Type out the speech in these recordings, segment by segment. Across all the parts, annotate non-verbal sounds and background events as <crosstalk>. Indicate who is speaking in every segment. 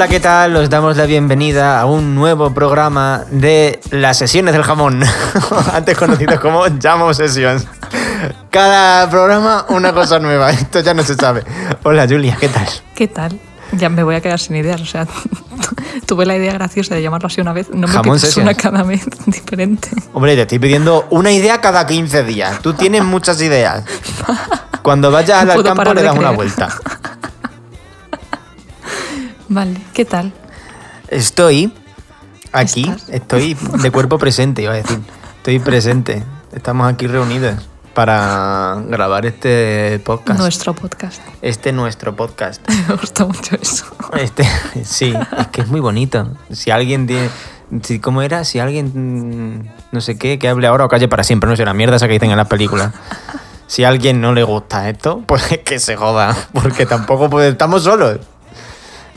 Speaker 1: Hola, ¿qué tal? Os damos la bienvenida a un nuevo programa de las sesiones del jamón, <laughs> antes conocido como Llamo Sessions. Cada programa una cosa nueva, esto ya no se sabe. Hola Julia, ¿qué tal?
Speaker 2: ¿Qué tal? Ya me voy a quedar sin ideas, o sea, <laughs> tuve la idea graciosa de llamarlo así una vez, no me
Speaker 1: Jamón
Speaker 2: pidas una
Speaker 1: Sessions.
Speaker 2: cada vez <laughs> diferente.
Speaker 1: Hombre, te estoy pidiendo una idea cada 15 días. Tú tienes muchas ideas. Cuando vayas al
Speaker 2: puedo
Speaker 1: campo le das una vuelta.
Speaker 2: Vale, ¿qué tal?
Speaker 1: Estoy aquí,
Speaker 2: ¿Estás?
Speaker 1: estoy de cuerpo presente, iba a decir. Estoy presente. Estamos aquí reunidos para grabar este podcast.
Speaker 2: Nuestro podcast.
Speaker 1: Este nuestro podcast. <laughs>
Speaker 2: Me gusta mucho eso.
Speaker 1: Este, sí, es que es muy bonito. Si alguien tiene. Si, ¿Cómo era? Si alguien. mm, No sé qué, que hable ahora o calle para siempre. No sé, la mierda esa que dicen en las películas. Si a alguien no le gusta esto, <laughs> pues que se joda. Porque tampoco pues, estamos solos.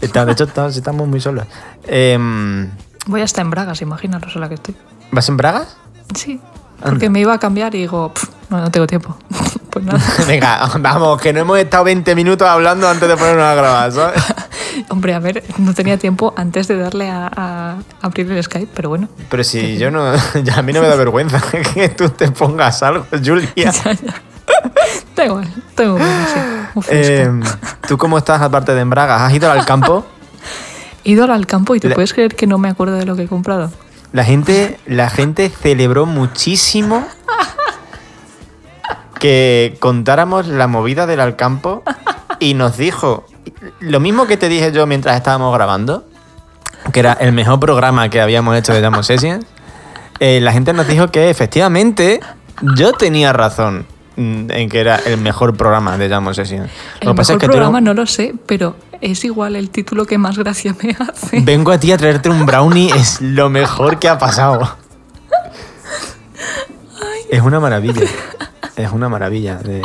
Speaker 1: Está- de hecho, estamos, estamos muy solos. Em,
Speaker 2: Voy hasta en Bragas, imagina lo sola que estoy.
Speaker 1: ¿Vas en Bragas?
Speaker 2: Sí, porque me iba a cambiar y digo, "Pff, no, no tengo tiempo. <laughs> pues nada. <laughs>
Speaker 1: Venga, vamos, que no hemos estado 20 minutos hablando antes de ponernos a grabar, ¿sabes? <laughs>
Speaker 2: Hombre, a ver, no tenía tiempo antes de darle a, a abrir el Skype, pero bueno.
Speaker 1: Pero si yo no. Ya a mí no me da vergüenza que tú te pongas algo, Julia.
Speaker 2: Ya, ya. Da <laughs> igual, tengo.
Speaker 1: Eh, ¿Tú cómo estás aparte de en Bragas? ¿Has ido al campo? <laughs>
Speaker 2: He ido al campo y te
Speaker 1: la-
Speaker 2: puedes creer que no me acuerdo de lo que he comprado.
Speaker 1: La gente, la gente celebró muchísimo que contáramos la movida del Alcampo y nos dijo lo mismo que te dije yo mientras estábamos grabando, que era el mejor programa que habíamos hecho de Jamo Sessions. eh, la gente nos dijo que efectivamente yo tenía razón en que era el mejor programa de Sessions.
Speaker 2: El
Speaker 1: Lo pasa
Speaker 2: mejor
Speaker 1: es que
Speaker 2: programa
Speaker 1: no-
Speaker 2: no lo sé, pero es igual el título que más gracia me hace.
Speaker 1: Vengo a ti a traerte un brownie, es lo mejor que ha pasado. Es una maravilla. Es una maravilla de,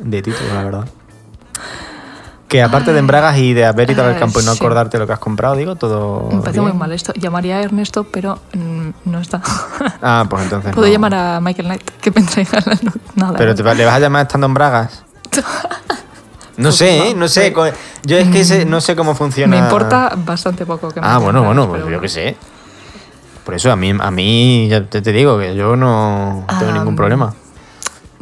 Speaker 1: de título, la verdad. Que aparte de embragas y de haber ido al
Speaker 2: Ay,
Speaker 1: campo y no
Speaker 2: sí.
Speaker 1: acordarte lo que has comprado, digo, todo.
Speaker 2: Me parece
Speaker 1: bien.
Speaker 2: muy mal esto. Llamaría a Ernesto, pero mm, no está.
Speaker 1: Ah, pues entonces.
Speaker 2: Puedo
Speaker 1: no.
Speaker 2: llamar a Michael Knight, que me traiga la luz. Nada.
Speaker 1: Pero te le vas a llamar estando en bragas. <laughs> No sé, ¿eh? No sé. Yo es que no sé cómo funciona.
Speaker 2: me importa bastante poco que me
Speaker 1: Ah, bueno, bueno, pues yo qué sé. Por eso a mí, a mí ya te, te digo que yo no tengo
Speaker 2: Ah,
Speaker 1: ningún problema.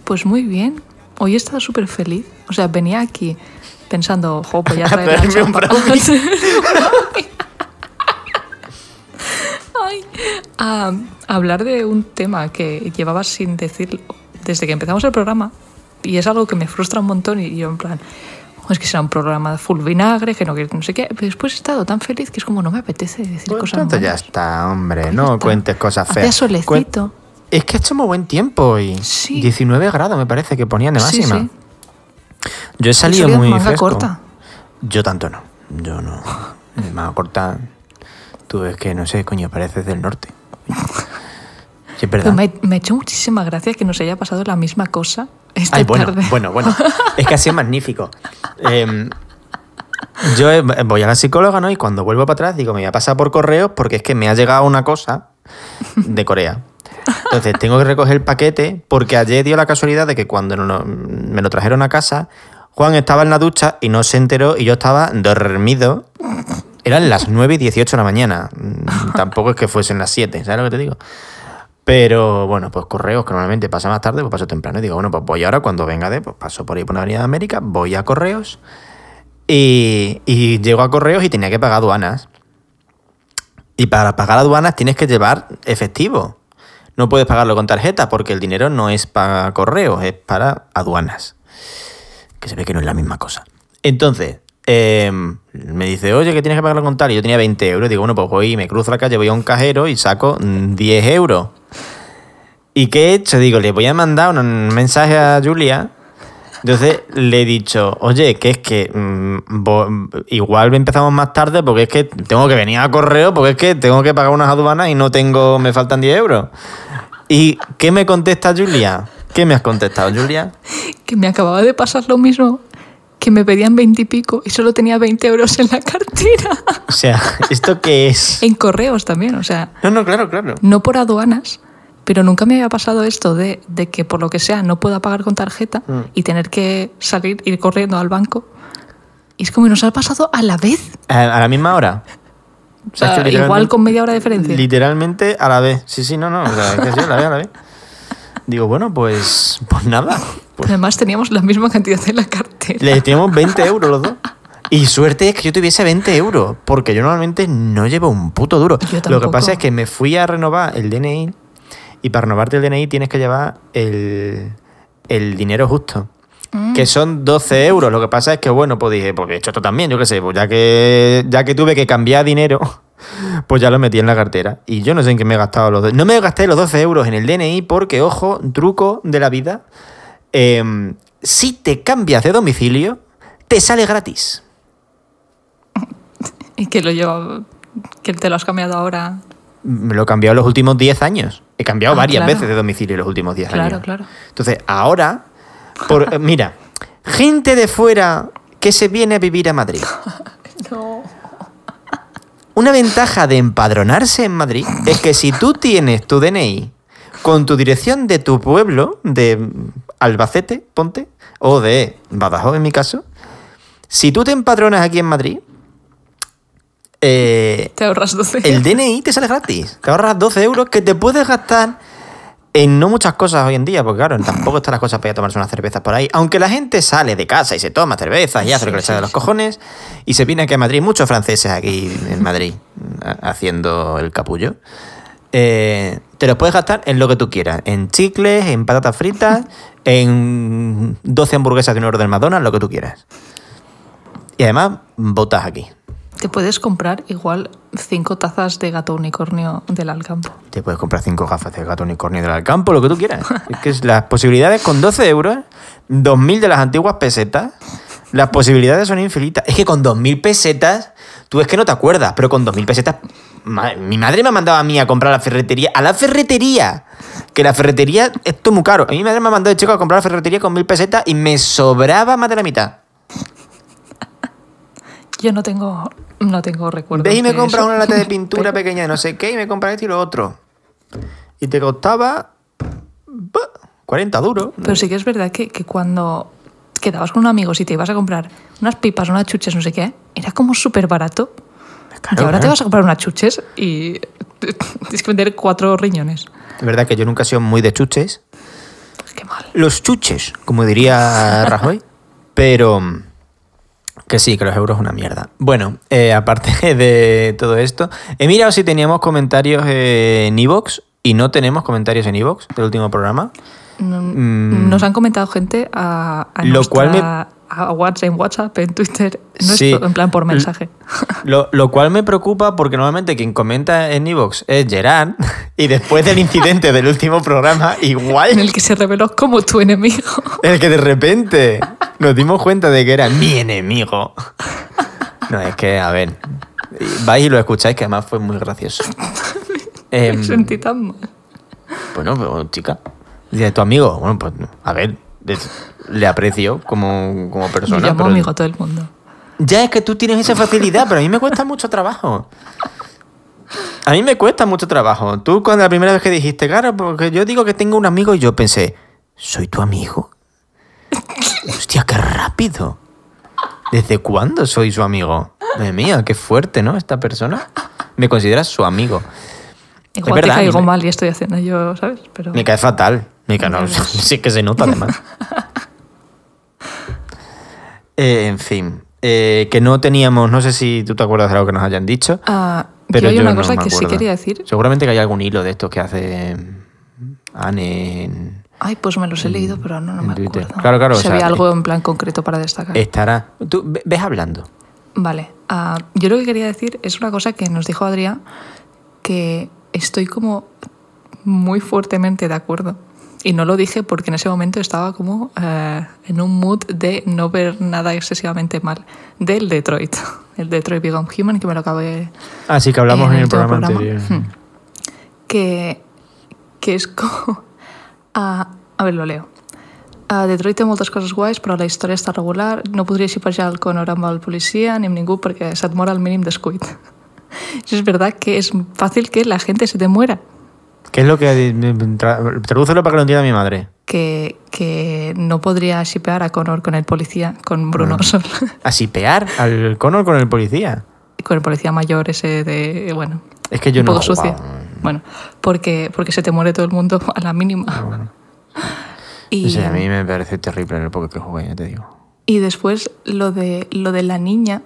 Speaker 2: Pues muy bien. Hoy he estado súper feliz. O sea, venía aquí pensando, jo, voy a
Speaker 1: A <laughs>
Speaker 2: traer la chapa. <laughs> <laughs> Ay, a hablar de un tema que llevaba sin decir desde que empezamos el programa y es algo que me frustra un montón y yo en plan, "Oh, es que será un programa de full vinagre, que no, que no sé qué, pero después he estado tan feliz que es como no me apetece decir
Speaker 1: Pues
Speaker 2: cosas
Speaker 1: entonces ya
Speaker 2: malas.
Speaker 1: está, hombre,
Speaker 2: Pues
Speaker 1: no
Speaker 2: ya está.
Speaker 1: cuentes cosas
Speaker 2: Hacía
Speaker 1: feas.
Speaker 2: solecito.
Speaker 1: Cuen- Es que ha hecho muy buen tiempo hoy.
Speaker 2: Sí.
Speaker 1: 19 grados me parece que ponían de
Speaker 2: Sí,
Speaker 1: máxima.
Speaker 2: sí.
Speaker 1: Yo he salido muy
Speaker 2: manga
Speaker 1: fresco.
Speaker 2: corta.
Speaker 1: Yo tanto no. Yo no. Manga corta. Tú ves que, no sé, coño, pareces del norte. Sí, es verdad.
Speaker 2: Pero me, me ha hecho muchísima gracia que nos haya pasado la misma cosa esta
Speaker 1: Ay, bueno,
Speaker 2: tarde.
Speaker 1: bueno, bueno. <laughs> Es que ha sido magnífico. Em, yo eh, voy a la psicóloga, ¿no? Y cuando vuelvo para atrás digo, me voy a pasar por correos porque es que me ha llegado una cosa de Corea. Entonces tengo que recoger el paquete porque ayer dio la casualidad de que cuando me lo trajeron a casa, Juan estaba en la ducha y no se enteró y yo estaba dormido. Eran las 9 y 18 de la mañana. Mm, Tampoco es que fuesen las 7, ¿sabes lo que te digo? Pero bueno, pues correos que normalmente pasa más tarde, pues paso temprano. Y digo, bueno, pues voy ahora cuando venga de, pues paso por ahí por la Avenida de América, voy a correos y, y llego a correos y tenía que pagar aduanas. Y para pagar aduanas tienes que llevar efectivo. No puedes pagarlo con tarjeta porque el dinero no es para correos, es para aduanas. Que se ve que no es la misma cosa. Entonces, eh, me dice, oye, que tienes que pagarlo con tal. Y yo tenía 20 euros. Digo, bueno, pues voy, me cruzo la calle, voy a un cajero y saco mm, 10 euros. ¿Y qué he hecho? Digo, le voy a mandar un mensaje a Julia. Entonces le he dicho, oye, que es que mm, igual empezamos más tarde porque es que tengo que venir a correo porque es que tengo que pagar unas aduanas y no tengo, me faltan 10 euros. ¿Y qué me contesta Julia? ¿Qué me has contestado, Julia? <laughs>
Speaker 2: Que me acababa de pasar lo mismo, que me pedían 20 y pico y solo tenía 20 euros en la cartera.
Speaker 1: O sea, ¿esto qué es? <laughs>
Speaker 2: en correos también, o sea,
Speaker 1: No, no, claro, claro.
Speaker 2: no por aduanas, pero nunca me había pasado esto de, de que por lo que sea no pueda pagar con tarjeta
Speaker 1: Mm.
Speaker 2: y tener que salir, ir corriendo al banco Y es como que nos ha pasado a la vez.
Speaker 1: ¿A, la misma hora? O sea,
Speaker 2: igual con media hora de diferencia.
Speaker 1: Literalmente a la vez. Sí, sí, no, no. O sea, es que sí, a la vez, a la vez. Digo, bueno, pues, pues nada. Pues
Speaker 2: Además teníamos la misma cantidad en la cartera.
Speaker 1: le teníamos 20 euros los dos. Y suerte es que yo tuviese 20 euros, porque yo normalmente no llevo un puto duro. Lo que pasa es que me fui a renovar el DNI y para renovarte el DNI tienes que llevar el, el dinero justo.
Speaker 2: Mm.
Speaker 1: Que son 12 euros. Lo que pasa es que, bueno, pues dije, pues he hecho esto también, yo qué sé, pues ya que, ya que tuve que cambiar dinero, <laughs> pues ya lo metí en la cartera. Y yo no sé en qué me he gastado los... No me gasté los 12 euros en el DNI porque, ojo, truco de la vida, em, si te cambias de domicilio, te sale gratis. <laughs>
Speaker 2: Y que lo lleva. Que te lo has cambiado ahora.
Speaker 1: Me lo he cambiado los últimos 10 años. He cambiado
Speaker 2: Ah,
Speaker 1: varias
Speaker 2: claro.
Speaker 1: veces de domicilio los últimos 10
Speaker 2: Claro,
Speaker 1: años.
Speaker 2: claro.
Speaker 1: Entonces, ahora, por, <laughs> mira, gente de fuera que se viene a vivir a Madrid. <laughs>
Speaker 2: No.
Speaker 1: Una ventaja de empadronarse en Madrid es que si tú tienes tu DNI con tu dirección de tu pueblo, de Albacete, ponte, o de Badajoz en mi caso, si tú te empadronas aquí en Madrid, eh,
Speaker 2: Te ahorras 12.
Speaker 1: el DNI te sale gratis. Te ahorras 12 euros que te puedes gastar en no muchas cosas hoy en día, porque claro, tampoco están las cosas para ir a tomarse unas cervezas por ahí. Aunque la gente sale de casa y se toma cervezas y hace lo que le
Speaker 2: Sí,
Speaker 1: sale de
Speaker 2: sí,
Speaker 1: los
Speaker 2: sí.
Speaker 1: cojones y se viene aquí a Madrid, muchos franceses aquí en Madrid ha- haciendo el capullo. Eh, te los puedes gastar en lo que tú quieras, en chicles, en patatas fritas, <laughs> en 12 hamburguesas de un euro del McDonald's, lo que tú quieras. Y además, votas aquí.
Speaker 2: Te puedes comprar igual cinco tazas de gato unicornio del Alcampo.
Speaker 1: Te puedes comprar cinco gafas de gato unicornio del Alcampo, lo que tú quieras. <laughs> es que es- las posibilidades con 12 euros, 2.000 de las antiguas pesetas, las posibilidades son infinitas. Es que con 2.000 pesetas, tú es que no te acuerdas, pero con 2.000 pesetas, mi madre me ha mandado a mí a comprar a la ferretería, a la ferretería, que la ferretería, esto es muy caro. A mí mi madre me ha mandado de chico a comprar a la ferretería con 1.000 pesetas y me sobraba más de la mitad.
Speaker 2: Yo no tengo, no tengo recuerdos.
Speaker 1: Ves y me compras una lata de pintura <laughs> pequeña de no sé qué y me compras esto y lo otro. Y te costaba bah, 40 duros.
Speaker 2: Pero sí que es verdad que, que cuando quedabas con un amigo y te ibas a comprar unas pipas, unas chuches, no sé qué, era como súper barato.
Speaker 1: Claro,
Speaker 2: y ahora te
Speaker 1: claro.
Speaker 2: vas a comprar unas chuches y <laughs> tienes que vender cuatro riñones.
Speaker 1: Es verdad que yo nunca he sido muy de chuches.
Speaker 2: Qué mal.
Speaker 1: Los chuches, como diría Rajoy. Pero que sí, que los euros es una mierda. Bueno, eh, aparte <laughs> de todo esto, he mirado si teníamos comentarios en Evox y no tenemos comentarios en Evox del último programa.
Speaker 2: No-
Speaker 1: Mm.
Speaker 2: Nos han comentado gente a, a
Speaker 1: Lo
Speaker 2: nuestra-
Speaker 1: cual me-
Speaker 2: a WhatsApp, en WhatsApp, en Twitter, no
Speaker 1: Sí.
Speaker 2: es en plan por mensaje. <laughs>
Speaker 1: Lo, lo cual me preocupa porque normalmente quien comenta en Evox es Gerard <laughs> y después del incidente del último programa,
Speaker 2: en
Speaker 1: igual
Speaker 2: el que se reveló como tu enemigo. <laughs>
Speaker 1: el que de repente nos dimos cuenta de que era mi enemigo. No, es que, a ver, vais y lo escucháis, que además fue muy gracioso. Em,
Speaker 2: Me sentí tan mal.
Speaker 1: bueno, pero chica, dice tu amigo, bueno, pues a ver, le aprecio como, como
Speaker 2: Yo
Speaker 1: persona.
Speaker 2: llamo
Speaker 1: pero-
Speaker 2: amigo a todo el mundo.
Speaker 1: Ya es que tú tienes esa facilidad, pero a mí me cuesta mucho trabajo. A mí me cuesta mucho trabajo. Tú cuando la primera vez que dijiste, claro, porque yo digo que tengo un amigo y yo pensé, ¿soy tu amigo? Hostia, qué rápido. ¿Desde cuándo soy su amigo? Madre mía, qué fuerte, ¿no? Esta persona. Me consideras su amigo.
Speaker 2: Igual
Speaker 1: verdad,
Speaker 2: te caigo
Speaker 1: me-
Speaker 2: mal y estoy haciendo yo, ¿sabes? Pero
Speaker 1: Me cae fatal.
Speaker 2: Ves. <laughs>
Speaker 1: sí que se nota además. <laughs> Eh, en fin, eh, que no teníamos, no sé si tú te acuerdas de algo que nos hayan dicho.
Speaker 2: Ah,
Speaker 1: Pero
Speaker 2: yo hay
Speaker 1: yo
Speaker 2: una cosa
Speaker 1: me
Speaker 2: que sí
Speaker 1: acuerdo.
Speaker 2: quería decir.
Speaker 1: Seguramente que hay algún hilo de estos que hace Anne en-
Speaker 2: Ay, pues me los he leído, pero no, no me
Speaker 1: Twitter.
Speaker 2: acuerdo.
Speaker 1: Claro, claro, o
Speaker 2: Si
Speaker 1: sea,
Speaker 2: había
Speaker 1: eh,
Speaker 2: algo en plan concreto para destacar.
Speaker 1: Estará. Tú ve- ves hablando.
Speaker 2: Vale, ah, yo lo que quería decir es una cosa que nos dijo Adrián, que estoy como muy fuertemente de acuerdo. Y no lo dije porque en ese momento estaba como eh, en un mood de no ver nada excesivamente mal del Detroit. <laughs> El Detroit Become Human, que me lo acabé
Speaker 1: Así que hablamos en el,
Speaker 2: último
Speaker 1: programa,
Speaker 2: programa.
Speaker 1: anterior.
Speaker 2: Hmm. que, que és com... Uh, a veure, lo leo. A Detroit té moltes coses guais, però la història està regular. No podria xipejar el Connor amb el policia ni amb ningú perquè se't mor al mínim descuit. <laughs> Eso es verdad que es fácil que la gente se te muera.
Speaker 1: ¿Qué es lo que. tra- Tradúcelo para que lo entienda mi madre.
Speaker 2: que, que no podría shipear a Connor con el policía, con Bruno Sol, <laughs>
Speaker 1: A al Connor con el policía.
Speaker 2: con el policía mayor ese de, bueno,
Speaker 1: Es que yo
Speaker 2: un
Speaker 1: no
Speaker 2: poco sucio. Bueno, porque, porque se te muere todo el mundo <laughs> a la mínima. Y,
Speaker 1: No sé, a mí me parece terrible en el poco que jugué, ya te digo.
Speaker 2: y después lo de, lo de la niña.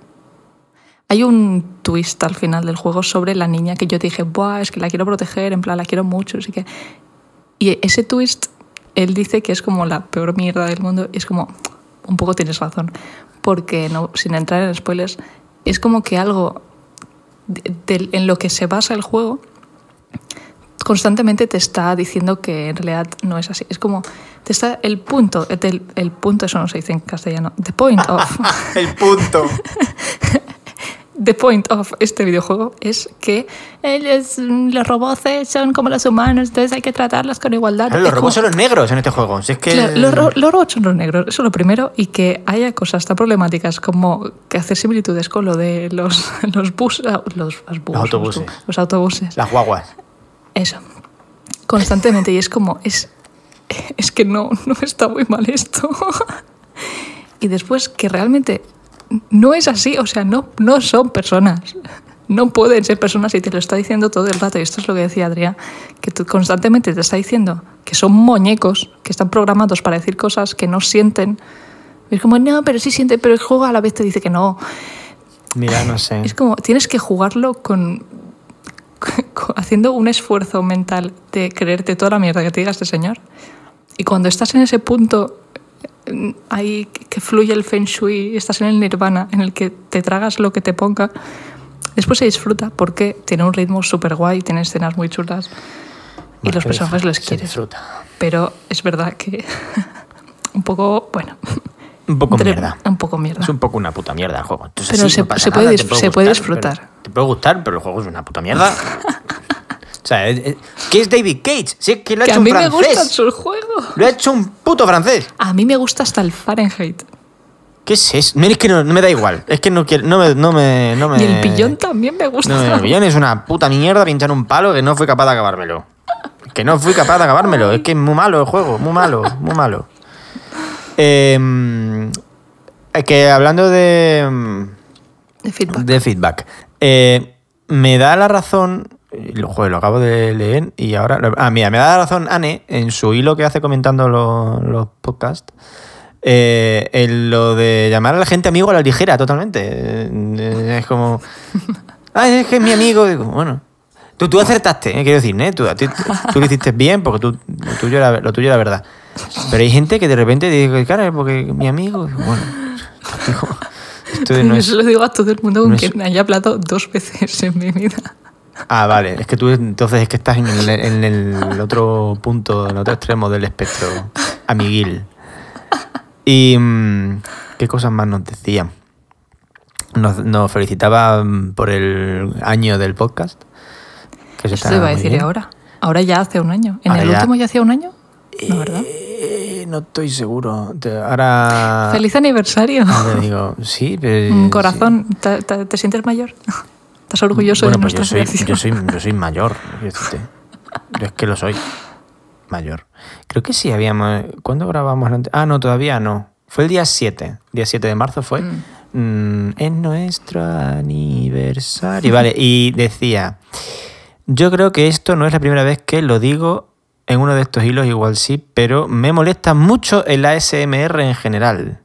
Speaker 2: Hay un twist al final del juego sobre la niña que yo dije, Buah, es que la quiero proteger, en plan, la quiero mucho. Así que... Y ese twist, él dice que es como la peor mierda del mundo. Y es como, un poco tienes razón. Porque, no, sin entrar en spoilers, es como que algo de- del- en lo que se basa el juego constantemente te está diciendo que en realidad no es así. Es como, te está el punto, el, el punto, eso no se dice en castellano, the point of, <laughs>
Speaker 1: El punto. <laughs>
Speaker 2: the point of este videojuego es que ellos, los robots son como los humanos, entonces hay que tratarlos con igualdad.
Speaker 1: Claro, los
Speaker 2: como-
Speaker 1: robots son los negros en este juego. Si es que...
Speaker 2: Claro, los, ro- los robots son los negros, eso es lo primero, y que haya cosas tan problemáticas como que hacer similitudes con lo de los, <laughs> los bus, ah, los, los bus-
Speaker 1: autobuses.
Speaker 2: los autobuses.
Speaker 1: Las guaguas.
Speaker 2: Eso. Constantemente. Y es como, es, es que no, no está muy mal esto. <laughs> y después que realmente no es así. O sea, no, no son personas. No pueden ser personas y te lo está diciendo todo el rato. Y esto es lo que decía Adrián, que tú constantemente te está diciendo que son muñecos, que están programados para decir cosas que no sienten. Y es como, no, pero sí siente, pero el juego a la vez te dice que no.
Speaker 1: Mira, no sé.
Speaker 2: Es como, tienes que jugarlo con, con- haciendo un esfuerzo mental de creerte toda la mierda que te diga este señor. Y cuando estás en ese punto ahí que fluye el feng shui, estás en el nirvana, en el que te tragas lo que te ponga, después se disfruta porque tiene un ritmo súper guay, tiene escenas muy chulas y los personajes les quieres.
Speaker 1: disfruta.
Speaker 2: Pero es verdad que <laughs> un poco, bueno,
Speaker 1: Un poco
Speaker 2: entre-
Speaker 1: mierda.
Speaker 2: un poco mierda.
Speaker 1: Es un poco una puta mierda el juego. Entonces,
Speaker 2: Pero
Speaker 1: sí,
Speaker 2: se-
Speaker 1: no
Speaker 2: se puede
Speaker 1: nada, puede
Speaker 2: se puede
Speaker 1: gustar,
Speaker 2: disfrutar.
Speaker 1: pero- Te puede gustar, pero el juego es una puta mierda. <laughs> o sea, ¿qué es David Cage? Si es que lo ha
Speaker 2: Que a
Speaker 1: hecho un
Speaker 2: mí me
Speaker 1: francés.
Speaker 2: gustan sus juegos.
Speaker 1: Lo ha hecho un puto francés.
Speaker 2: A mí me gusta hasta el Fahrenheit.
Speaker 1: ¿Qué es eso? Mira, es que no, no me da igual. Es que no quiero. No me. No me, no me
Speaker 2: Y el pillón también me gusta.
Speaker 1: No, el pillón es una puta mierda pinchar un palo que no fui capaz de acabármelo. Que no fui capaz de acabármelo. Es que es muy malo el juego. Muy malo, muy malo. Eh, es que hablando de.
Speaker 2: De feedback.
Speaker 1: De feedback. Eh, me da la razón. Y Lo, joder, lo acabo de leer y ahora. Ah, mira, me da razón Anne en su hilo que hace comentando los, los podcasts. eh, en lo de llamar a la gente amigo a la ligera, totalmente. Eh, es como. <laughs> Ay, es que es mi amigo. Digo, bueno. Tú, tú acertaste, eh, quiero decir, ¿eh? Tú, ti- tú lo hiciste bien porque tú, lo, tuyo era, lo tuyo era verdad. Pero hay gente que de repente dice, cara, porque mi amigo. Digo, bueno. digo, esto no <laughs>
Speaker 2: Yo
Speaker 1: es,
Speaker 2: se lo digo a todo el mundo con
Speaker 1: no es-
Speaker 2: quien haya hablado dos veces en mi vida.
Speaker 1: Ah, vale. Es que tú entonces es que estás en el, en el otro punto, en el otro extremo del espectro, amiguil. Y mm, qué cosas más nos decían. Nos, nos felicitaba mm, por el año del podcast. Que eso
Speaker 2: Esto
Speaker 1: está
Speaker 2: te iba a decir
Speaker 1: bien.
Speaker 2: ahora. Ahora ya hace un año. ¿En
Speaker 1: Ahora
Speaker 2: el
Speaker 1: ya-
Speaker 2: último ya hacía un año? No, ¿verdad?
Speaker 1: Eh, no estoy seguro. Ahora.
Speaker 2: ¡Feliz aniversario!
Speaker 1: ahora digo, sí, pero. <laughs>
Speaker 2: Un corazón. ¿Te, te, te sientes mayor? <laughs> ¿Estás orgulloso
Speaker 1: bueno,
Speaker 2: de
Speaker 1: pues
Speaker 2: nuestra
Speaker 1: yo soy, yo soy, yo soy mayor. Yo es que lo soy. Mayor. Creo que sí habíamos. ¿Cuándo grabamos? la ante- Ah, no, todavía no. Fue el día 7. Día 7 de marzo fue. Mm, es nuestro aniversario. Vale, y decía. Yo creo que esto no es la primera vez que lo digo en uno de estos hilos, igual sí, pero me molesta mucho el ASMR en general.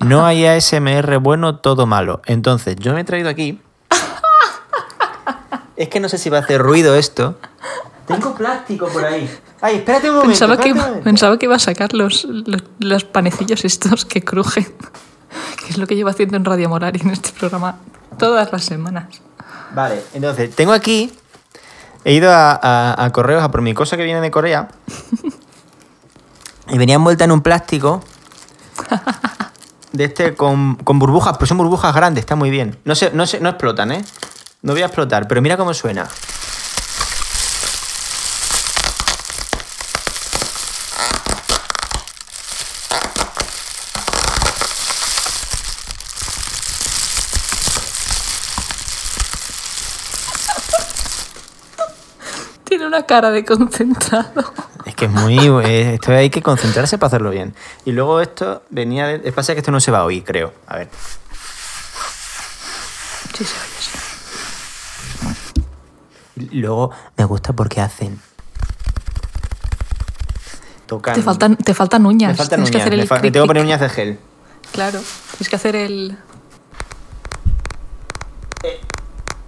Speaker 1: No hay ASMR bueno, todo malo. Entonces, yo me he traído aquí. Es que no sé si va a hacer ruido esto. Tengo plástico por ahí. Ay, espérate un momento.
Speaker 2: Pensaba que,
Speaker 1: un momento.
Speaker 2: pensaba que iba a sacar los, los, los panecillos estos que crujen. <laughs> Que es lo que llevo haciendo en Radio Morari en este programa todas las semanas.
Speaker 1: Vale, entonces, tengo aquí. He ido a, a- a correos a por mi cosa que viene de Corea. y venía envuelta en un plástico. <laughs> De este con, con burbujas, pero son burbujas grandes, está muy bien. No se, no se, no explotan, ¿eh? No voy a explotar, pero mira cómo suena.
Speaker 2: Tiene una cara de concentrado.
Speaker 1: Es que es muy. eh, Esto hay que concentrarse para hacerlo bien. Y luego esto venía de. Pasa que esto no se va a oír, creo. A ver.
Speaker 2: Sí, sí.
Speaker 1: Y Luego me gusta porque hacen. Tocan.
Speaker 2: Te faltan, te faltan uñas.
Speaker 1: Me faltan
Speaker 2: Tienes que
Speaker 1: uñas.
Speaker 2: hacer el
Speaker 1: me,
Speaker 2: cric,
Speaker 1: tengo que poner uñas de gel.
Speaker 2: Claro, tienes que hacer el.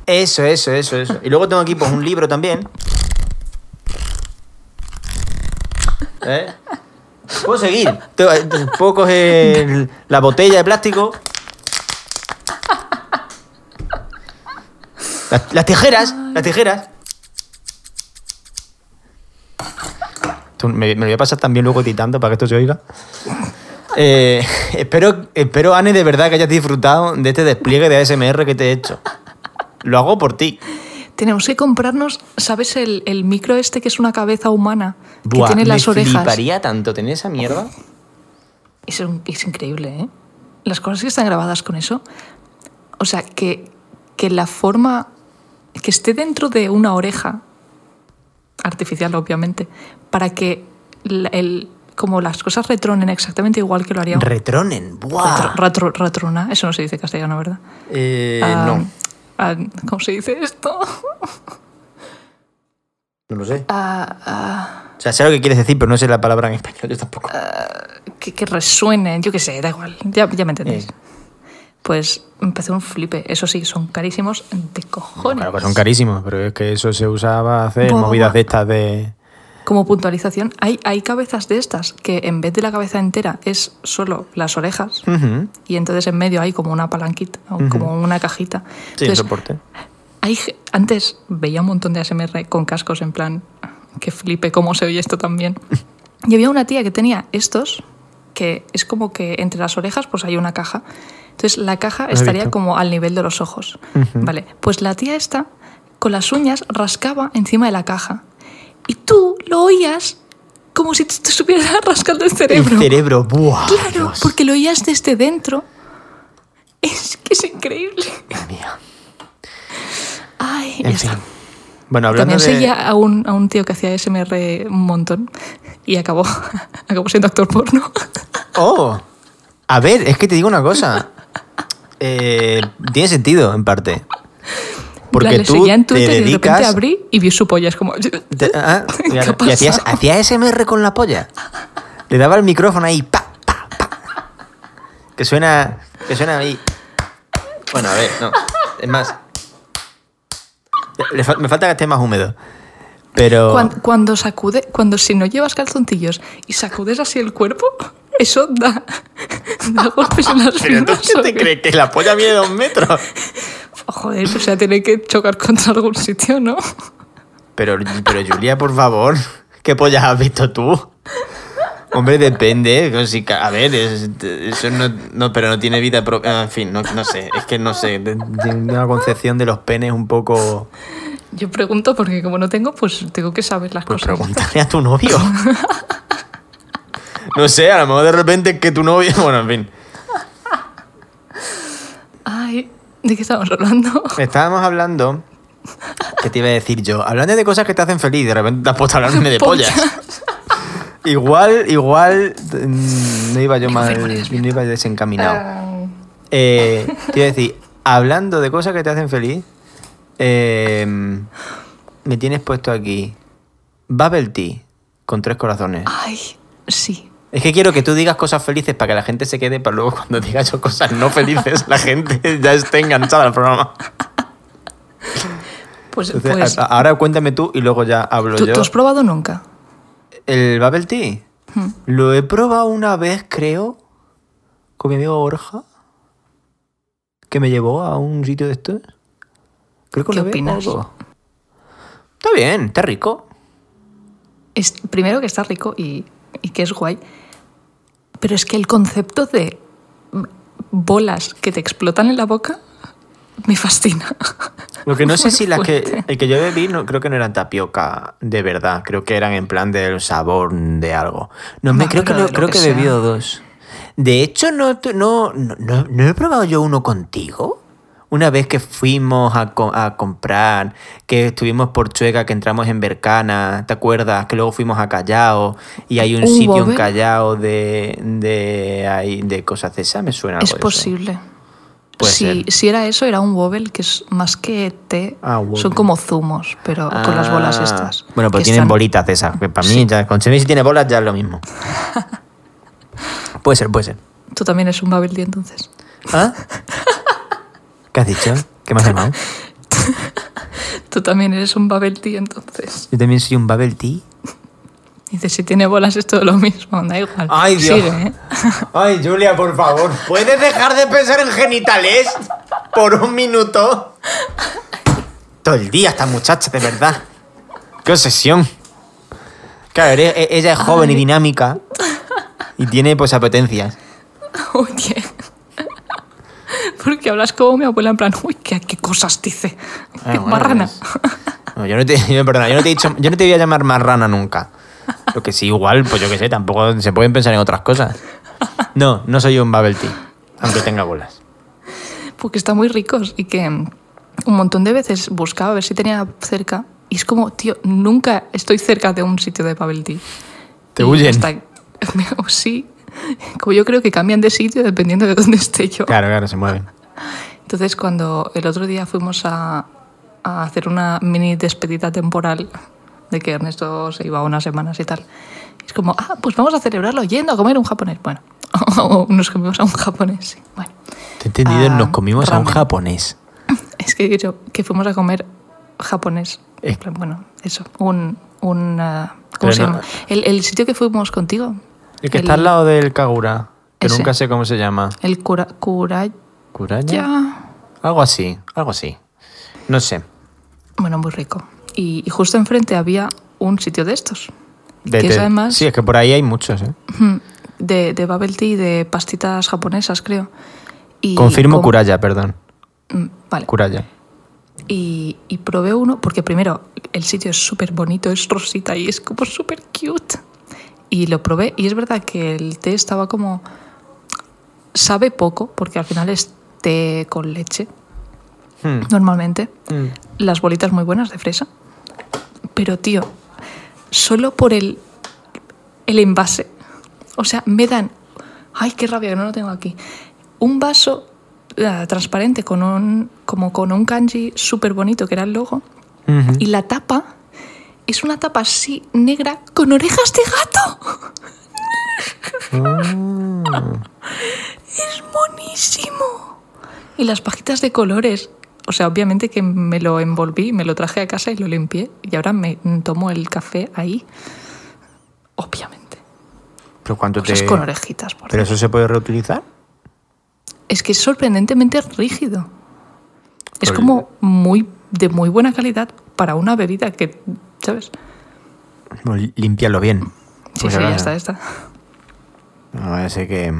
Speaker 1: Eso, eso, eso, eso. Y luego tengo aquí pues un libro también. ¿Eh? Puedo seguir. Puedo coger la botella de plástico. Las, las tijeras, las tijeras. Me, me lo voy a pasar también luego editando para que esto se oiga. Eh, espero, espero, Anne, de verdad que hayas disfrutado de este despliegue de ASMR que te he hecho. Lo hago por ti.
Speaker 2: Tenemos que comprarnos, ¿sabes el, el micro este que es una cabeza humana? Que tiene las
Speaker 1: me
Speaker 2: orejas.
Speaker 1: fliparía tanto tener esa mierda.
Speaker 2: Es, un- es increíble, ¿eh? Las cosas que están grabadas con eso. O sea, que, que la forma. Que esté dentro de una oreja, artificial, obviamente, para que el, como las cosas retronen exactamente igual que lo haría un-
Speaker 1: Retronen. Buah.
Speaker 2: retro- retro- retrona. Eso no se dice en castellano, ¿verdad?
Speaker 1: Eh,
Speaker 2: Ah,
Speaker 1: no,
Speaker 2: ah, ¿Cómo se dice esto?
Speaker 1: no lo sé.
Speaker 2: Ah,
Speaker 1: O sea, sé lo que quieres decir, pero no sé la palabra en español, yo tampoco.
Speaker 2: que, que resuene, yo qué sé, da igual. Ya, ya me entendéis.
Speaker 1: Eh.
Speaker 2: Pues empezó un flipe. Eso sí, son carísimos de cojones.
Speaker 1: Claro que son carísimos, pero es que eso se usaba hacer
Speaker 2: Buah,
Speaker 1: movidas de estas de.
Speaker 2: Como puntualización, hay, hay cabezas de estas que en vez de la cabeza entera es solo las orejas y entonces en medio hay como una palanquita, o como una cajita.
Speaker 1: Sí,
Speaker 2: Entonces,
Speaker 1: soporte.
Speaker 2: hay, antes veía un montón de ASMR con cascos en plan, que flipe cómo se oye esto también. Y había una tía que tenía estos, que es como que entre las orejas pues hay una caja. Entonces la caja estaría como al nivel de los ojos. Vale, pues la tía esta con las uñas rascaba encima de la caja. Y tú lo oías como si te estuvieras <laughs> rascando el cerebro.
Speaker 1: El cerebro, buah.
Speaker 2: Claro,
Speaker 1: Dios.
Speaker 2: porque lo oías desde dentro. Es que es increíble.
Speaker 1: Mía.
Speaker 2: Ay,
Speaker 1: En
Speaker 2: ya
Speaker 1: fin.
Speaker 2: está.
Speaker 1: Bueno, hablando
Speaker 2: También
Speaker 1: de.
Speaker 2: seguía a un, a un tío que hacía SMR un montón y acabó, <laughs> acabó siendo actor porno.
Speaker 1: Oh, a ver, es que te digo una cosa. <laughs> Eh, tiene sentido, en parte. Porque
Speaker 2: plan, le
Speaker 1: tú
Speaker 2: seguía en
Speaker 1: te
Speaker 2: Twitter y de repente
Speaker 1: dedicas...
Speaker 2: abrí y vi su polla. Es como... <laughs>
Speaker 1: te- ah,
Speaker 2: ¿Qué
Speaker 1: claro,
Speaker 2: ha
Speaker 1: y hacías, hacías SMR con la polla. Le daba el micrófono ahí, pa, pa, pa. Que suena, que suena ahí. Bueno, a ver, no. Es más... le me falta que esté más húmedo. Pero...
Speaker 2: Cuando, cuando sacude, cuando si no llevas calzoncillos y sacudes así el cuerpo, eso da, da golpes en las
Speaker 1: ¿Pero qué
Speaker 2: ¿o
Speaker 1: te crees? ¿Que la polla mide dos metros?
Speaker 2: Joder, o sea, tiene que chocar contra algún sitio, ¿no?
Speaker 1: Pero, pero Julia, por favor, ¿qué pollas has visto tú? Hombre, depende. pues A ver, es- eso no, no, pero no tiene vida propia. En fin, no, no sé. Es que no sé. Tiene una concepción de los penes un poco.
Speaker 2: Yo pregunto porque como no tengo, pues tengo que saber las
Speaker 1: Pues
Speaker 2: cosas.
Speaker 1: pregúntale a tu novio. <laughs> No sé, a lo mejor de repente es que tu novio. <laughs> Bueno, en fin.
Speaker 2: Ay, ¿de qué estamos hablando?
Speaker 1: Estábamos hablando. ¿Qué te iba a decir yo? Hablando de cosas que te hacen feliz, de repente te has puesto a hablarme de <laughs> pollas. Igual, igual. mm, No iba yo mal. No iba desencaminado.
Speaker 2: Ah,
Speaker 1: Eh, te iba a decir, hablando de cosas que te hacen feliz, eh, me tienes puesto aquí Bubble Tea con tres corazones.
Speaker 2: Ay, sí.
Speaker 1: Es que quiero que tú digas cosas felices para que la gente se quede, para luego cuando <laughs> digas yo cosas no felices, la gente ya esté enganchada al programa.
Speaker 2: Pues,
Speaker 1: Entonces,
Speaker 2: pues
Speaker 1: ahora cuéntame tú y luego ya hablo
Speaker 2: ¿tú,
Speaker 1: yo.
Speaker 2: tú has probado nunca?
Speaker 1: ¿El Bubble Tea?
Speaker 2: Hmm.
Speaker 1: Lo he probado una vez, creo, con mi amigo Borja, que me llevó a un sitio de estos. Creo que
Speaker 2: ¿Qué opinas?
Speaker 1: Está bien, está rico.
Speaker 2: Es, primero que está rico y, y que es guay. Pero es que el concepto de bolas que te explotan en la boca me fascina. <laughs>
Speaker 1: Lo que no <laughs> sé si las que. El que yo bebí, no, creo que no eran tapioca de verdad. Creo que eran en plan del sabor de algo. No, me, creo que, lo- creo
Speaker 2: que
Speaker 1: he bebido dos. De hecho, no, no, no, no he probado yo uno contigo. Una vez que fuimos a, co- a comprar, que estuvimos por Chueca, que entramos en Bercana, ¿te acuerdas? Que luego fuimos a Callao y hay un
Speaker 2: ¿Un
Speaker 1: sitio en? Callao de, de, ahí- de cosas de esa, me suena algo
Speaker 2: Es
Speaker 1: eso.
Speaker 2: posible. Si, si era eso, era un wobble que es más que té.
Speaker 1: Ah,
Speaker 2: son como zumos, pero con las bolas
Speaker 1: Ah,
Speaker 2: estas.
Speaker 1: Bueno, pues tienen
Speaker 2: están-
Speaker 1: bolitas de esas. Que para mí,
Speaker 2: Sí.
Speaker 1: ya, con si tiene bolas ya es lo mismo. <laughs> puede ser, puede ser.
Speaker 2: Tú también eres un bubble tea entonces.
Speaker 1: ¿Ah? <laughs> ¿Qué has dicho? ¿Qué me has llamado?
Speaker 2: Tú también eres un bubble tea entonces.
Speaker 1: Yo también soy un bubble tea.
Speaker 2: Dices, si tiene bolas es todo lo mismo, da igual.
Speaker 1: Ay, Dios.
Speaker 2: Sigue, ¿eh? <laughs>
Speaker 1: Ay, Julia, por favor, ¿puedes dejar de pensar en genitales por un minuto? Todo el día esta muchacha, de verdad. Qué obsesión. Claro, e- ella es joven y dinámica y tiene pues apetencias. <laughs>
Speaker 2: Oye. <laughs> Porque hablas como mi abuela en plan, uy, qué, qué cosas dice.
Speaker 1: Ah,
Speaker 2: Qué
Speaker 1: bueno,
Speaker 2: marrana.
Speaker 1: pues- No, yo no te, <laughs> yo, perdona, yo no te he dicho, yo no te voy a llamar marrana nunca. Lo que sí, igual, pues yo qué sé, tampoco se pueden pensar en otras cosas. No, no soy un bubble tea, aunque tenga bolas.
Speaker 2: Porque están muy ricos y que mm, un montón de veces buscaba a ver si tenía cerca. Y es como, tío, nunca estoy cerca de un sitio de bubble tea.
Speaker 1: ¿Te
Speaker 2: Y
Speaker 1: huyen?
Speaker 2: hasta- <laughs> sí. <laughs> Como yo creo que cambian de sitio dependiendo de dónde esté yo.
Speaker 1: Claro, claro, se mueven.
Speaker 2: Entonces, cuando el otro día fuimos a, a hacer una mini despedida temporal de que Ernesto se iba unas semanas y tal, es como, ah, pues vamos a celebrarlo yendo a comer un japonés. Bueno, o <laughs> nos comimos a un japonés, sí. Bueno,
Speaker 1: Te he entendido,
Speaker 2: Ah,
Speaker 1: nos comimos a un
Speaker 2: ramen.
Speaker 1: japonés. <laughs>
Speaker 2: es que dicho que fuimos a comer japonés.
Speaker 1: Eh.
Speaker 2: Bueno, eso, un... un ¿Cómo
Speaker 1: Pero
Speaker 2: se
Speaker 1: no-
Speaker 2: llama? El, el sitio que fuimos contigo.
Speaker 1: El que está al lado del Kagura, que
Speaker 2: Ese.
Speaker 1: nunca sé cómo se llama.
Speaker 2: El cura. ¿Kuraya?
Speaker 1: Algo así, algo así. No sé.
Speaker 2: Bueno, muy rico. Y, y justo enfrente había un sitio de estos.
Speaker 1: De-
Speaker 2: que es además
Speaker 1: Sí, es que por ahí hay muchos, ¿eh?
Speaker 2: de, de bubble tea y de pastitas japonesas, creo. Y
Speaker 1: Confirmo
Speaker 2: con-
Speaker 1: Kuraya, perdón.
Speaker 2: Mm, Vale.
Speaker 1: Kuraya.
Speaker 2: Y, y probé uno, porque primero el sitio es súper bonito, es rosita y es como súper cute. Y lo probé y es verdad que el té estaba como... Sabe poco, porque al final es té con leche,
Speaker 1: Hmm,
Speaker 2: normalmente.
Speaker 1: hmm.
Speaker 2: Las bolitas muy buenas de fresa. Pero, tío, solo por el, el envase. O sea, me dan... Ay, qué rabia que no lo tengo aquí. Un vaso eh, transparente con un, como con un kanji súper bonito que era el logo. Y la tapa es una tapa así negra con orejas de gato. es monísimo. Y las pajitas de colores. O sea, obviamente que me lo envolví, me lo traje a casa y lo limpié. Y ahora me tomo el café ahí. Obviamente.
Speaker 1: ¿Pero cuánto
Speaker 2: Cosas
Speaker 1: te...?
Speaker 2: con orejitas. Por
Speaker 1: ¿Pero eso se puede reutilizar?
Speaker 2: Es que es sorprendentemente rígido. Es
Speaker 1: Pues-
Speaker 2: como muy de muy buena calidad para una bebida que, ¿sabes?
Speaker 1: Bueno, lí- límpialo bien.
Speaker 2: Sí,
Speaker 1: Pues
Speaker 2: sí,
Speaker 1: ahora-
Speaker 2: ya está, ya está.
Speaker 1: No ser que...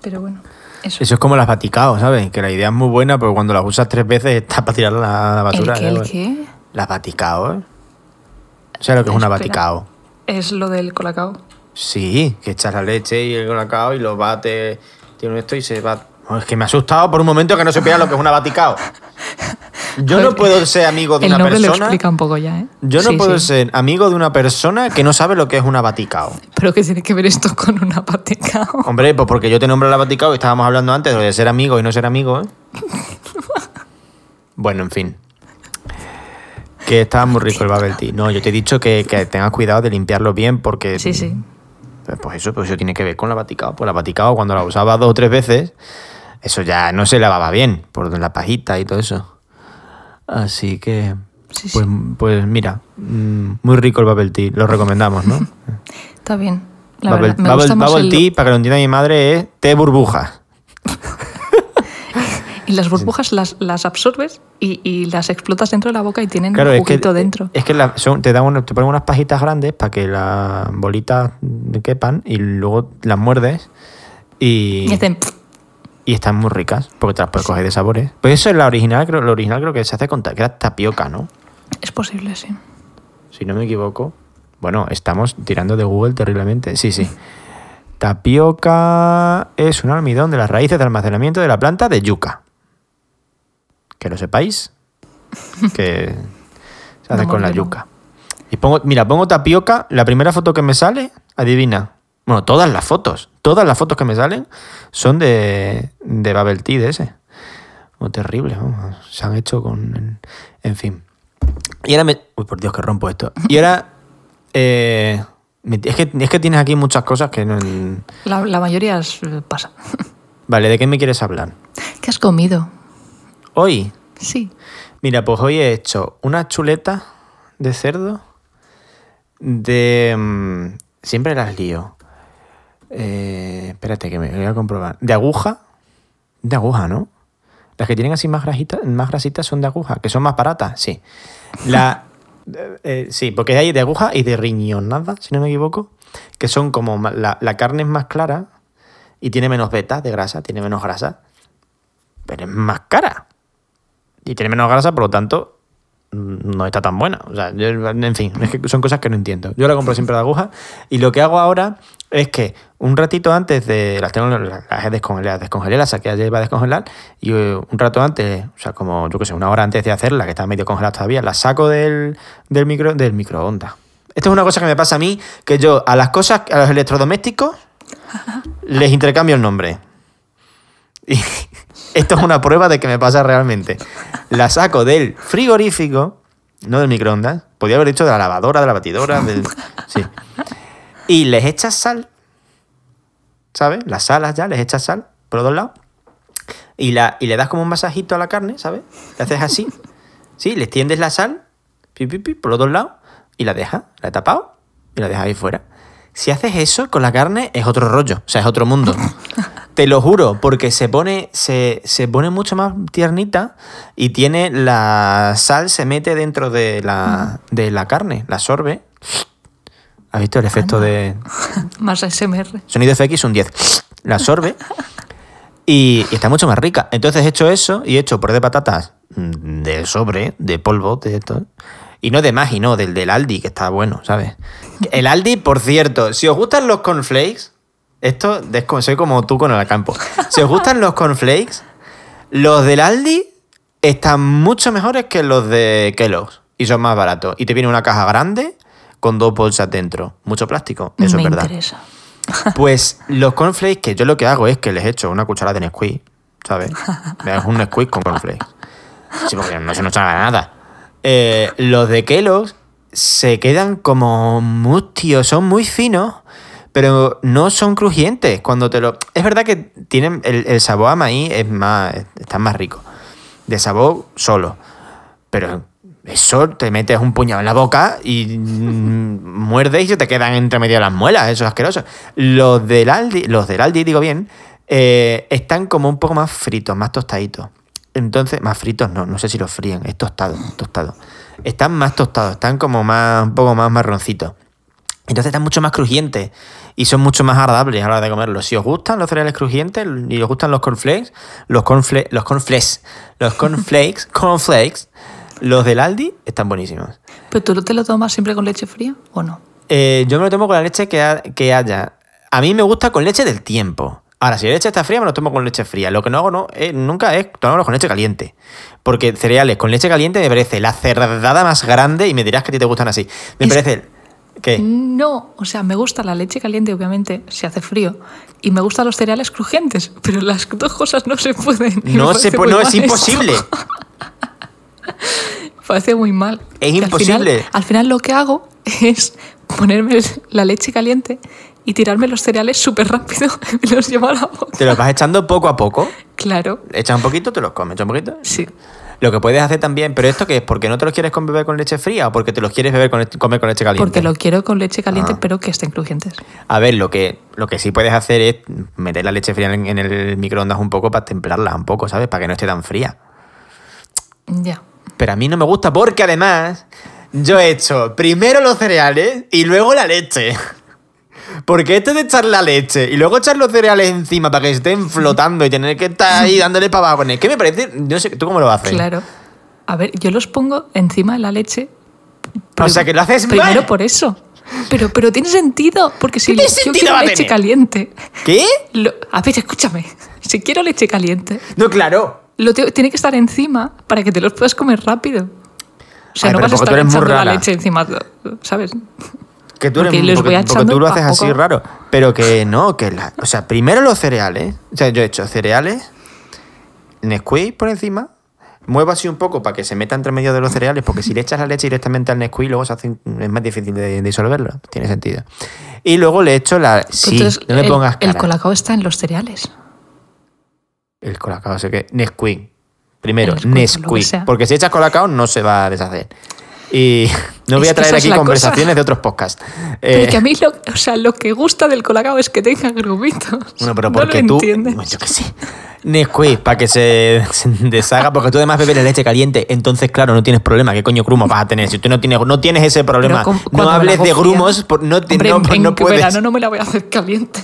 Speaker 2: Pero bueno, eso.
Speaker 1: Eso es como las Vaticao, ¿sabes? Que la idea es muy buena, pero cuando las usas tres veces está para tirarla a la basura.
Speaker 2: ¿El qué? ¿El
Speaker 1: ¿sabes?
Speaker 2: qué?
Speaker 1: Las Vaticao, ¿eh? ¿Sabes lo que es una. Vaticao?
Speaker 2: Es lo del colacao.
Speaker 1: Sí, que echas la leche y el colacao y lo bates, tiene esto y se va... Es que me ha asustado por un momento que no supiera lo que es una Vaticao. Yo no puedo ser amigo de
Speaker 2: el
Speaker 1: una
Speaker 2: nombre lo
Speaker 1: persona...
Speaker 2: explica un poco ya, ¿eh?
Speaker 1: Yo no
Speaker 2: Sí,
Speaker 1: puedo
Speaker 2: sí.
Speaker 1: ser amigo de una persona que no sabe lo que es una Vaticao.
Speaker 2: Pero que tiene que ver esto con una pateca.
Speaker 1: Hombre, pues porque yo te nombro la Vaticao y estábamos hablando antes de ser amigo y no ser amigo, ¿eh? Bueno, en fin. Que estaba muy rico el bubble tea. No, yo te he dicho que, que tengas cuidado de limpiarlo bien porque...
Speaker 2: Sí, sí.
Speaker 1: Pues, pues eso, pues eso tiene que ver con la Vaticao. Pues la Vaticao cuando la usaba dos o tres veces, eso ya no se lavaba bien, por la pajita y todo eso. Así que...
Speaker 2: Sí,
Speaker 1: Pues,
Speaker 2: sí.
Speaker 1: pues mira, mm, muy rico el bubble tea, lo recomendamos, ¿no? <laughs>
Speaker 2: Está bien. La
Speaker 1: bubble
Speaker 2: verdad, me
Speaker 1: bubble-
Speaker 2: gusta el-
Speaker 1: tea, para que lo entienda mi madre, es té burbujas. <laughs>
Speaker 2: Y las burbujas las, las absorbes y, y las explotas dentro de la boca y tienen
Speaker 1: Claro,
Speaker 2: un
Speaker 1: es que,
Speaker 2: juguito dentro.
Speaker 1: es que la- son- te, dan te ponen unas pajitas grandes para que las bolitas quepan y luego las muerdes y,
Speaker 2: Y hacen...
Speaker 1: y están muy ricas porque te las puedes coger de sabores. Pues eso es la original, creo, lo original creo que se hace con ta- que era tapioca, ¿no?
Speaker 2: Es posible, sí.
Speaker 1: Si no me equivoco. Bueno, estamos tirando de Google terriblemente. Sí, sí. <laughs> Tapioca es un almidón de las raíces de almacenamiento de la planta de yuca. que lo sepáis, <laughs> que se hace con la yuca. Y pongo, mira, pongo tapioca, la primera foto que me sale, adivina. Bueno, todas las fotos, todas las fotos que me salen son de, de Bubble Tea de ese. Oh, terrible, vamos, se han hecho con... En, en fin. Y ahora me... Uy, por Dios, que rompo esto. Y ahora... <laughs> eh, es, que, es que tienes aquí muchas cosas que no...
Speaker 2: La, la mayoría es- eh, pasa. <laughs>
Speaker 1: Vale, ¿de qué me quieres hablar?
Speaker 2: ¿Qué has comido?
Speaker 1: Hoy,
Speaker 2: Sí.
Speaker 1: mira, pues hoy he hecho una chuleta de cerdo de... mm, siempre las lío. Eh, espérate que me voy a comprobar. De aguja. De aguja, ¿no? Las que tienen así más grasitas, más grasitas son de aguja, que son más baratas, sí. La, eh, eh, sí, porque hay de aguja y de riñonada, si no me equivoco, que son como la, la carne es más clara y tiene menos beta de grasa, tiene menos grasa, pero es más cara. Y tiene menos grasa, por lo tanto, no está tan buena. O sea, yo- en fin, es que son cosas que no entiendo. Yo la compro siempre de aguja y lo que hago ahora es que un ratito antes de las tengo las he descongelado, descongelé, las saqué ayer para descongelar y eh, un rato antes, o sea, como yo que sé, una hora antes de hacerla, que está medio congelada todavía, la saco del, del micro del microondas. Esto es una cosa que me pasa a mí, que yo a las cosas, a los electrodomésticos, <laughs> les intercambio el nombre. Y <laughs> esto es una prueba de que me pasa realmente. La saco del frigorífico, no del microondas. Podría haber dicho de la lavadora, de la batidora, del. Sí. Y les echas sal. ¿Sabes? Las salas ya, les echas sal por los dos lados. Y, la, y le das como un masajito a la carne, ¿sabes? Le haces así. <laughs> Sí, le tiendes la sal, pi, pi, pi, por los dos lados, y la dejas, la he tapado, y la dejas ahí fuera. Si haces eso con la carne, es otro rollo, o sea, es otro mundo. <laughs> Te lo juro, porque se pone, se, se pone mucho más tiernita y tiene la sal, se mete dentro de la, de la carne, la absorbe. ¿Has visto el efecto de, <laughs>
Speaker 2: Más SMR.
Speaker 1: Sonido FX un 10. La absorbe y, y está mucho más rica. Entonces he hecho eso y he hecho por de patatas de sobre, de polvo, de esto. Y no de Maggi, no, del del Aldi, que está bueno, ¿sabes? El Aldi, por cierto, si os gustan los cornflakes, esto soy como tú con el campo. Si os gustan los cornflakes, los del Aldi están mucho mejores que los de Kellogg's y son más baratos. Y te viene una caja grande con dos bolsas dentro. Mucho plástico, eso
Speaker 2: Me
Speaker 1: es verdad.
Speaker 2: interesa. <laughs> <laughs>
Speaker 1: Pues los cornflakes, que yo lo que hago es que les echo una cucharada de Nesquik, ¿sabes? Es un Nesquik con cornflakes. Sí, porque no se nos haga nada. Eh, los de Kellogg's se quedan como mustios, son muy finos, pero no son crujientes. Cuando te lo. Es verdad que tienen. El, el sabor a maíz es más. está más rico. De sabor solo. Pero eso te metes un puñado en la boca y mm, muerdes y se te quedan entre medio las muelas. Eso es asqueroso. Los del Aldi, los del Aldi, digo bien, eh, están como un poco más fritos, más tostaditos. Entonces, más fritos no, no sé si los fríen, es tostado, tostado. Están más tostados, están como más, un poco más marroncitos. Entonces están mucho más crujientes y son mucho más agradables a la hora de comerlos. Si os gustan los cereales crujientes y os gustan los cornflakes, los cornflakes, los cornflakes, los cornflakes, <laughs> cornflakes, los del Aldi están buenísimos.
Speaker 2: ¿Pero tú te lo tomas siempre con leche fría o no?
Speaker 1: Eh, yo me lo tomo con la leche que, ha- que haya. A mí me gusta con leche del tiempo. Ahora, si la leche está fría, me lo tomo con leche fría. Lo que no hago no, eh, nunca es tomármelo con leche caliente. Porque cereales con leche caliente me parece la cerdada más grande y me dirás que a ti te gustan así. Me
Speaker 2: Es-
Speaker 1: parece... ¿Qué?
Speaker 2: No, o sea, me gusta la leche caliente, obviamente, si hace frío, y me gustan los cereales crujientes, pero las dos cosas no se pueden.
Speaker 1: No, se no es imposible. <laughs> <laughs>
Speaker 2: Parece muy mal.
Speaker 1: Es imposible.
Speaker 2: Al final, al final lo que hago <laughs> es ponerme la leche caliente y tirarme los cereales súper rápido y <laughs> me los llevo a la boca.
Speaker 1: Te los vas echando poco a poco.
Speaker 2: Claro,
Speaker 1: Echas un poquito, te los comes. Echas un poquito.
Speaker 2: sí.
Speaker 1: Lo que puedes hacer también, pero esto que es porque no te los quieres beber con leche fría o porque te los quieres beber con, comer con leche caliente.
Speaker 2: Porque lo quiero con leche caliente,
Speaker 1: Ah.
Speaker 2: pero que estén crujientes.
Speaker 1: A ver, lo que, lo que sí puedes hacer es meter la leche fría en, en el microondas un poco para templarla un poco, ¿sabes? Para que no esté tan fría.
Speaker 2: Ya.
Speaker 1: Pero a mí no me gusta porque además yo he hecho primero los cereales y luego la leche. <laughs> Porque esto de echar la leche y luego echar los cereales encima para que estén <laughs> flotando y tener que estar ahí dándole para abajo, es que me parece, no sé, ¿tú cómo lo haces?
Speaker 2: Claro. A ver, yo los pongo encima de la leche.
Speaker 1: O sea, que lo haces
Speaker 2: Primero
Speaker 1: mal.
Speaker 2: por eso. Pero, pero tiene sentido, porque si
Speaker 1: ¿Qué
Speaker 2: yo quiero leche caliente.
Speaker 1: ¿Qué?
Speaker 2: lo- a ver, escúchame. Si quiero leche caliente,
Speaker 1: No, claro.
Speaker 2: Lo te- tiene que estar encima para que te los puedas comer rápido. O sea,
Speaker 1: Ay,
Speaker 2: no vas a estar echando la leche encima, ¿sabes?
Speaker 1: Que tú eres
Speaker 2: Porque
Speaker 1: porque, tú lo haces así raro. Pero que no, que la. O sea, primero los cereales. O sea, yo he hecho cereales, Nesquik por encima. Muevo así un poco para que se meta entre medio de los cereales, porque si le echas la leche directamente al Nesquik, luego se hace, es más difícil de disolverlo. Tiene sentido. Y luego le echo la. Sí,
Speaker 2: Entonces,
Speaker 1: no me pongas cara.
Speaker 2: el colacao está en los cereales.
Speaker 1: El colacao, sé que. Nesquik. Primero,
Speaker 2: Nesquik.
Speaker 1: Porque si echas colacao no se va a deshacer. Y <laughs> no voy
Speaker 2: Es
Speaker 1: a traer aquí
Speaker 2: la
Speaker 1: conversaciones
Speaker 2: cosa.
Speaker 1: de otros podcasts.
Speaker 2: Pero
Speaker 1: Eh,
Speaker 2: que a mí lo, o sea, lo que gusta del colacao es que tenga grumitos.
Speaker 1: Bueno, pero
Speaker 2: no
Speaker 1: porque
Speaker 2: lo
Speaker 1: tú.
Speaker 2: entiendes.
Speaker 1: Yo qué sé. Nesquik, para que se, se <laughs> deshaga, porque tú además bebes leche caliente, entonces, claro, no tienes problema. ¿Qué coño grumos vas a tener? Si tú no tienes, no tienes ese problema,
Speaker 2: con-
Speaker 1: no
Speaker 2: la
Speaker 1: hables de grumos, por- no, te-
Speaker 2: Hombre,
Speaker 1: no,
Speaker 2: en,
Speaker 1: no
Speaker 2: en
Speaker 1: puedes.
Speaker 2: verano no me la voy a hacer caliente.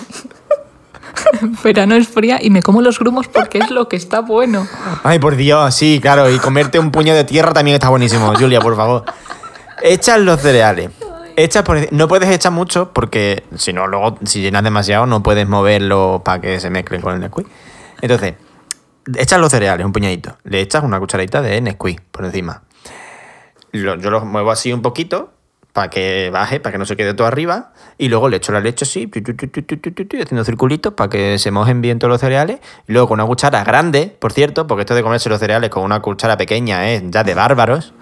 Speaker 2: <laughs> Verano es fría y me como los grumos porque es lo que está bueno.
Speaker 1: Ay, por Dios, sí, claro. Y comerte un puño de tierra también está buenísimo. Julia, por favor. Echas los cereales. Echas por- no puedes echar mucho porque si no, luego, si llenas demasiado, no puedes moverlo para que se mezclen con el Nesquik. Entonces, echas los cereales, un puñadito. Le echas una cucharadita de Nesquik por encima. Yo los muevo así un poquito para que baje, para que no se quede todo arriba, y luego le echo la leche así, haciendo circulitos para que se mojen bien todos los cereales, y luego con una cuchara grande, por cierto, porque esto de comerse los cereales con una cuchara pequeña es ya de bárbaros,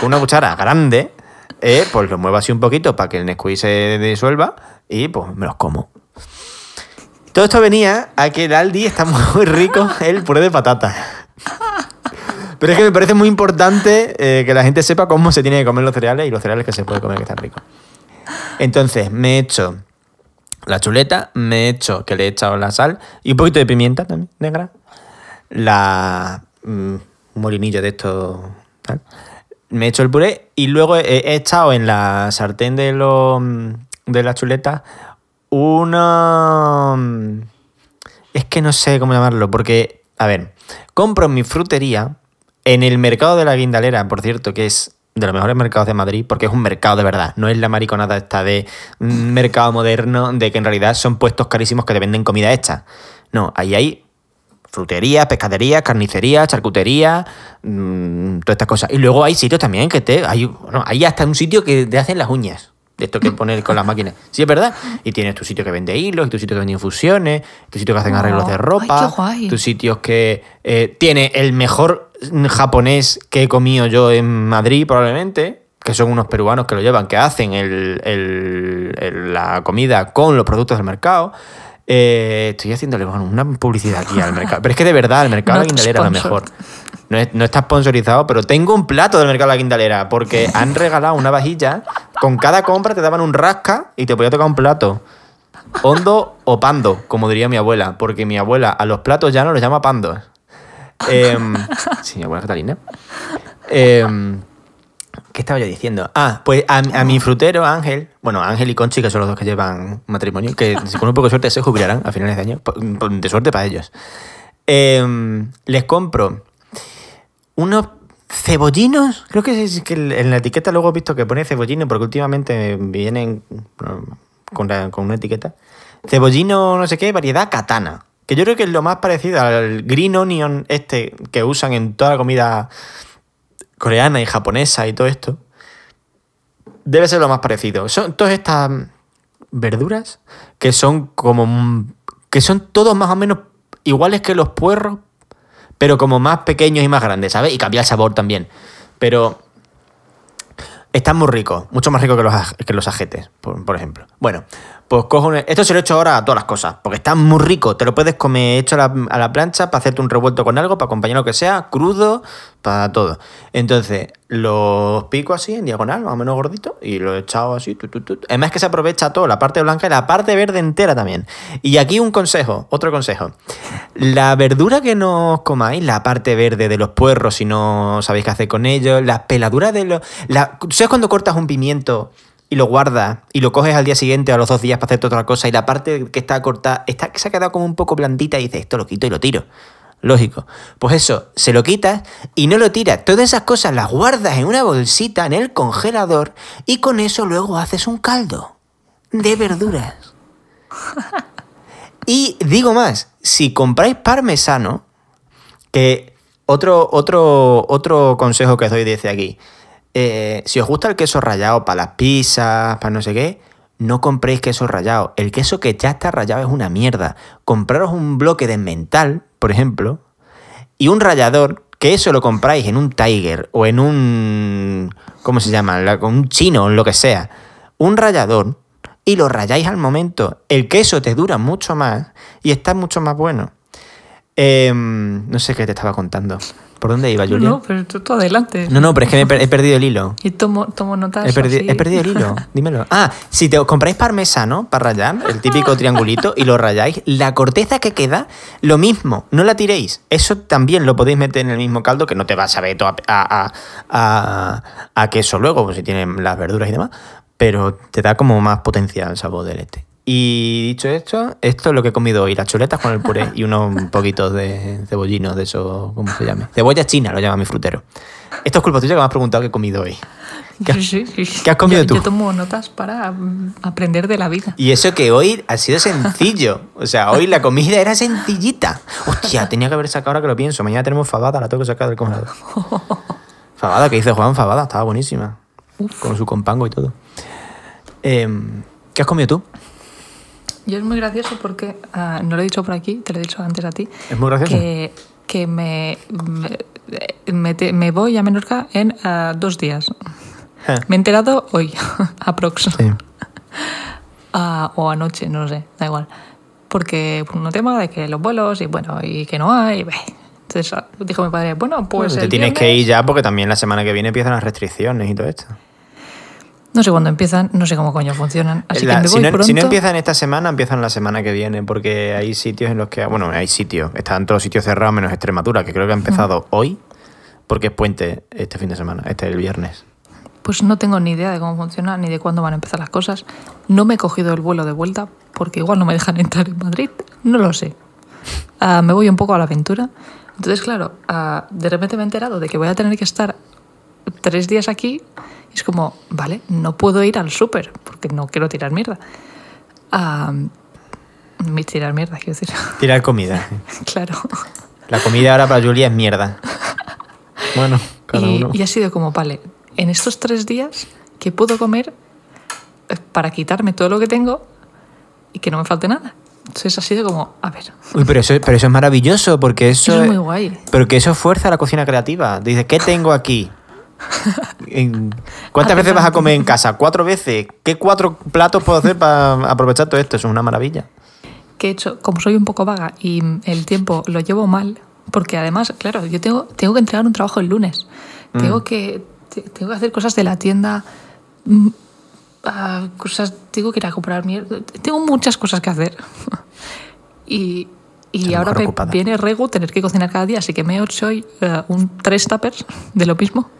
Speaker 1: con una cuchara grande, eh, pues lo muevo así un poquito para que el Nesquik se disuelva, y pues me los como. Todo esto venía a que el Aldi está muy rico el puré de patatas. Pero es que me parece muy importante eh, que la gente sepa cómo se tiene que comer los cereales y los cereales que se puede comer que están ricos. Entonces, me he hecho la chuleta, me he hecho que le he echado la sal y un poquito de pimienta también, negra. La. mm, un molinillo de esto. Me he hecho el puré y luego he, echado en la sartén de, lo, de la chuleta una. mm, Es que no sé cómo llamarlo, porque, a ver, compro en mi frutería, en el mercado de la Guindalera, por cierto, que es de los mejores mercados de Madrid, porque es un mercado de verdad, no es la mariconada esta de mercado moderno, de que en realidad son puestos carísimos que te venden comida hecha. No, ahí hay frutería, pescadería, carnicería, charcutería, mm, todas estas cosas. Y luego hay sitios también que te. Hay, bueno, hay hasta un sitio que te hacen las uñas. De esto que poner con las máquinas. Sí, es verdad. Y tienes tu sitio que vende hilos, tu sitio que vende infusiones, tu sitio que hacen
Speaker 2: Oh,
Speaker 1: arreglos de ropa, tus sitios que eh, tiene el mejor japonés que he comido yo en Madrid, probablemente, que son unos peruanos que lo llevan, que hacen el- el- el- la comida con los productos del mercado. Eh, estoy haciéndole bueno, una publicidad aquí al mercado. Pero es que de verdad, el mercado de <laughs> la Guindalera es lo mejor. No, es- no está sponsorizado, pero tengo un plato del mercado de la Guindalera porque han regalado una vajilla. Con cada compra te daban un rasca y te podía tocar un plato. Hondo o pando, como diría mi abuela, porque mi abuela a los platos ya no los llama pandos. Em, <laughs> sí, mi abuela Catalina. Em, ¿Qué estaba yo diciendo? Ah, pues a, a mi frutero Ángel, bueno, Ángel y Conchi, que son los dos que llevan matrimonio, que <laughs> con un poco de suerte se jubilarán a finales de año, de suerte para ellos. Em, les compro unos cebollinos, creo que es que en la etiqueta luego he visto que pone cebollino, porque últimamente vienen bueno, con, la- con una etiqueta. Cebollino, no sé qué, variedad katana. Que yo creo que es lo más parecido al green onion este que usan en toda la comida coreana y japonesa y todo esto. Debe ser lo más parecido. Son todas estas verduras que son como... que son todos más o menos iguales que los puerros, pero como más pequeños y más grandes, ¿sabes? Y cambia el sabor también. Pero están muy ricos, mucho más ricos que los, que los ajetes, por, por ejemplo. Bueno, pues cojo Esto se lo he hecho ahora a todas las cosas, porque está muy rico. Te lo puedes comer hecho a la, plancha para hacerte un revuelto con algo, para acompañar lo que sea, crudo, para todo. Entonces, los pico así, en diagonal, más o menos gordito, y lo he echado así. tu, tu, tu. Además que se aprovecha todo, la parte blanca y la parte verde entera también. Y aquí un consejo, otro consejo. La verdura que no comáis, la parte verde de los puerros, si no sabéis qué hacer con ellos, las peladuras de los... La, ¿Sabes cuando cortas un pimiento y lo guardas y lo coges al día siguiente o a los dos días para hacerte otra cosa y la parte que está cortada está, se ha quedado como un poco blandita y dices, esto lo quito y lo tiro? Lógico. Pues eso, se lo quitas y no lo tiras. Todas esas cosas las guardas en una bolsita en el congelador y con eso luego haces un caldo de verduras. <laughs> Y digo más, si compráis parmesano, que Otro, otro, otro consejo que os doy desde aquí. Eh, si os gusta el queso rallado para las pizzas, para no sé qué, no compréis queso rallado. El queso que ya está rallado es una mierda. Compraros un bloque de mental, por ejemplo, y un rallador, que eso lo compráis en un Tiger o en un. ¿Cómo se llama? Un chino o lo que sea. Un rallador y lo rayáis al momento. El queso te dura mucho más y está mucho más bueno. Em, no sé qué te estaba contando. ¿Por dónde iba, Julia?
Speaker 2: No, pero tú, tú adelante.
Speaker 1: No, no, pero es que me he per- he perdido el hilo.
Speaker 2: Y tomo, tomo notas.
Speaker 1: He, perdi-
Speaker 2: así.
Speaker 1: he perdido el hilo, <laughs> dímelo. Ah, si te compráis parmesano para rayar, el típico triangulito, y lo rayáis, la corteza que queda, lo mismo, no la tiréis. Eso también lo podéis meter en el mismo caldo, que no te va a saber todo a, a, a- a queso luego, pues si tienen las verduras y demás, pero te da como más potencia el sabor del este. Y dicho esto, esto es lo que he comido hoy, las chuletas con el puré y unos <laughs> poquitos de cebollinos de eso, ¿cómo se llame? Cebolla china, lo llama mi frutero. Esto es culpa tuya que me has preguntado qué he comido hoy. ¿Qué has- <laughs>
Speaker 2: Sí, sí, sí.
Speaker 1: qué has comido
Speaker 2: Yo-
Speaker 1: tú?
Speaker 2: Yo tomo notas para aprender de la vida.
Speaker 1: Y eso que hoy ha sido sencillo. <laughs> O sea, hoy la comida era sencillita. Hostia, tenía que haber sacado ahora que lo pienso. Mañana tenemos fabada, la tengo que sacar del congelador. Fabada, que hizo Juan, fabada, estaba buenísima. Con su compango y todo. Em, ¿Qué has comido tú?
Speaker 2: Y es muy gracioso porque, ah, no lo he dicho por aquí, te lo he dicho antes a ti.
Speaker 1: Es muy gracioso.
Speaker 2: Que, que me, me, me te- me voy a Menorca en ah, dos días.
Speaker 1: Eh,
Speaker 2: Me he enterado hoy, <laughs> aprox.
Speaker 1: sí. <laughs>
Speaker 2: Ah, o anoche, no lo sé, da igual. Porque por un tema de que los vuelos y bueno, y que no hay. beh. Entonces dijo mi padre, bueno, pues.
Speaker 1: te
Speaker 2: el
Speaker 1: tienes que ir ya porque también la semana que viene empiezan las restricciones y todo esto.
Speaker 2: No sé cuándo empiezan, no sé cómo coño funcionan. Así
Speaker 1: La-
Speaker 2: que me
Speaker 1: si, no,
Speaker 2: pronto.
Speaker 1: si no empiezan esta semana, empiezan la semana que viene, porque hay sitios en los que. Bueno, hay sitios. Están todos los sitios cerrados menos Extremadura, que creo que ha empezado hoy, porque es puente este fin de semana, este es el viernes.
Speaker 2: Pues no tengo ni idea de cómo funciona ni de cuándo van a empezar las cosas. No me he cogido el vuelo de vuelta porque igual no me dejan <laughs> entrar en Madrid. No lo sé. Ah, me voy un poco a la aventura. Entonces, claro, ah, de repente me he enterado de que voy a tener que estar tres días aquí. Y es como, vale, no puedo ir al súper porque no quiero tirar mierda. Mi tirar mierda, quiero decir. <laughs>
Speaker 1: Tirar comida. <laughs>
Speaker 2: claro.
Speaker 1: La comida ahora para Julia es mierda. Bueno, cada
Speaker 2: y,
Speaker 1: uno.
Speaker 2: y ha sido como, vale, en estos tres días, ¿qué puedo comer eh, para quitarme todo lo que tengo y que no me falte nada? Entonces ha sido como, a ver,
Speaker 1: Uy, pero eso, pero eso es maravilloso, porque eso.
Speaker 2: Eso es muy guay.
Speaker 1: Pero que eso fuerza la cocina creativa. Dices, ¿qué tengo aquí? ¿Cuántas veces vas a comer en casa? ¿Cuatro veces? ¿Qué cuatro platos puedo hacer para aprovechar todo esto? Es una maravilla.
Speaker 2: que he hecho, como soy un poco vaga y el tiempo lo llevo mal, porque además, claro, yo tengo, tengo que entregar un trabajo el lunes, tengo, que, te- tengo que hacer cosas de la tienda, mm, ah, cosas, tengo que ir a comprar mierda, tengo muchas cosas que hacer. <laughs> y y ahora me viene regu tener que cocinar cada día, así que me he hecho hoy eh, un tres tuppers de lo mismo.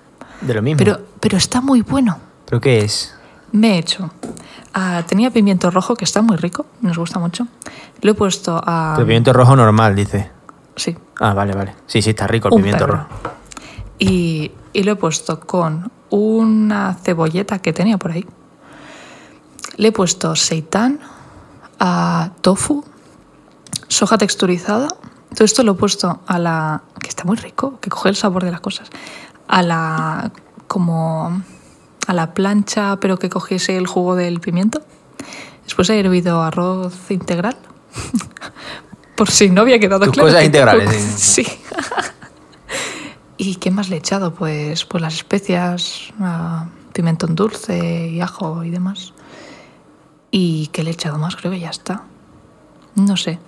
Speaker 1: De lo mismo.
Speaker 2: Pero, pero está muy bueno.
Speaker 1: ¿Pero qué es?
Speaker 2: Me he hecho. ah, tenía pimiento rojo, que está muy rico, nos gusta mucho. Lo he puesto a.
Speaker 1: Pero pimiento rojo normal, dice.
Speaker 2: Sí.
Speaker 1: Ah, vale, vale. Sí, sí, está rico el
Speaker 2: un
Speaker 1: pimiento
Speaker 2: perro.
Speaker 1: rojo.
Speaker 2: Y, y lo he puesto con una cebolleta que tenía por ahí. Le he puesto seitán, a tofu, soja texturizada. Todo esto lo he puesto a la. que está muy rico, que coge el sabor de las cosas. A la. como. a la plancha, pero que cogiese el jugo del pimiento. Después he hervido arroz integral. <laughs> Por si no había quedado
Speaker 1: Tus
Speaker 2: claro.
Speaker 1: cosas
Speaker 2: que tengo-
Speaker 1: integrales, <laughs>
Speaker 2: Sí. ¿Y qué más le he echado? Pues, pues las especias, ah, pimentón dulce y ajo y demás. ¿Y qué le he echado más? Creo que ya está. No sé.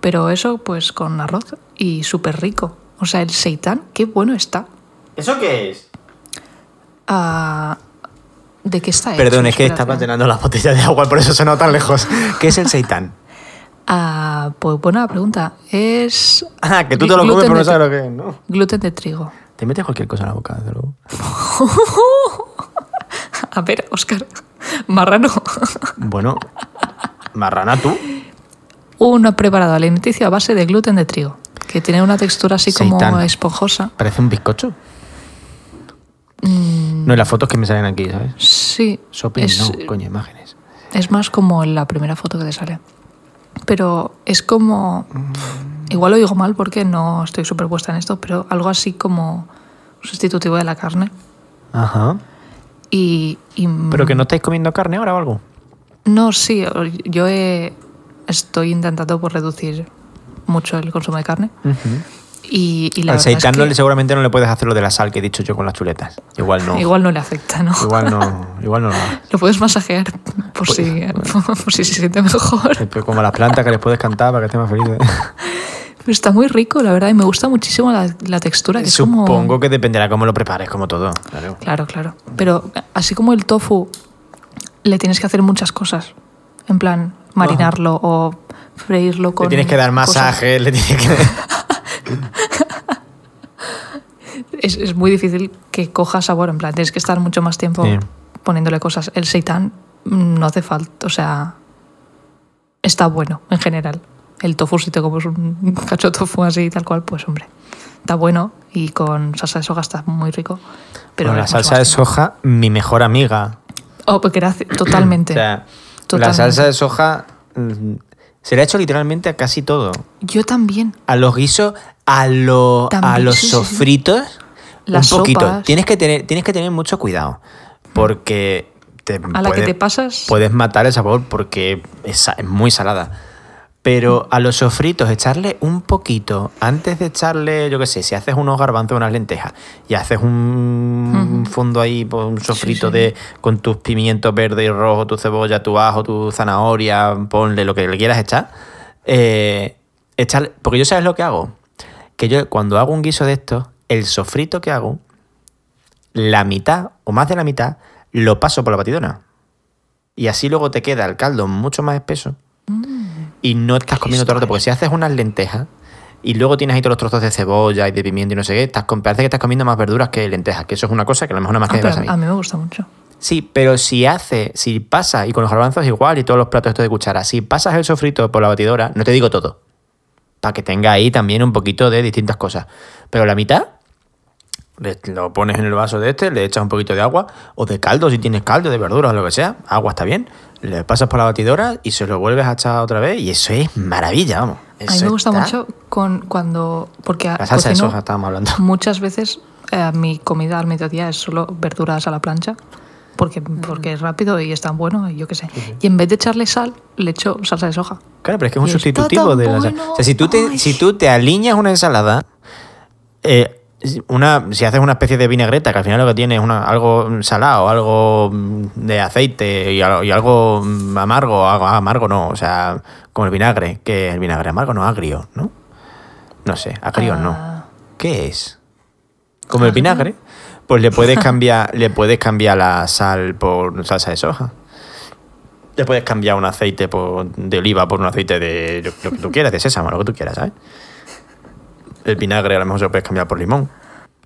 Speaker 2: Pero eso, pues con arroz y súper rico. O sea, el seitán, qué bueno está.
Speaker 1: ¿Eso qué es?
Speaker 2: Ah, ¿De qué está hecho?
Speaker 1: Perdón, es que estaba llenando la botella de agua, por eso sonó tan lejos. <laughs> ¿Qué es el seitán?
Speaker 2: Ah, pues buena pregunta. Es. <laughs>
Speaker 1: Ah, que tú te lo comes, pero no
Speaker 2: de
Speaker 1: sabes lo que es, ¿no?
Speaker 2: Gluten de trigo.
Speaker 1: Te metes cualquier cosa en la boca, desde luego. <laughs>
Speaker 2: A ver, Oscar. Marrano.
Speaker 1: Bueno, marrana tú.
Speaker 2: Un preparado alimenticio a base de gluten de trigo, que tiene una textura así como esponjosa.
Speaker 1: Parece un bizcocho.
Speaker 2: Mm,
Speaker 1: No, las fotos que me salen aquí, ¿sabes?
Speaker 2: sí,
Speaker 1: Shopping,
Speaker 2: es,
Speaker 1: no, coño, imágenes.
Speaker 2: es más como la primera foto que te sale. pero es como. Igual lo digo mal porque no estoy superpuesta en esto, pero algo así como sustitutivo de la carne.
Speaker 1: Ajá.
Speaker 2: Y, y-
Speaker 1: ¿Pero que no estáis comiendo carne ahora o algo?
Speaker 2: No, sí, yo he- estoy intentando por reducir mucho el consumo de carne. Y, y la
Speaker 1: Al
Speaker 2: verdad es que
Speaker 1: seguramente no le puedes hacer lo de la sal que he dicho yo con las chuletas. Igual no.
Speaker 2: igual no le afecta, ¿no?
Speaker 1: Igual no. Igual no lo
Speaker 2: puedes masajear por,
Speaker 1: Pues,
Speaker 2: si, <laughs> por si se siente mejor.
Speaker 1: Como las plantas que les puedes cantar para que estén más felices. <laughs>
Speaker 2: Pero está muy rico, la verdad, y me gusta muchísimo la, la textura. Que es como-
Speaker 1: Supongo que dependerá cómo lo prepares, como todo. Claro.
Speaker 2: Claro, claro. Pero así como el tofu, le tienes que hacer muchas cosas. En plan, marinarlo o freírlo con.
Speaker 1: Le tienes que dar
Speaker 2: cosas.
Speaker 1: masajes, le tienes que. <laughs> <laughs>
Speaker 2: Es, es muy difícil que coja sabor. En plan, tienes que estar mucho más tiempo
Speaker 1: Sí.
Speaker 2: poniéndole cosas. El seitán mm, no hace falta. O sea, está bueno en general. El tofu, si te comes un <laughs> cacho de tofu así tal cual, pues hombre, está bueno y con salsa de soja está muy rico. Pero
Speaker 1: Bueno, la salsa de soja, mi mejor amiga.
Speaker 2: Oh, pues gracias, totalmente.
Speaker 1: O sea, la
Speaker 2: Totalmente.
Speaker 1: salsa de soja mm, se le ha hecho literalmente a casi todo.
Speaker 2: Yo también.
Speaker 1: A los guisos, a, lo- a los
Speaker 2: sí, sí, sí.
Speaker 1: sofritos, un poquito.
Speaker 2: sopas.
Speaker 1: Tienes que, tener, tienes que tener mucho cuidado. Porque te
Speaker 2: A la que te pasas.
Speaker 1: puedes matar el sabor porque es, es muy salada. Pero a los sofritos, echarle un poquito, antes de echarle, yo qué sé, si haces unos garbanzos, unas lentejas, y haces un fondo ahí, pues, un sofrito
Speaker 2: sí.
Speaker 1: de con tus pimientos verde y rojo, tu cebolla, tu ajo, tu zanahoria, ponle lo que le quieras echar, eh, echarle, porque yo sabes lo que hago, que yo cuando hago un guiso de esto, el sofrito que hago, la mitad o más de la mitad, lo paso por la batidora. Y así luego te queda el caldo mucho más espeso y no estás comiendo todo el rato. Porque si haces unas lentejas y luego tienes ahí todos los trozos de cebolla y de pimiento y no sé qué, estás, parece que estás comiendo más verduras que lentejas, que eso es una cosa que a lo mejor nada más
Speaker 2: Ah,
Speaker 1: que pasa a mí.
Speaker 2: a mí me gusta mucho.
Speaker 1: Sí, pero si hace, si pasa, y con los garbanzos igual, y todos los platos estos de cuchara, si pasas el sofrito por la batidora, no te digo todo, para que tenga ahí también un poquito de distintas cosas, pero la mitad lo pones en el vaso de este, le echas un poquito de agua, o de caldo, si tienes caldo, de verduras o lo que sea, agua está bien, le pasas por la batidora y se lo vuelves a echar otra vez, y eso es maravilla, vamos.
Speaker 2: A mí me gusta
Speaker 1: está-
Speaker 2: mucho con, cuando. Porque
Speaker 1: La salsa de soja estábamos hablando.
Speaker 2: Muchas veces eh, mi comida al mediodía es solo verduras a la plancha. Porque, porque es rápido y es tan bueno, y yo qué sé. Y en vez de echarle sal, le echo salsa de soja.
Speaker 1: Claro, pero es que es un
Speaker 2: Y
Speaker 1: sustitutivo de la
Speaker 2: bueno.
Speaker 1: O sea, si tú te,
Speaker 2: Ay.
Speaker 1: si tú te alineas una ensalada, eh, una, si haces una especie de vinagreta, que al final lo que tiene es una, algo salado, algo de aceite y, al- y algo amargo, algo amargo no, o sea, como el vinagre, que el vinagre amargo no, agrio, ¿no? No sé, agrio no.
Speaker 2: Ah.
Speaker 1: ¿Qué es? Como el vinagre, pues le puedes <laughs> cambiar, le puedes cambiar la sal por salsa de soja. Le puedes cambiar un aceite por- de oliva por un aceite de lo, lo que tú quieras, de sésamo, lo que tú quieras, ¿sabes? El vinagre a lo mejor se lo puedes cambiar por limón.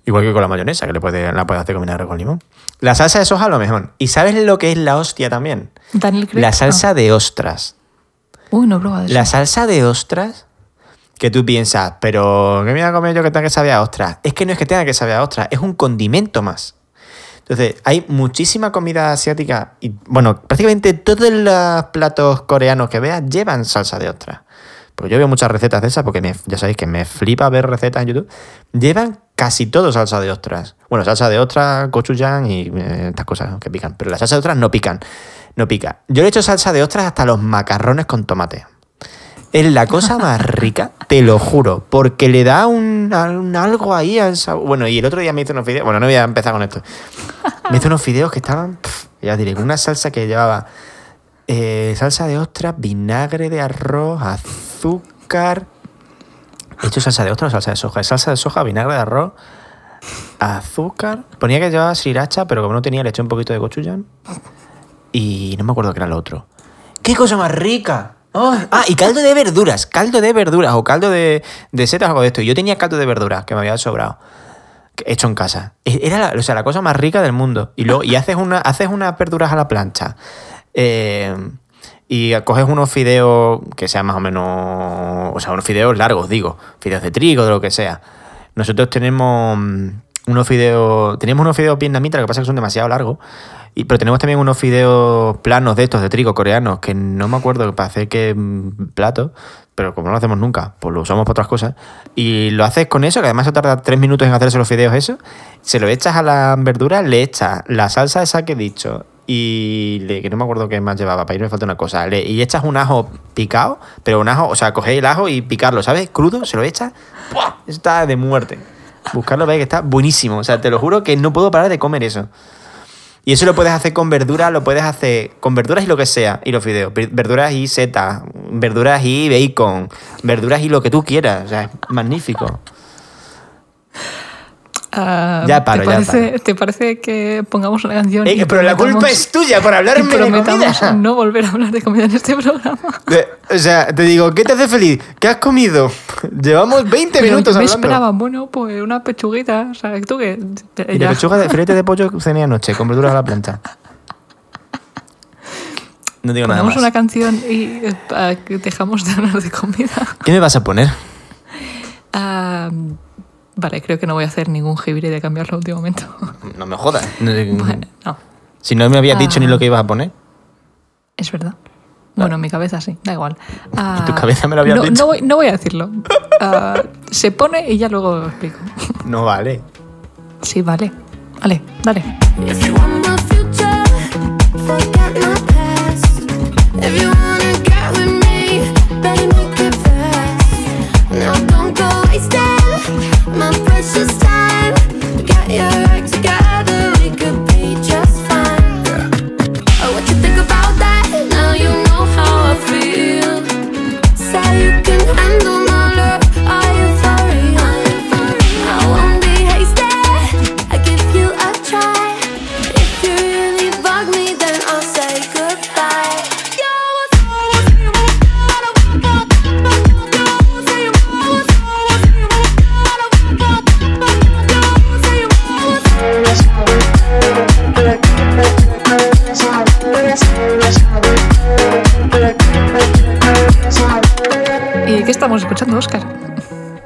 Speaker 1: Igual que con la mayonesa, que le puedes, la puedes hacer con vinagre con limón. La salsa de soja a lo mejor. ¿Y sabes lo que es la hostia también?
Speaker 2: Daniel Craig.
Speaker 1: La salsa de ostras.
Speaker 2: Uy, no he probado eso.
Speaker 1: La salsa de ostras que tú piensas, pero ¿qué me voy a comer yo que tenga que saber ostras? Es que no es que tenga que saber ostras, es un condimento más. Entonces, hay muchísima comida asiática y, bueno, prácticamente todos los platos coreanos que veas llevan salsa de ostras. Porque yo veo muchas recetas de esas porque me- ya sabéis que me flipa ver recetas en YouTube. Llevan casi todo salsa de ostras. Bueno, salsa de ostras, gochujang y eh, estas cosas que pican. Pero la salsa de ostras no pican. No pica. Yo le he hecho salsa de ostras hasta los macarrones con tomate. Es la cosa más rica, te lo juro, porque le da un, un algo ahí al sabor. Bueno, y el otro día me hice unos videos, bueno, no voy a empezar con esto. Me hice unos videos que estaban, ya diré, una salsa que llevaba eh, salsa de ostras, vinagre de arroz, azúcar. ¿He hecho salsa de ostras o salsa de soja? Salsa de soja, vinagre de arroz, azúcar. Ponía que llevaba sriracha, pero como no tenía, le eché un poquito de gochujang. Y no me acuerdo qué era lo otro. ¡Qué cosa más rica! ¡Ay! Ah, y caldo de verduras, caldo de verduras o caldo de, de setas o algo de esto. Yo tenía caldo de verduras que me había sobrado, hecho en casa. E- Era la, o sea, la cosa más rica del mundo. Y, luego, y haces, una, haces unas verduras a la plancha. eh, y coges unos fideos que sean más o menos. O sea, unos fideos largos, digo. Fideos de trigo, de lo que sea. Nosotros tenemos mm, unos fideos. Tenemos unos fideos vietnamitas, lo que pasa es que son demasiado largos. Y, pero tenemos también unos fideos planos de estos, de trigo coreanos, que no me acuerdo para hacer qué mm, plato, pero como no lo hacemos nunca, pues lo usamos para otras cosas. Y lo haces con eso, que además se tarda tres minutos en hacerse los fideos eso. Se lo echas a la verdura, le echas la salsa esa que he dicho y le, que no me acuerdo qué más llevaba, para ir me falta una cosa. Y echas un ajo picado, pero un ajo, o sea, cogéis el ajo y picarlo, ¿sabes? Crudo, se lo echas, está de muerte. Buscarlo, veis que está buenísimo. O sea, te lo juro que no puedo parar de comer eso. Y eso lo puedes hacer con verduras, lo puedes hacer con verduras y lo que sea, y los fideos. Ver- Verduras y setas, verduras y bacon, verduras y lo que tú quieras. O sea, es magnífico.
Speaker 2: Ah,
Speaker 1: Ya paro,
Speaker 2: ¿te
Speaker 1: ya
Speaker 2: parece, ¿Te parece que pongamos una canción?
Speaker 1: Eh,
Speaker 2: y
Speaker 1: pero la culpa es tuya por
Speaker 2: y
Speaker 1: hablarme de comida.
Speaker 2: no volver a hablar de comida en este programa.
Speaker 1: De- O sea, te digo, ¿qué te hace feliz? ¿Qué has comido? <laughs> Llevamos 20
Speaker 2: Pero
Speaker 1: minutos
Speaker 2: yo me
Speaker 1: hablando.
Speaker 2: esperaba, bueno, pues una pechuguita, o sea, tú que...
Speaker 1: Y de pechuga de filete de pollo cené anoche, con verduras a la plancha. No digo nada
Speaker 2: Ponemos
Speaker 1: más.
Speaker 2: una canción y eh, dejamos de hablar de comida.
Speaker 1: ¿Qué me vas a poner?
Speaker 2: Ah, vale, creo que no voy a hacer ningún jibiri de cambiarlo último momento. <laughs>
Speaker 1: No me jodas.
Speaker 2: Bueno, no,
Speaker 1: Si no me habías dicho ni
Speaker 2: Ah.
Speaker 1: lo que ibas a poner.
Speaker 2: es verdad. Bueno, en mi cabeza sí, da igual. <laughs> Ah,
Speaker 1: tu cabeza me lo habías
Speaker 2: no,
Speaker 1: dicho.
Speaker 2: No voy, no voy a decirlo. Ah, se pone y ya luego lo explico. <laughs>
Speaker 1: No vale.
Speaker 2: Sí, vale. Vale, dale.
Speaker 3: If you want my future,
Speaker 2: qué estamos escuchando, Oscar?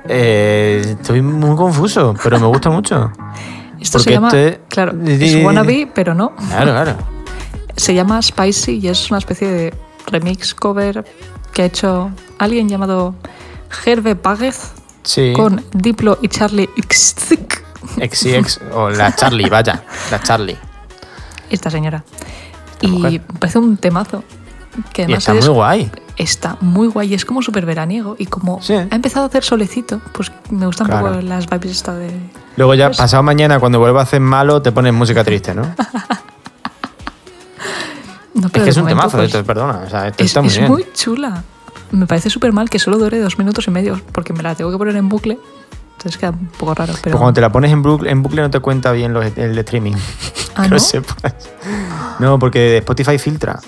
Speaker 1: Eh, estoy muy confuso, pero me gusta mucho. <laughs>
Speaker 2: Esto se
Speaker 1: Porque
Speaker 2: llama.
Speaker 1: este-
Speaker 2: Claro, es wannabe, pero no.
Speaker 1: Claro, claro. <laughs>
Speaker 2: Se llama Spicy y es una especie de remix cover que ha hecho alguien llamado Hervé Páguez
Speaker 1: Sí.
Speaker 2: con Diplo y Charlie Xzik,
Speaker 1: XIX o la Charlie, <laughs> vaya. La Charlie.
Speaker 2: esta señora.
Speaker 1: Esta
Speaker 2: y
Speaker 1: mujer.
Speaker 2: parece un temazo. Que
Speaker 1: Y está
Speaker 2: es-
Speaker 1: muy guay.
Speaker 2: Está muy guay, es como súper veraniego y como
Speaker 1: Sí.
Speaker 2: ha empezado a hacer solecito, pues me gustan un poco las vibes esta de...
Speaker 1: Luego ya
Speaker 2: Pues-
Speaker 1: pasado mañana, cuando vuelva a hacer malo, te pones música triste, ¿no? <laughs>
Speaker 2: No,
Speaker 1: Es
Speaker 2: pero
Speaker 1: que es un temazo,
Speaker 2: pues,
Speaker 1: esto, perdona. O sea, esto
Speaker 2: Es,
Speaker 1: está muy
Speaker 2: es
Speaker 1: bien.
Speaker 2: muy chula. Me parece súper mal que solo dure dos minutos y medio, porque me la tengo que poner en bucle. Entonces queda un poco raro. Pero...
Speaker 1: Pues cuando te la pones en bucle, en bucle no te cuenta bien los- el streaming.
Speaker 2: Ah, <laughs>
Speaker 1: que
Speaker 2: ¿no?
Speaker 1: lo sepas. No, porque Spotify filtra.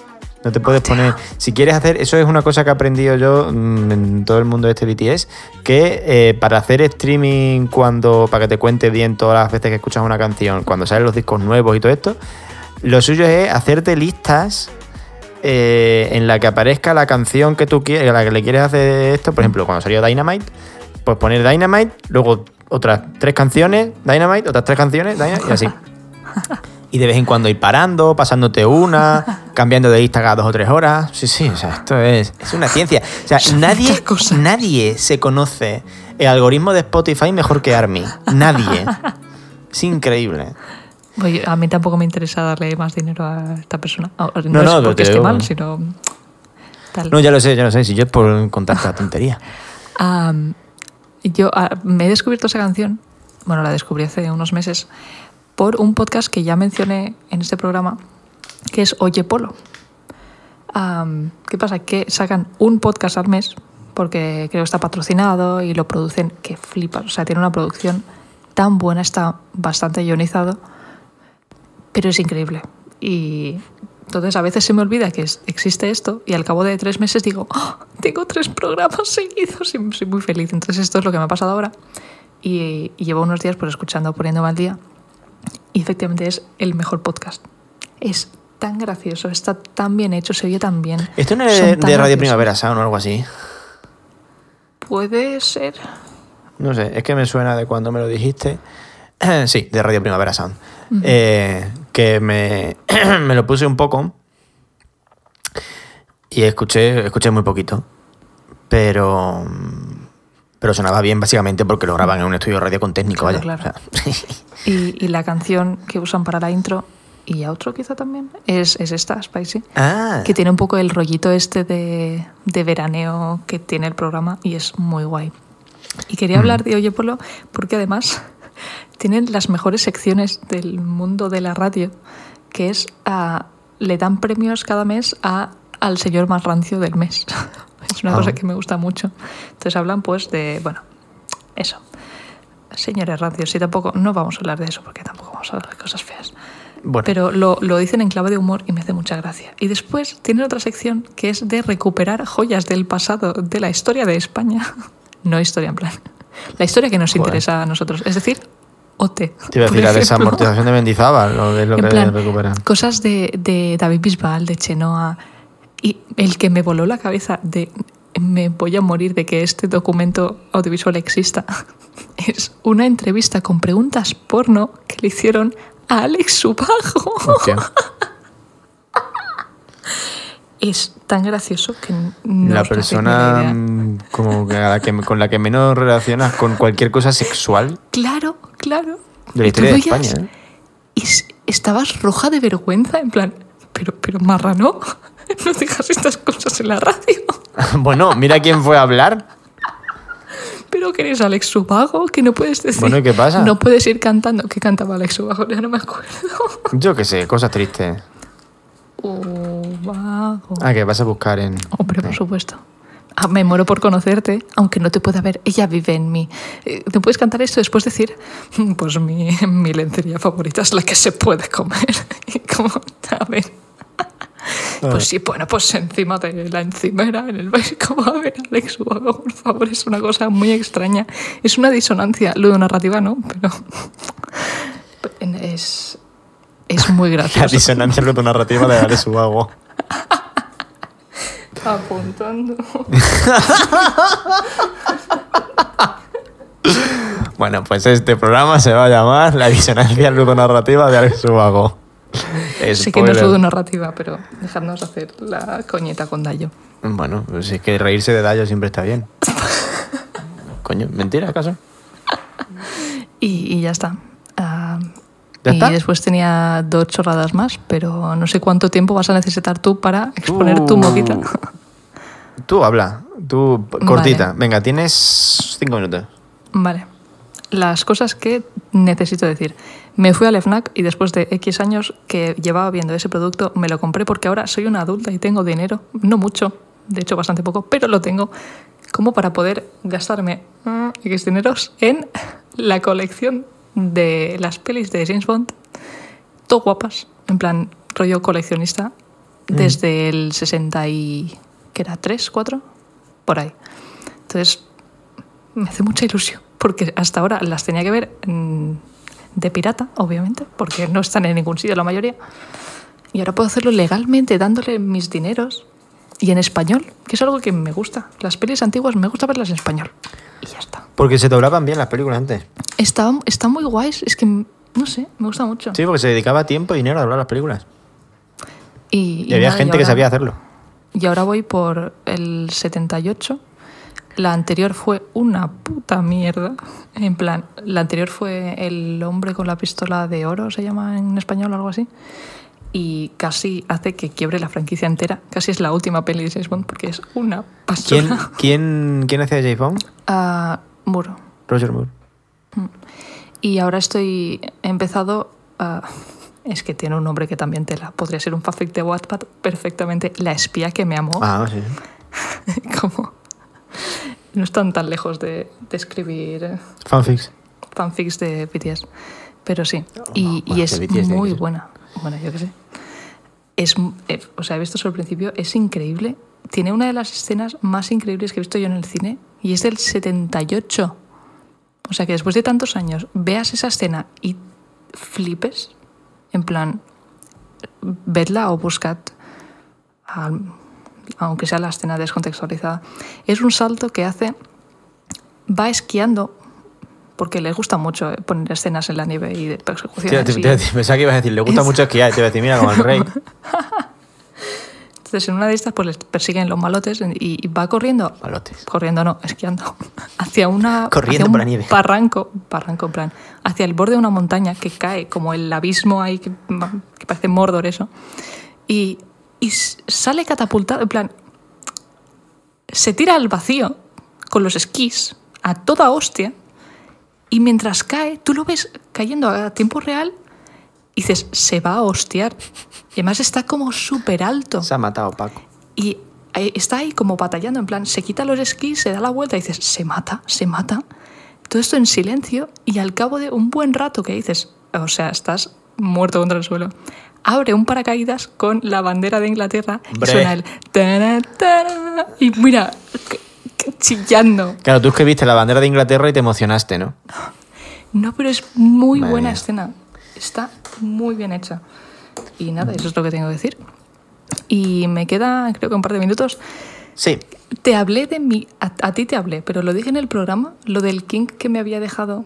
Speaker 1: No te puedes poner. Si quieres hacer. Eso es una cosa que he aprendido yo mm, en todo el mundo de este BTS. Que eh, para hacer streaming, cuando. Para que te cuente bien todas las veces que escuchas una canción, cuando salen los discos nuevos y todo esto, lo suyo es hacerte listas. eh, en la que aparezca la canción que tú quieres, la que le quieres hacer esto, por ejemplo, cuando salió Dynamite, pues poner Dynamite, luego otras tres canciones, Dynamite, otras tres canciones, Dynamite, y así. <laughs> Y de vez en cuando ir parando, pasándote una, <laughs> cambiando de lista cada dos o tres horas. Sí, sí, o sea, esto es, es una ciencia. O sea, nadie, nadie se conoce el algoritmo de Spotify mejor que Army. Nadie. Es increíble.
Speaker 2: Oye, a mí tampoco me interesa darle más dinero a esta persona. No, no,
Speaker 1: No,
Speaker 2: es porque esté mal, sino tal.
Speaker 1: No, ya lo sé, ya lo sé. Si yo es por contarte la tontería.
Speaker 2: Am, yo ah, me he descubierto esa canción, bueno, la descubrí hace unos meses, por un podcast que ya mencioné en este programa, que es Oye Polo. Am, ¿Qué pasa? Que sacan un podcast al mes, porque creo que está patrocinado y lo producen que flipas. O sea, tiene una producción tan buena, está bastante ionizado, pero es increíble. Y entonces a veces se me olvida que existe esto y al cabo de tres meses digo, "Oh, tengo tres programas seguidos y soy muy feliz. Entonces esto es lo que me ha pasado ahora y, y llevo unos días pues escuchando, poniéndome al día y efectivamente es el mejor podcast. Es tan gracioso, está tan bien hecho, se oye tan bien.
Speaker 1: Esto no es de, Radio
Speaker 2: graciosos.
Speaker 1: Primavera Sound o algo así.
Speaker 2: Puede ser.
Speaker 1: No sé, es que me suena de cuando me lo dijiste. <clears throat> sí, de Radio Primavera Sound. Eh, que me, <clears throat> me lo puse un poco y escuché, escuché muy poquito. Pero, pero sonaba bien básicamente porque lo graban en un estudio de radio con técnico,
Speaker 2: Claro,
Speaker 1: vaya.
Speaker 2: claro.
Speaker 1: O sea, <laughs>
Speaker 2: Y, y la canción que usan para la intro y outro quizá también es, es esta, Spicy.
Speaker 1: ah,
Speaker 2: Que tiene un poco el rollito este de, de veraneo que tiene el programa y es muy guay. Y quería hablar de Oye Polo porque además <laughs> tienen las mejores secciones del mundo de la radio, que es le dan premios cada mes a, al señor más rancio del mes. <laughs> Es una
Speaker 1: Ah.
Speaker 2: cosa que me gusta mucho. Entonces hablan pues de, bueno, eso. Señores rancios, y tampoco, no vamos a hablar de eso porque tampoco vamos a hablar de cosas feas.
Speaker 1: bueno,
Speaker 2: Pero lo, lo dicen en clave de humor y me hace mucha gracia. Y después tienen otra sección que es de recuperar joyas del pasado, de la historia de España. <laughs> No historia en plan. La historia que nos
Speaker 1: Joder.
Speaker 2: interesa a nosotros. Es decir, OT.
Speaker 1: te iba a decir la desamortización de Mendizábal, lo de lo que
Speaker 2: plan,
Speaker 1: recuperan.
Speaker 2: cosas de, de David Bisbal, de Chenoa. Y el que me voló la cabeza de me voy a morir de que este documento audiovisual exista <laughs> es una entrevista con preguntas porno que le hicieron a Alex Subajo. <laughs> Es tan gracioso que no
Speaker 1: la persona mm, como que la que, con la que menos relacionas con cualquier cosa sexual
Speaker 2: Claro, claro.
Speaker 1: de la historia de España. ¿eh?
Speaker 2: Y estabas roja de vergüenza, en plan, pero, pero marrano, <laughs> no digas estas cosas en la radio. <laughs>
Speaker 1: bueno, mira quién fue a hablar.
Speaker 2: Pero que eres Alex Subago, que no puedes decir.
Speaker 1: Bueno, ¿y qué pasa?
Speaker 2: No puedes ir cantando. ¿Qué cantaba Alex Subago? Ya no me acuerdo.
Speaker 1: Yo qué sé, cosas tristes.
Speaker 2: Subago.
Speaker 1: Ah, que vas a buscar en.
Speaker 2: Hombre, por supuesto. Ah, me muero por conocerte, aunque no te pueda ver. Ella vive en mí. Eh, ¿Te puedes cantar esto y después decir? "Mm, Pues mi, mi lencería favorita es la que se puede comer. <laughs> Y como, a ver. Pues sí, bueno, pues encima de la encimera, en el básico, <laughs> a ver, Alex por favor, es una cosa muy extraña. Es una disonancia, lo de narrativa, ¿no? Pero <laughs> es, es muy <laughs>
Speaker 1: La
Speaker 2: gracioso.
Speaker 1: disonancia narrativa de Alex Ubago.
Speaker 2: Apuntando.
Speaker 1: Bueno, pues este programa se va a llamar La disonancia ludonarrativa de Alex Ubago.
Speaker 2: Sí que no es narrativa, pero dejadnos hacer la coñeta con Dayo.
Speaker 1: Bueno, pues es que reírse de Dayo siempre está bien. <laughs> Coño, ¿mentira acaso?
Speaker 2: Y, y ya está. Ah,
Speaker 1: ¿Ya
Speaker 2: y
Speaker 1: está?
Speaker 2: después tenía dos chorradas más, pero no sé cuánto tiempo vas a necesitar tú para exponer tu
Speaker 1: Uh,
Speaker 2: movida.
Speaker 1: Tú habla, tú cortita. Venga, tienes cinco minutos.
Speaker 2: Vale. Las cosas que necesito decir. Me fui al FNAC y después de X años que llevaba viendo ese producto, me lo compré porque ahora soy una adulta y tengo dinero. No mucho, de hecho bastante poco, pero lo tengo como para poder gastarme mm, X dineros en la colección de las pelis de James Bond. Todo guapas, en plan rollo coleccionista, desde el 60 y... ¿Qué era? ¿3? ¿4? Por ahí. Entonces, me hace mucha ilusión, porque hasta ahora las tenía que ver mm, de pirata, obviamente, porque no están en ningún sitio la mayoría. Y ahora puedo hacerlo legalmente, dándole mis dineros y en español, que es algo que me gusta. Las pelis antiguas me gusta verlas en español. Y ya está.
Speaker 1: Porque se doblaban bien las películas antes.
Speaker 2: Está, está muy guays, es que, no sé, me gusta mucho.
Speaker 1: Sí, porque se dedicaba tiempo y dinero a doblar las películas.
Speaker 2: Y,
Speaker 1: Y, había
Speaker 2: nada,
Speaker 1: gente que
Speaker 2: ahora-
Speaker 1: sabía hacerlo.
Speaker 2: Y ahora voy por el 78. La anterior fue una puta mierda. En plan, la anterior fue El hombre con la pistola de oro, se llama en español o algo así. Y casi hace que quiebre la franquicia entera. Casi es la última peli de James Bond porque es una
Speaker 1: ¿Quién,
Speaker 2: basura.
Speaker 1: quién, quién hacía James Bond?
Speaker 2: Ah, muro.
Speaker 1: Roger Moore.
Speaker 2: Y ahora estoy he empezado a... Es que tiene un nombre que también tela. Podría ser un fanfic de Wattpad perfectamente. La espía que me amó.
Speaker 1: Ah, sí. <laughs>
Speaker 2: como no están tan lejos de, de escribir eh,
Speaker 1: Fanfics.
Speaker 2: fanfics de BTS pero sí. Y,
Speaker 1: bueno,
Speaker 2: y es
Speaker 1: BTS
Speaker 2: muy buena. Bueno yo qué sé. Es eh, o sea he visto solo el principio es increíble. Tiene una de las escenas más increíbles que he visto yo en el cine y es del 78 o sea que después de tantos años veas esa escena y flipes. En plan vedla o buscad al- aunque sea la escena descontextualizada, es un salto que hace, va esquiando porque les gusta mucho eh, poner escenas en la nieve y de persecuciones.
Speaker 1: Pensaba que ibas a decir, le gusta
Speaker 2: Es-
Speaker 1: mucho esquiar. y Te voy a decir, mira, como el rey. <laughs>
Speaker 2: Entonces, en una de estas, pues les persiguen los malotes y, y va corriendo.
Speaker 1: Malotes.
Speaker 2: Corriendo, no, esquiando. <laughs> Hacia una.
Speaker 1: Corriendo
Speaker 2: hacia un
Speaker 1: por la nieve.
Speaker 2: Barranco, barranco, en plan. Hacia el borde de una montaña que cae, como el abismo ahí, que, que parece Mordor, eso. Y, y sale catapultado, en plan. Se tira al vacío con los esquís a toda hostia. Y mientras cae, tú lo ves cayendo a tiempo real y dices, se va a hostiar. Y además está como súper alto.
Speaker 1: Se ha matado Paco.
Speaker 2: Y está ahí como batallando, en plan, se quita los esquís, se da la vuelta y dices, se mata, se mata. Todo esto en silencio y al cabo de un buen rato que dices, o sea, estás muerto contra el suelo, abre un paracaídas con la bandera de Inglaterra y suena el... y mira, chillando.
Speaker 1: Claro, tú es que viste la bandera de Inglaterra y te emocionaste, ¿no?
Speaker 2: No, pero es muy
Speaker 1: Madre
Speaker 2: buena
Speaker 1: mía.
Speaker 2: escena. Está muy bien hecha. Y nada, eso es lo que tengo que decir. Y me queda, creo que un par de minutos.
Speaker 1: Sí.
Speaker 2: Te hablé de mi. A, a ti te hablé, pero lo dije en el programa, lo del King que me había dejado,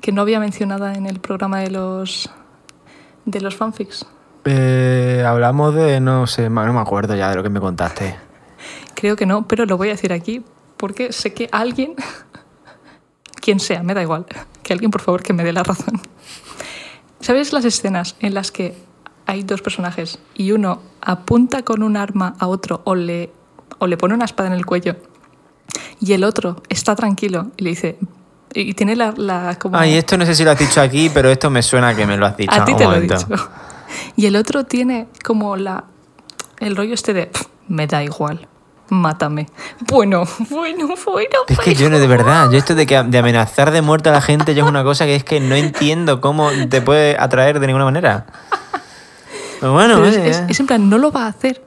Speaker 2: que no había mencionado en el programa de los. De los fanfics.
Speaker 1: Eh, hablamos de, no sé, no me acuerdo ya de lo que me contaste.
Speaker 2: Creo que no, pero lo voy a decir aquí porque sé que alguien, <laughs> quien sea, me da igual, que alguien por favor que me dé la razón. ¿Sabes las escenas en las que hay dos personajes y uno apunta con un arma a otro o le, o le pone una espada en el cuello y el otro está tranquilo y le dice... Y tiene la... la como...
Speaker 1: Ay, esto no sé si lo has dicho aquí, pero esto me suena que me lo has dicho.
Speaker 2: A ti te lo he
Speaker 1: momento.
Speaker 2: dicho. Y el otro tiene como la el rollo este de "Pff, me da igual, mátame. Bueno, <laughs> bueno, bueno.
Speaker 1: Es que yo no, de verdad, yo esto de, que, de amenazar de muerte a la gente, yo es una cosa que es que no entiendo cómo te puede atraer de ninguna manera. Pero bueno,
Speaker 2: Pero es, es- en plan, no lo va a hacer.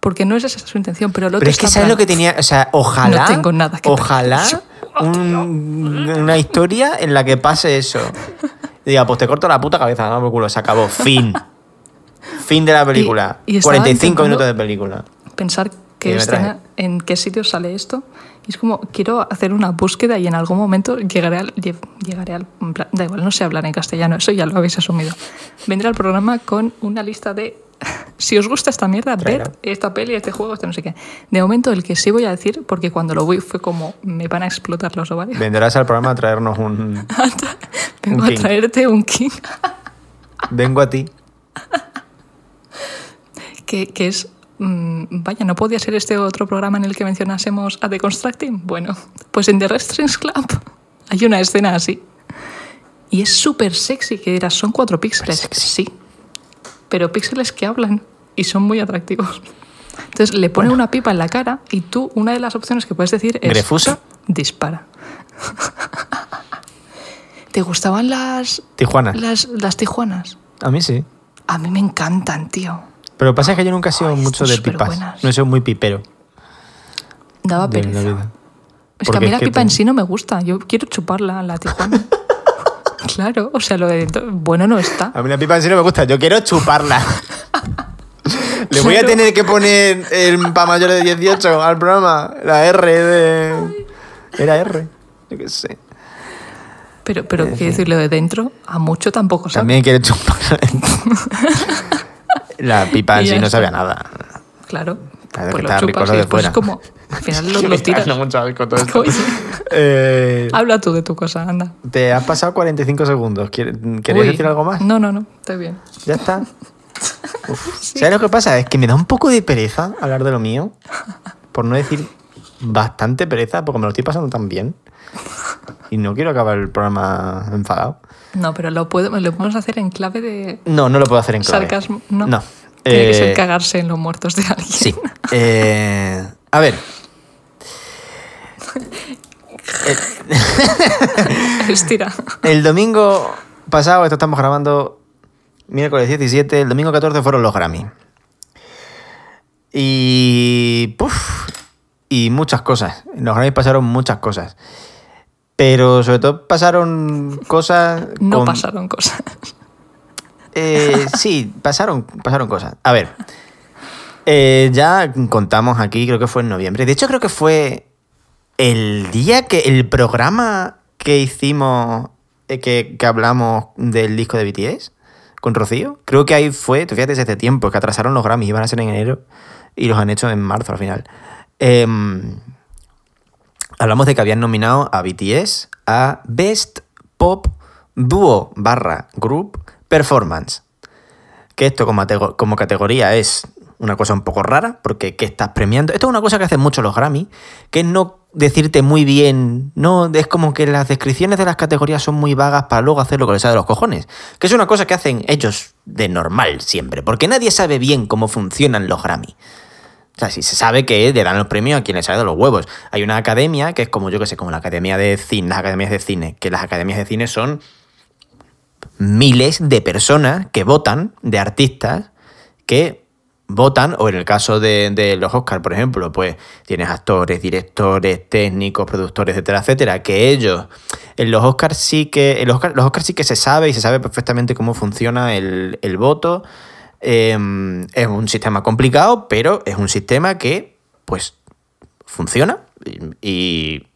Speaker 2: Porque no es esa su intención, pero el otro
Speaker 1: Pero es que ¿sabes lo que tenía? O sea, ojalá.
Speaker 2: No tengo nada que
Speaker 1: Ojalá. <laughs> un- una historia en la que pase eso. Y diga, pues te corto la puta cabeza, no por culo, se acabó. Fin. Fin de la película.
Speaker 2: y estaba
Speaker 1: 45
Speaker 2: intentando-
Speaker 1: minutos de película.
Speaker 2: Pensar
Speaker 1: Y
Speaker 2: qué escena, en qué sitio sale esto. Y es como, quiero hacer una búsqueda y en algún momento llegaré al... lle- Llegaré al da igual, no sé hablar en castellano, eso ya lo habéis asumido. Vendré al programa con una lista de... <laughs> Si os gusta esta mierda, ved esta peli, este juego, este no sé qué. De momento, el que sí voy a decir, porque cuando lo vi fue como, me van a explotar los ovarios.
Speaker 1: Vendrás al programa a traernos un. <laughs>
Speaker 2: Vengo
Speaker 1: Un
Speaker 2: a traerte un king.
Speaker 1: Vengo a ti. <laughs>
Speaker 2: que, que es. mm, vaya, ¿no podía ser este otro programa en el que mencionásemos a The Constructing? Bueno, pues en The Restrings Club hay una escena así. Y es súper sexy, que dirás, son cuatro píxeles. Sí. Pero píxeles que hablan y son muy atractivos. Entonces le pone una pipa en la cara y tú, una de las opciones que puedes decir es.
Speaker 1: ¿Grefusa?
Speaker 2: Dispara. <laughs> ¿Te gustaban las,
Speaker 1: Tijuana.
Speaker 2: las, las tijuanas?
Speaker 1: A mí sí.
Speaker 2: A mí me encantan, tío.
Speaker 1: Pero pasa que yo nunca he sido
Speaker 2: Ay,
Speaker 1: mucho de pipas. No he sido muy pipero.
Speaker 2: Daba pereza. Es que a mí la pipa en sí no me gusta. Yo quiero chuparla, la Tijuana. <laughs> claro, o sea, lo de dentro, bueno no está.
Speaker 1: A mí la pipa en sí no me gusta, yo quiero chuparla. <laughs> Le voy a tener que poner el pa mayor de 18 al programa, la R de... Era R, yo qué sé.
Speaker 2: Pero, pero quiero decir, lo de dentro, a mucho tampoco sabe.
Speaker 1: También quiere chuparla. <laughs> la pipa en sí no sabía nada.
Speaker 2: Claro. Pues lo chupas
Speaker 1: de
Speaker 2: es como. Al final lo, <laughs> lo tiras.
Speaker 1: Mucho asco todo esto.
Speaker 2: Oye, <laughs>
Speaker 1: Eh,
Speaker 2: habla tú de tu cosa, anda.
Speaker 1: te has pasado 45 segundos. ¿Quieres ¿queréis
Speaker 2: Uy,
Speaker 1: decir algo más?
Speaker 2: No, no, no, estoy bien.
Speaker 1: Ya está. <laughs> ¿Sabes lo que pasa? Es que me da un poco de pereza hablar de lo mío. Por no decir bastante pereza, porque me lo estoy pasando tan bien. Y no quiero acabar el programa enfadado.
Speaker 2: No, pero lo, puedo, lo podemos hacer en clave de
Speaker 1: No, no lo puedo hacer en clave.
Speaker 2: sarcasmo. No.
Speaker 1: No.
Speaker 2: Tiene que
Speaker 1: Eh,
Speaker 2: ser cagarse en los muertos de alguien.
Speaker 1: Sí. Eh, a ver. <laughs>
Speaker 2: Estira.
Speaker 1: El domingo pasado, esto estamos grabando miércoles 17, el domingo 14 fueron los Grammy. Y. Puf, y muchas cosas. En los Grammy pasaron muchas cosas. Pero sobre todo pasaron cosas.
Speaker 2: No
Speaker 1: con-
Speaker 2: pasaron cosas.
Speaker 1: Eh, sí, pasaron, pasaron cosas. A ver. Eh, ya contamos aquí, creo que fue en noviembre. De hecho, creo que fue el día que el programa que hicimos, eh, que, que hablamos del disco de BTS con Rocío? Creo que ahí fue, tú fíjate, desde hace tiempo, que atrasaron los Grammys, iban a ser en enero y los han hecho en marzo al final. Em, hablamos de que habían nominado a BTS a Best Pop Duo barra Group Performance. Que esto como, como categoría es una cosa un poco rara, porque ¿qué estás premiando? Esto es una cosa que hacen mucho los Grammy, que es no decirte muy bien, no, es como que las descripciones de las categorías son muy vagas para luego hacer lo que les sale de los cojones. Que es una cosa que hacen ellos de normal siempre, porque nadie sabe bien cómo funcionan los Grammy. O sea, si se sabe que le dan los premios a quien les sale de los huevos. Hay una academia que es como, yo que sé, como la academia de cine, las academias de cine, que las academias de cine son miles de personas que votan, de artistas, que votan, o en el caso de, de los Oscars, por ejemplo, pues tienes actores, directores, técnicos, productores, etcétera, etcétera, que ellos, en los Oscars sí que, en los Oscars, los Oscars sí que se sabe y se sabe perfectamente cómo funciona el, el voto. Eh, es un sistema complicado, pero es un sistema que, pues, funciona y, y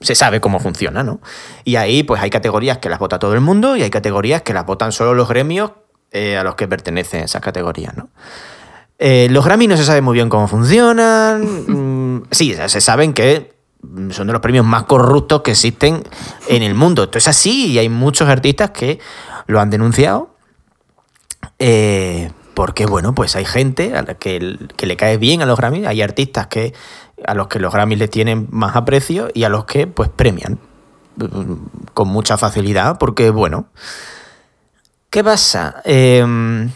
Speaker 1: se sabe cómo funciona, ¿no? Y ahí, pues, hay categorías que las vota todo el mundo y hay categorías que las votan solo los gremios eh, a los que pertenecen esas categorías, ¿no? Eh, los Grammy no se sabe muy bien cómo funcionan. Mm, sí, se saben que son de los premios más corruptos que existen en el mundo. Esto es así y hay muchos artistas que lo han denunciado. Eh, porque, bueno, pues hay gente a la que, le cae bien a los Grammy. Hay artistas que a los que los Grammy les tienen más aprecio y a los que, pues, premian mm, con mucha facilidad. Porque, bueno, ¿qué pasa? Eh,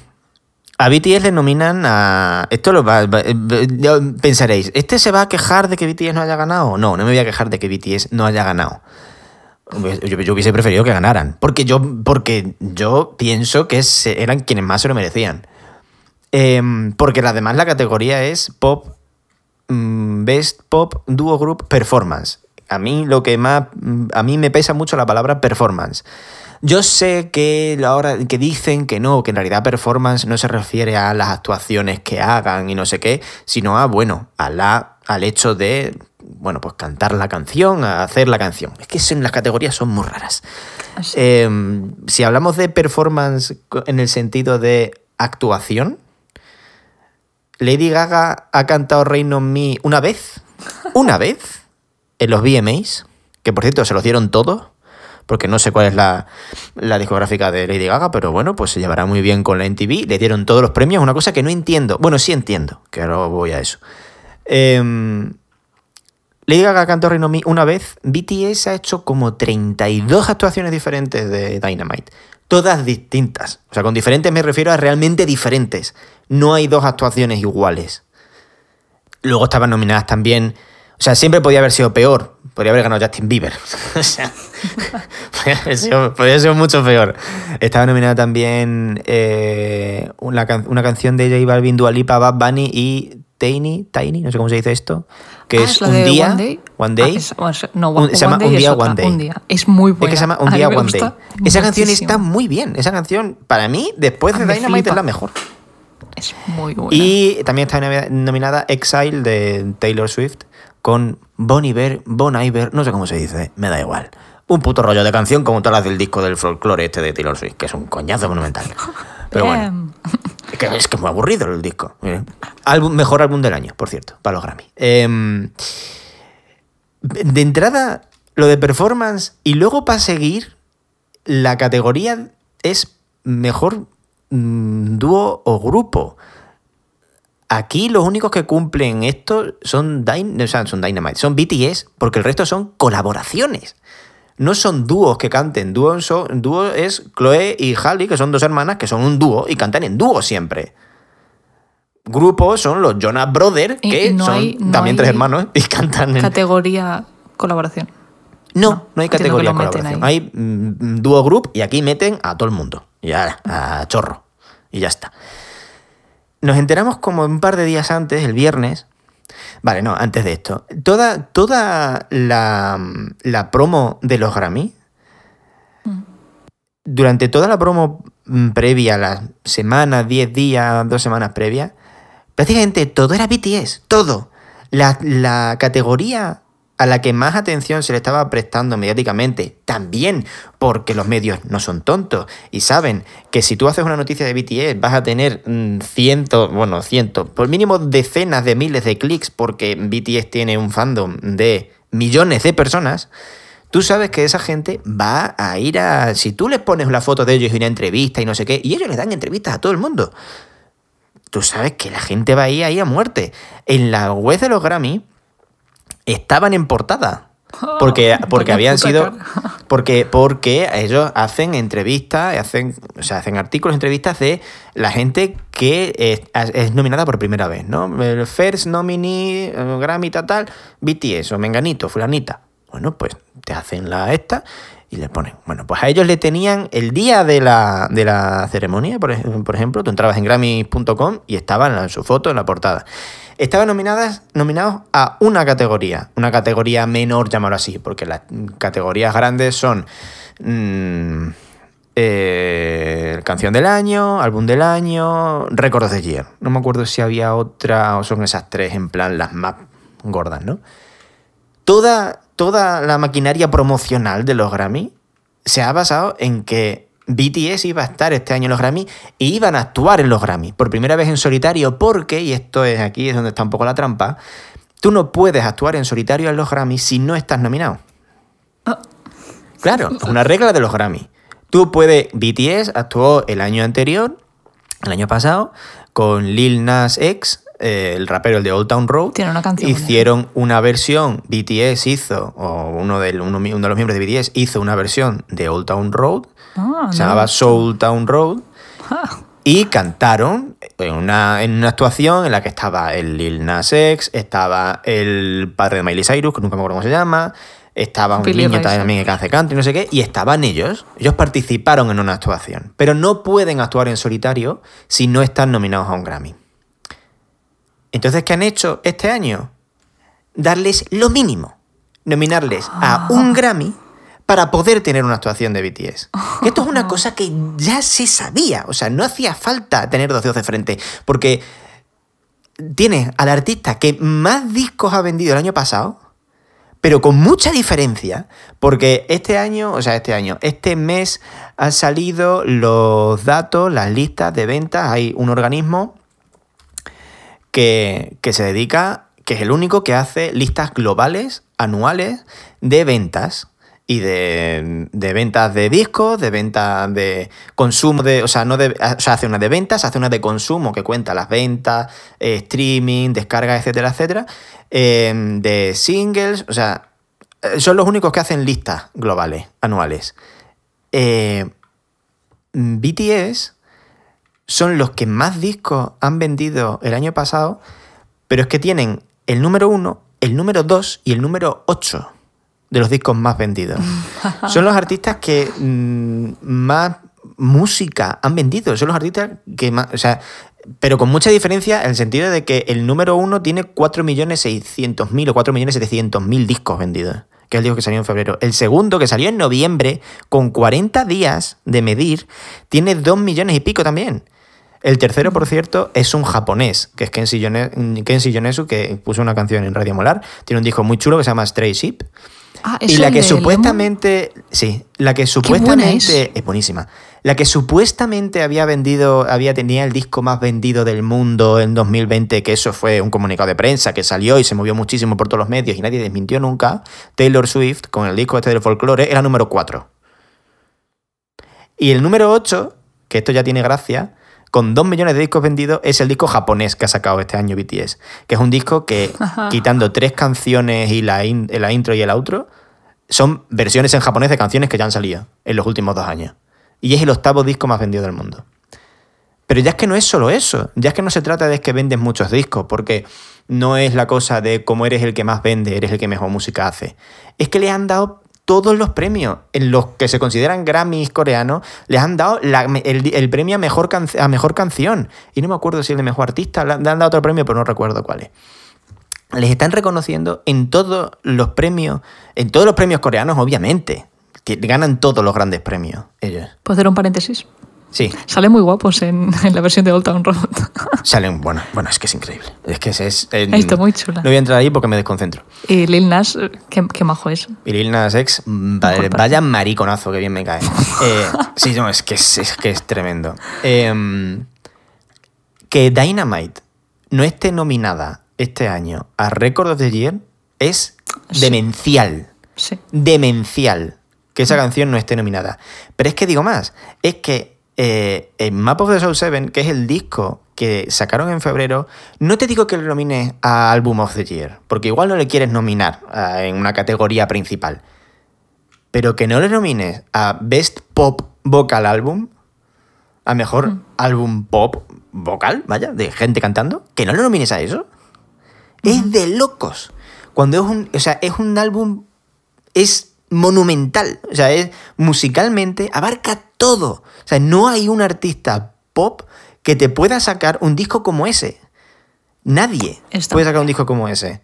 Speaker 1: a BTS le nominan a. Esto lo va, pensaréis, ¿este se va a quejar de que BTS no haya ganado? No, no me voy a quejar de que BTS no haya ganado. Yo, yo hubiese preferido que ganaran. Porque yo, porque yo pienso que eran quienes más se lo merecían. Em, porque además la categoría es Pop. mm, Best Pop Duo Group Performance. A mí lo que más. mm, A mí me pesa mucho la palabra performance. Yo sé que ahora que dicen que no, que en realidad performance no se refiere a las actuaciones que hagan y no sé qué, sino a, bueno, a la, al hecho de, bueno, pues cantar la canción, a hacer la canción. Es que son, las categorías son muy raras.
Speaker 2: Así.
Speaker 1: Eh, si hablamos de performance en el sentido de actuación, Lady Gaga ha cantado Rain on Me una vez, una vez, en los VMAs, que por cierto se los dieron todos, porque no sé cuál es la, la discográfica de Lady Gaga, pero bueno, pues se llevará muy bien con la MTV, le dieron todos los premios, una cosa que no entiendo, bueno, sí entiendo, que ahora voy a eso. Em, Lady Gaga cantó Rain on Me una vez. BTS ha hecho como 32 actuaciones diferentes de Dynamite. Todas distintas. O sea, con diferentes me refiero a realmente diferentes. No hay dos actuaciones iguales. Luego estaban nominadas también. O sea, siempre podía haber sido peor. Podría haber ganado Justin Bieber. <laughs> o sea, podría haber sido, podría haber sido mucho peor. Estaba nominada también eh, una, can- una canción de J Balvin, Dua Lipa, Bad Bunny y Tiny, Tiny, no sé cómo se dice esto. Que
Speaker 2: Ah,
Speaker 1: es, un día.
Speaker 2: One Day.
Speaker 1: One Day.
Speaker 2: Ah, es- o sea, no,
Speaker 1: Un- se llama Día,
Speaker 2: es
Speaker 1: One Day.
Speaker 2: Un día. Es muy
Speaker 1: Es
Speaker 2: buena.
Speaker 1: que se llama Un Día, One Day. Esa canción está muy bien. Esa canción, para mí, después de Dynamite, es la mejor.
Speaker 2: Es muy buena.
Speaker 1: Y también está nomi- nominada Exile de Taylor Swift con Bon Iver, Bon Iver, no sé cómo se dice, me da igual. Un puto rollo de canción como todas las del disco del folclore este de Taylor Swift, que es un coñazo monumental. Pero bueno, es que es que muy aburrido el disco. Álbum, mejor álbum del año, por cierto, para los Grammy. Em, de entrada, lo de performance y luego para seguir, la categoría es mejor mm, dúo o grupo. Aquí los únicos que cumplen esto son, Dyn- o sea, son Dynamite, son BTS, porque el resto son colaboraciones. No son dúos que canten, dúo, son, es Chloe y Halle, que son dos hermanas que son un dúo y cantan en dúo siempre. Grupos son los Jonas Brothers, que
Speaker 2: y no
Speaker 1: son
Speaker 2: hay- no
Speaker 1: también tres hermanos y cantan en...
Speaker 2: Categoría colaboración.
Speaker 1: No,
Speaker 2: No,
Speaker 1: no hay categoría de colaboración. Hay mm, dúo group y aquí meten a todo el mundo. Y a, a chorro. Y ya está. Nos enteramos como un par de días antes, el viernes. Vale, no, antes de esto. Toda, toda la, la promo de los Grammy. Durante toda la promo mm, previa, las semanas, 10 días, dos semanas previas, prácticamente todo era BTS, todo. La, la categoría a la que más atención se le estaba prestando mediáticamente, también porque los medios no son tontos y saben que si tú haces una noticia de BTS vas a tener mm, cientos, bueno, cientos, por mínimo decenas de miles de clics porque BTS tiene un fandom de millones de personas, tú sabes que esa gente va a ir a... Si tú les pones la foto de ellos y una entrevista y no sé qué, y ellos les dan entrevistas a todo el mundo, tú sabes que la gente va a ir ahí a muerte. En la web de los Grammy estaban en portada. <laughs> Porque, porque habían sido. <laughs> Porque, porque ellos hacen entrevistas, hacen, o sea, hacen artículos, entrevistas de la gente que es, es nominada por primera vez, ¿no? El First Nominee, eh, Grammy, tal, tal, BTS o Menganito, Fulanita. Bueno, pues te hacen la esta y le ponen. Bueno, pues a ellos le tenían el día de la, de la ceremonia, por, por ejemplo, tú entrabas en Grammy.com y estaban en su foto en la portada. Estaban nominadas, nominados a una categoría, una categoría menor, llamarlo así, porque las categorías grandes son mm, eh, canción del año, álbum del año, récords de year. No me acuerdo si había otra o son esas tres en plan las más gordas, ¿no? Toda, toda la maquinaria promocional de los Grammy se ha basado en que BTS iba a estar este año en los Grammy e iban a actuar en los Grammy por primera vez en solitario porque, y esto es aquí es donde está un poco la trampa, tú no puedes actuar en solitario en los Grammy si no estás nominado. Claro, es una regla de los Grammy. Tú puedes, BTS actuó el año anterior, el año pasado, con Lil Nas X, eh, el rapero el de Old Town Road.
Speaker 2: Tiene una canción.
Speaker 1: Hicieron una versión, BTS hizo, o uno, del, uno, uno de los miembros de BTS hizo una versión de Old Town Road,
Speaker 2: Ah,
Speaker 1: se
Speaker 2: no.
Speaker 1: llamaba Soul Town Road,
Speaker 2: Ah,
Speaker 1: y cantaron en una, en una actuación en la que estaba el Lil Nas X, estaba el padre de Miley Cyrus, que nunca me acuerdo cómo se llama, estaba un
Speaker 2: Billy
Speaker 1: niño
Speaker 2: Ray
Speaker 1: también que hace country, no sé qué, y estaban ellos. Ellos participaron en una actuación, pero no pueden actuar en solitario si no están nominados a un Grammy. Entonces, ¿qué han hecho este año? Darles lo mínimo, nominarles a un Grammy para poder tener una actuación de BTS. Que esto es una <laughs> cosa que ya se sabía, o sea, no hacía falta tener dos dedos de frente, porque tienes al artista que más discos ha vendido el año pasado, pero con mucha diferencia, porque este año, o sea, este año, este mes han salido los datos, las listas de ventas, hay un organismo que, que se dedica, que es el único que hace listas globales, anuales, de ventas. Y de, de ventas de discos, de ventas de consumo, de, o, sea, no de, o sea, hace una de ventas, hace una de consumo que cuenta las ventas, eh, streaming, descargas, etcétera, etcétera, eh, de singles, o sea, eh, son los únicos que hacen listas globales, anuales. Eh, BTS son los que más discos han vendido el año pasado, pero es que tienen el número 1, el número 2 y el número 8 de los discos más vendidos. <laughs> son los artistas que mm, más música han vendido, son los artistas que más, o sea, pero con mucha diferencia en el sentido de que el número 1 tiene 4.600.000 o 4.700.000 discos vendidos que es el disco que salió en febrero. El segundo, que salió en noviembre, con 40 días de medir, tiene 2 millones y pico también. El tercero, por cierto, es un japonés, que es Kenshi, Yone- Kenshi Yonezu, que puso una canción en Radio Molar. Tiene un disco muy chulo que se llama Stray Ship.
Speaker 2: Ah,
Speaker 1: Y
Speaker 2: ¿es
Speaker 1: la que supuestamente. Sí, la que supuestamente. es? buenísima. La que supuestamente había vendido. Había tenía el disco más vendido del mundo en 2020, que eso fue un comunicado de prensa que salió y se movió muchísimo por todos los medios y nadie desmintió nunca. Taylor Swift, con el disco este del folclore, era número 4. Y el número 8, que esto ya tiene gracia, con 2 millones de discos vendidos, es el disco japonés que ha sacado este año BTS. Que es un disco que, <laughs> quitando tres canciones y la, in- la intro y el outro, son versiones en japonés de canciones que ya han salido en los últimos dos años. Y es el octavo disco más vendido del mundo. Pero ya es que no es solo eso, ya es que no se trata de que vendes muchos discos, porque no es la cosa de como eres el que más vende, eres el que mejor música hace. Es que le han dado todos los premios, en los que se consideran Grammys coreanos, les han dado el, premio a mejor, canción. Y no me acuerdo si el de mejor artista, le han le han dado otro premio, pero no recuerdo cuál es les están reconociendo en todos los premios, en todos los premios coreanos, obviamente. que Ganan todos los grandes premios ellos.
Speaker 2: ¿Puedo hacer un paréntesis?
Speaker 1: Sí,
Speaker 2: Salen muy guapos en, en la versión de Old Town Road. <laughs>
Speaker 1: salen, bueno, bueno, es que es increíble. Es que es...
Speaker 2: Está muy chula.
Speaker 1: No voy a entrar ahí porque me desconcentro.
Speaker 2: y Lil Nas, qué, qué majo es.
Speaker 1: Y Lil Nas X, mm, vale, vaya mariconazo que bien me cae. <laughs> Eh, sí, no, es que es, es que es tremendo. Em, que Dynamite no esté nominada este año a Record of the Year es
Speaker 2: Sí.
Speaker 1: demencial.
Speaker 2: Sí.
Speaker 1: Demencial que esa canción no esté nominada. Pero es que digo más, es que eh, en Map of the Soul 7, que es el disco que sacaron en febrero, no te digo que lo nomines a Album of the Year, porque igual no le quieres nominar ah, en una categoría principal. Pero que no le nomines a Best Pop Vocal Album, a mejor álbum pop vocal, vaya, de gente cantando, que no le nomines a eso. Es de locos. Cuando es un, o sea, es un álbum es monumental, o sea, es musicalmente abarca todo. O sea, no hay un artista pop que te pueda sacar un disco como ese. Nadie puede sacar un disco como ese.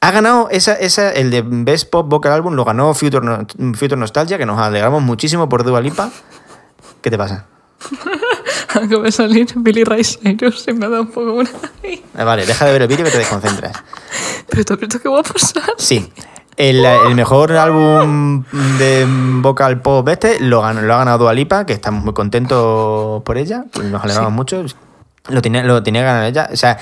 Speaker 1: Ha ganado esa, esa, el de Best Pop Vocal Album, lo ganó Future, No- Future Nostalgia, que nos alegramos muchísimo por Dua Lipa. <laughs> ¿Qué te pasa?
Speaker 2: Acaba de salir Billy Cyrus y me ha dado un poco una...
Speaker 1: Ah, Vale, deja de ver el vídeo que te desconcentras.
Speaker 2: Pero tú has visto guapo son.
Speaker 1: Sí. El, el mejor álbum de vocal pop este lo, lo ha ganado Dua Lipa, que estamos muy contentos por ella, nos alegramos
Speaker 2: Sí.
Speaker 1: mucho. Lo tenía, lo tenía que ganar ella. O sea,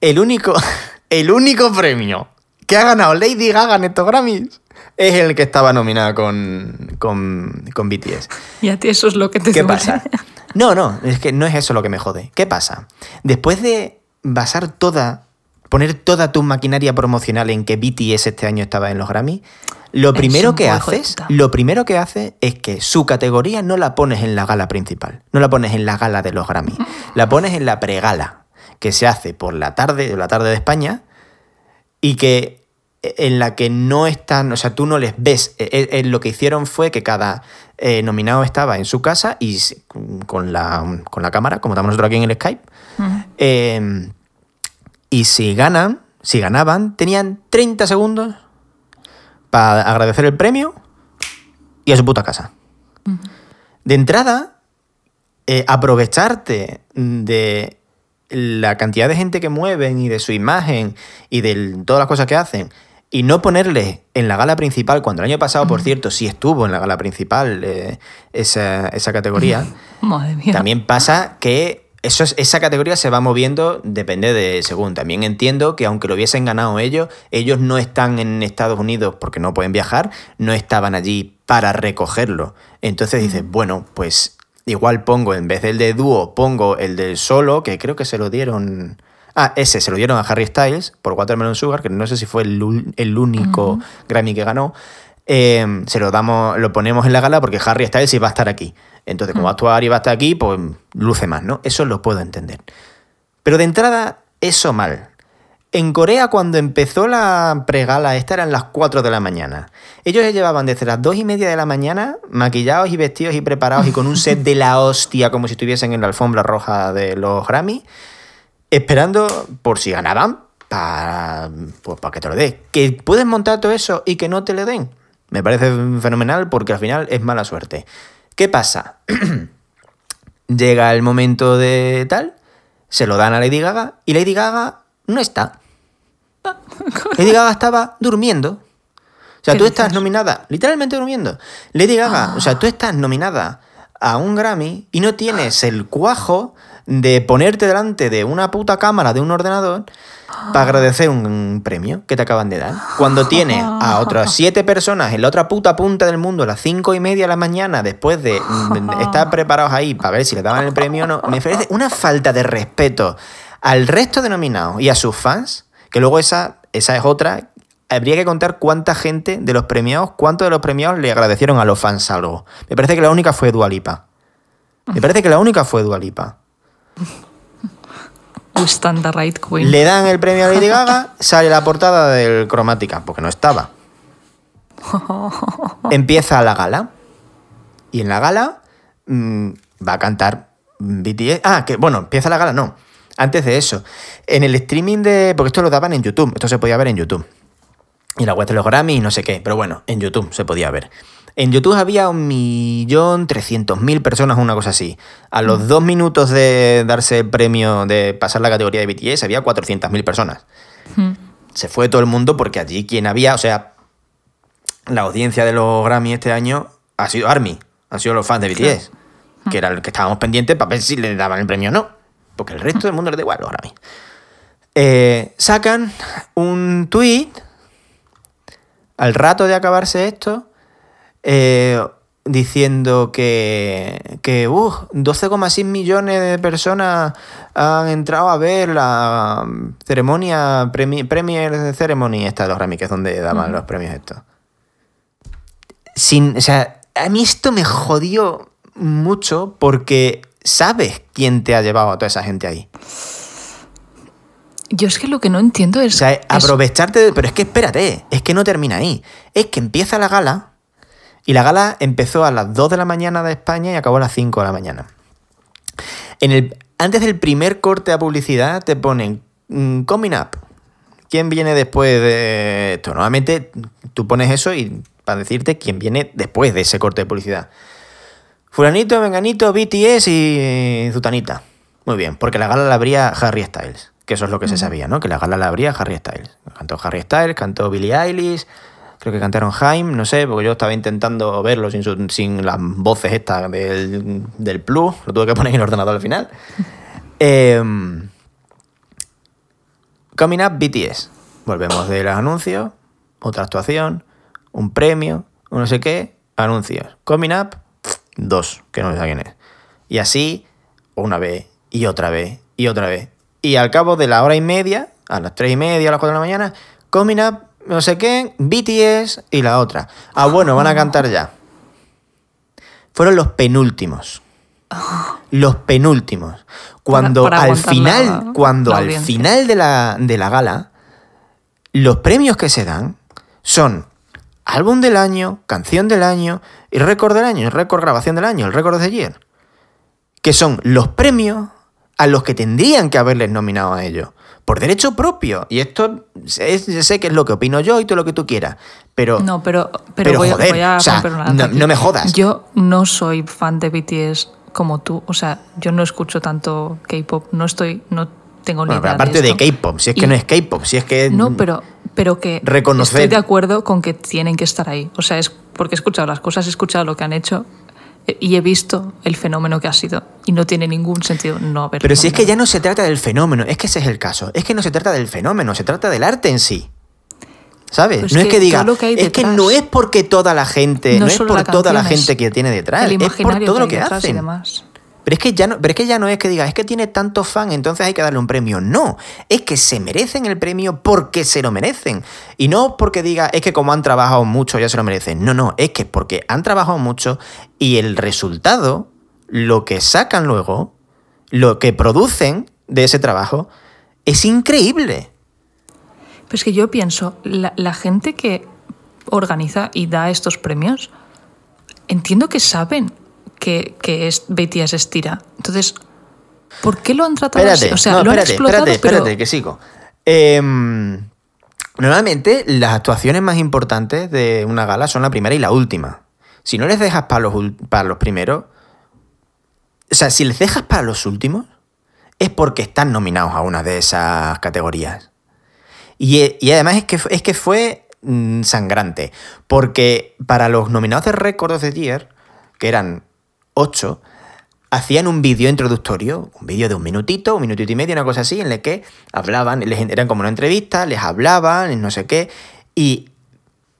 Speaker 1: el único, <laughs> el único premio que ha ganado Lady Gaga en estos Grammys es el que estaba nominada con, con, con BTS.
Speaker 2: Y a ti eso es lo que te
Speaker 1: ¿Qué pasa? No, no, es que no es eso lo que me jode. ¿Qué pasa? Después de basar toda, poner toda tu maquinaria promocional en que BTS este año estaba en los Grammy, lo primero que
Speaker 2: de
Speaker 1: haces, lo primero que haces es que su categoría no la pones en la gala principal, no la pones en la gala de los Grammy, la pones en la pregala, que se hace por la tarde, la tarde de España, y que en la que no están, o sea, tú no les ves. Eh, eh, lo que hicieron fue que cada eh, nominado estaba en su casa y con la, con la cámara, como estamos nosotros aquí en el Skype, eh, y si ganan, si ganaban, tenían 30 segundos para agradecer el premio y a su puta casa. De entrada, eh, aprovecharte de la cantidad de gente que mueven y de su imagen y de todas las cosas que hacen y no ponerle en la gala principal, cuando el año pasado, por cierto, sí estuvo en la gala principal eh, esa, esa categoría, <laughs>
Speaker 2: Madre mía.
Speaker 1: también pasa que eso es- esa categoría se va moviendo, depende de según. También entiendo que aunque lo hubiesen ganado ellos, ellos no están en Estados Unidos porque no pueden viajar, no estaban allí para recogerlo. Entonces dices, bueno, pues igual pongo, en vez del de dúo, pongo el del solo, que creo que se lo dieron... Ah, ese se lo dieron a Harry Styles por Watermelon Sugar, que no sé si fue el, el único Grammy que ganó. Eh, se lo damos, lo ponemos en la gala porque Harry Styles sí va a estar aquí. Entonces, como va a actuar y va a estar aquí, pues luce más, ¿no? Eso lo puedo entender. Pero de entrada, eso mal. En Corea, cuando empezó la pregala, esta eran las 4 de la mañana. Ellos se llevaban desde las 2 y media de la mañana, maquillados y vestidos y preparados y con un set de la hostia, como si estuviesen en la alfombra roja de los Grammy, esperando por si ganaban para, pues, para que te lo dé. Que puedes montar todo eso y que no te lo den. Me parece fenomenal porque al final es mala suerte. ¿Qué pasa? <clears throat> Llega el momento de tal, se lo dan a Lady Gaga y Lady Gaga no está. <laughs> Lady Gaga estaba durmiendo. O sea,
Speaker 2: ¿Qué
Speaker 1: tú
Speaker 2: dices?
Speaker 1: estás nominada, literalmente durmiendo. Lady Gaga, o sea, tú estás nominada a un Grammy y no tienes el cuajo de ponerte delante de una puta cámara de un ordenador para agradecer un premio que te acaban de dar. Cuando tienes a otras siete personas en la otra puta punta del mundo a las cinco y media de la mañana después de estar preparados ahí para ver si le daban el premio o no, me parece una falta de respeto al resto de nominados y a sus fans, que luego esa, esa es otra. Habría que contar cuánta gente de los premiados, cuántos de los premiados le agradecieron a los fans algo. Me parece que la única fue Dualipa. Me parece que la única fue Dualipa. Le dan el premio a Lady Gaga, sale la portada del Cromática, porque no estaba. Empieza la gala. Y en la gala mm, va a cantar BTS. Ah, que bueno, empieza la gala, no. Antes de eso. En el streaming de. Porque esto lo daban en YouTube. Esto se podía ver en YouTube. Y la web de los Grammy y no sé qué. Pero bueno, en YouTube se podía ver. En YouTube había un millón trescientos mil personas, una cosa así. A los dos minutos de darse el premio de pasar la categoría de BTS, había 400.000 personas.
Speaker 2: Mm.
Speaker 1: Se fue todo el mundo porque allí quien había, o sea, la audiencia de los Grammy este año ha sido Army, han sido los fans de BTS, que era el que estábamos pendientes para ver si le daban el premio o no. Porque el resto del mundo les da igual los Grammy. Eh, sacan un tweet al rato de acabarse esto, eh, diciendo que, que uh, 12,6 millones de personas han entrado a ver la ceremonia, premi- Premier Ceremony, esta de los Grammy, que es donde daban los premios estos. Sin, o sea, a mí esto me jodió mucho porque sabes quién te ha llevado a toda esa gente ahí.
Speaker 2: Yo es que lo que no entiendo es.
Speaker 1: O sea,
Speaker 2: es-
Speaker 1: aprovecharte de... Pero es que espérate, es que no termina ahí. Es que empieza la gala y la gala empezó a las 2 de la mañana de España y acabó a las 5 de la mañana. En el, antes del primer corte a publicidad te ponen mm, Coming Up. ¿Quién viene después de esto? Normalmente tú pones eso y para decirte quién viene después de ese corte de publicidad. Fulanito, Menganito, BTS y Zutanita. Muy bien, porque la gala la abría Harry Styles, que eso es lo que se sabía, ¿no? Que la gala la abría Harry Styles. Cantó Harry Styles, cantó Billie Eilish, creo que cantaron Haim, no sé, porque yo estaba intentando verlo sin, su- sin las voces estas del, del plus, lo tuve que poner en el ordenador al final. <laughs> Em, Coming Up BTS. Volvemos de los anuncios, otra actuación, un premio, un no sé qué, anuncios. Coming Up, dos, que no sé quién es. Y así, una vez, y otra vez, y otra vez. Y al cabo de la hora y media, a las tres y media, a las cuatro de la mañana, Coming Up, no sé qué, BTS y la otra. Ah, bueno, van a cantar ya. Fueron los penúltimos. Los penúltimos. Cuando
Speaker 2: para
Speaker 1: al final,
Speaker 2: la-
Speaker 1: cuando
Speaker 2: la
Speaker 1: al final de la, de la gala, los premios que se dan son álbum del año, canción del año y récord del año, el récord grabación del año, el récord de ayer. Que son los premios a los que tendrían que haberles nominado a ellos. Por derecho propio. Y esto es, sé que es lo que opino yo y todo lo que tú quieras. Pero
Speaker 2: No, pero, pero,
Speaker 1: Pero,
Speaker 2: voy, a-
Speaker 1: joder,
Speaker 2: voy a
Speaker 1: o sea, no- no me jodas.
Speaker 2: Yo no soy fan de BTS como tú. O sea, yo no escucho tanto K-pop. No estoy, no tengo ni
Speaker 1: bueno, pero
Speaker 2: idea
Speaker 1: aparte de. K-pop, si es que no es K-pop, si es que...
Speaker 2: No, pero, pero que
Speaker 1: Reconocer-
Speaker 2: estoy de acuerdo con que tienen que estar ahí. O sea, es porque he escuchado las cosas, he escuchado lo que han hecho y he visto el fenómeno que ha sido. Y no tiene ningún sentido no haber.
Speaker 1: Pero si es que ya no se trata del fenómeno, es que ese es el caso. Es que no se trata del fenómeno, se trata del arte en sí. ¿Sabes?
Speaker 2: Pues
Speaker 1: no es
Speaker 2: que
Speaker 1: que diga,
Speaker 2: lo que hay
Speaker 1: es que no es porque toda la gente, no,
Speaker 2: No
Speaker 1: es por
Speaker 2: la
Speaker 1: toda la gente que tiene detrás, es por todo lo que
Speaker 2: y
Speaker 1: hacen.
Speaker 2: demás.
Speaker 1: Pero es que ya no, pero es que ya no es que diga, es que tiene tantos fans, entonces hay que darle un premio. No, es que se merecen el premio porque se lo merecen. Y no porque diga, es que como han trabajado mucho ya se lo merecen. No, no, es que porque han trabajado mucho y el resultado, lo que sacan luego, lo que producen de ese trabajo, es increíble.
Speaker 2: Pues que yo pienso, la, la gente que organiza y da estos premios, entiendo que saben que, que es BTS estira. Entonces, ¿por qué lo han tratado
Speaker 1: Espérate,
Speaker 2: así? O sea,
Speaker 1: no,
Speaker 2: lo han
Speaker 1: espérate,
Speaker 2: explotado,
Speaker 1: espérate,
Speaker 2: pero
Speaker 1: espérate, que sigo. Em, normalmente las actuaciones más importantes de una gala son la primera y la última. Si no les dejas para los, para los primeros, o sea, si les dejas para los últimos, es porque están nominados a una de esas categorías. Y, e- y además es que, es que fue mm, sangrante, porque para los nominados de of the Year, que eran ocho, hacían un vídeo introductorio, un vídeo de un minutito, un minutito y medio, una cosa así, en el que hablaban, les, eran como una entrevista, les hablaban, no sé qué, y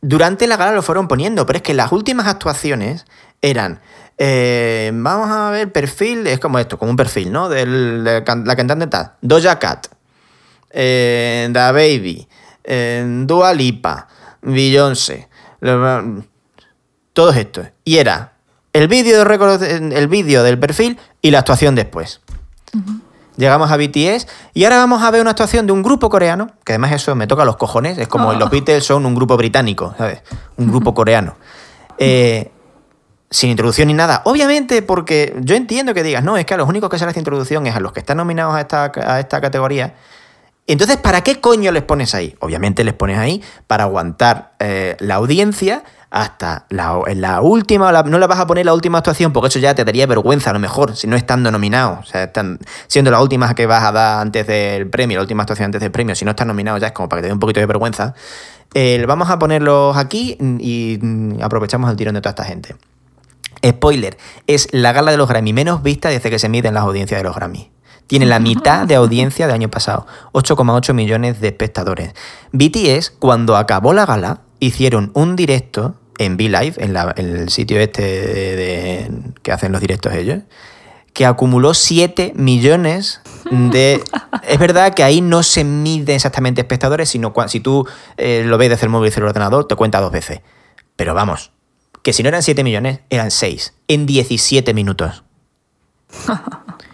Speaker 1: durante la gala lo fueron poniendo, pero es que las últimas actuaciones eran, eh, vamos a ver, perfil, es como esto, como un perfil, ¿no? De la cantante tal, Doja Cat, eh, Da Baby, eh, Dua Lipa, Beyoncé, todos estos. Y era el vídeo de el vídeo del perfil y la actuación después. Llegamos a BTS y ahora vamos a ver una actuación de un grupo coreano, que además eso me toca los cojones, es como
Speaker 2: Oh.
Speaker 1: los Beatles son un grupo británico, ¿sabes? Un grupo coreano. Eh, sin introducción ni nada. Obviamente, porque yo entiendo que digas, no, es que a los únicos que se les hace introducción es a los que están nominados a esta, a esta categoría. Entonces, ¿para qué coño les pones ahí? Obviamente les pones ahí para aguantar eh, la audiencia hasta la, la última, no la vas a poner la última actuación, porque eso ya te daría vergüenza a lo mejor, si no estando nominado. O sea, están siendo la última que vas a dar antes del premio, la última actuación antes del premio, si no estás nominado ya es como para que te dé un poquito de vergüenza. Vamos a ponerlos aquí y mm, aprovechamos el tirón de toda esta gente. Spoiler, es la gala de los Grammy menos vista desde que se miden las audiencias de los Grammy. Tiene la mitad de audiencia del año pasado, 8,8 millones de espectadores. BTS, cuando acabó la gala, hicieron un directo en V-Live, en, la- en el sitio este de- de- que hacen los directos ellos, que acumuló 7 millones de... <laughs> Es verdad que ahí no se mide exactamente espectadores, sino si tú eh, lo ves desde el móvil y desde el ordenador, te cuenta dos veces. Pero vamos, que si no eran 7 millones, eran 6, en 17 minutos. <laughs>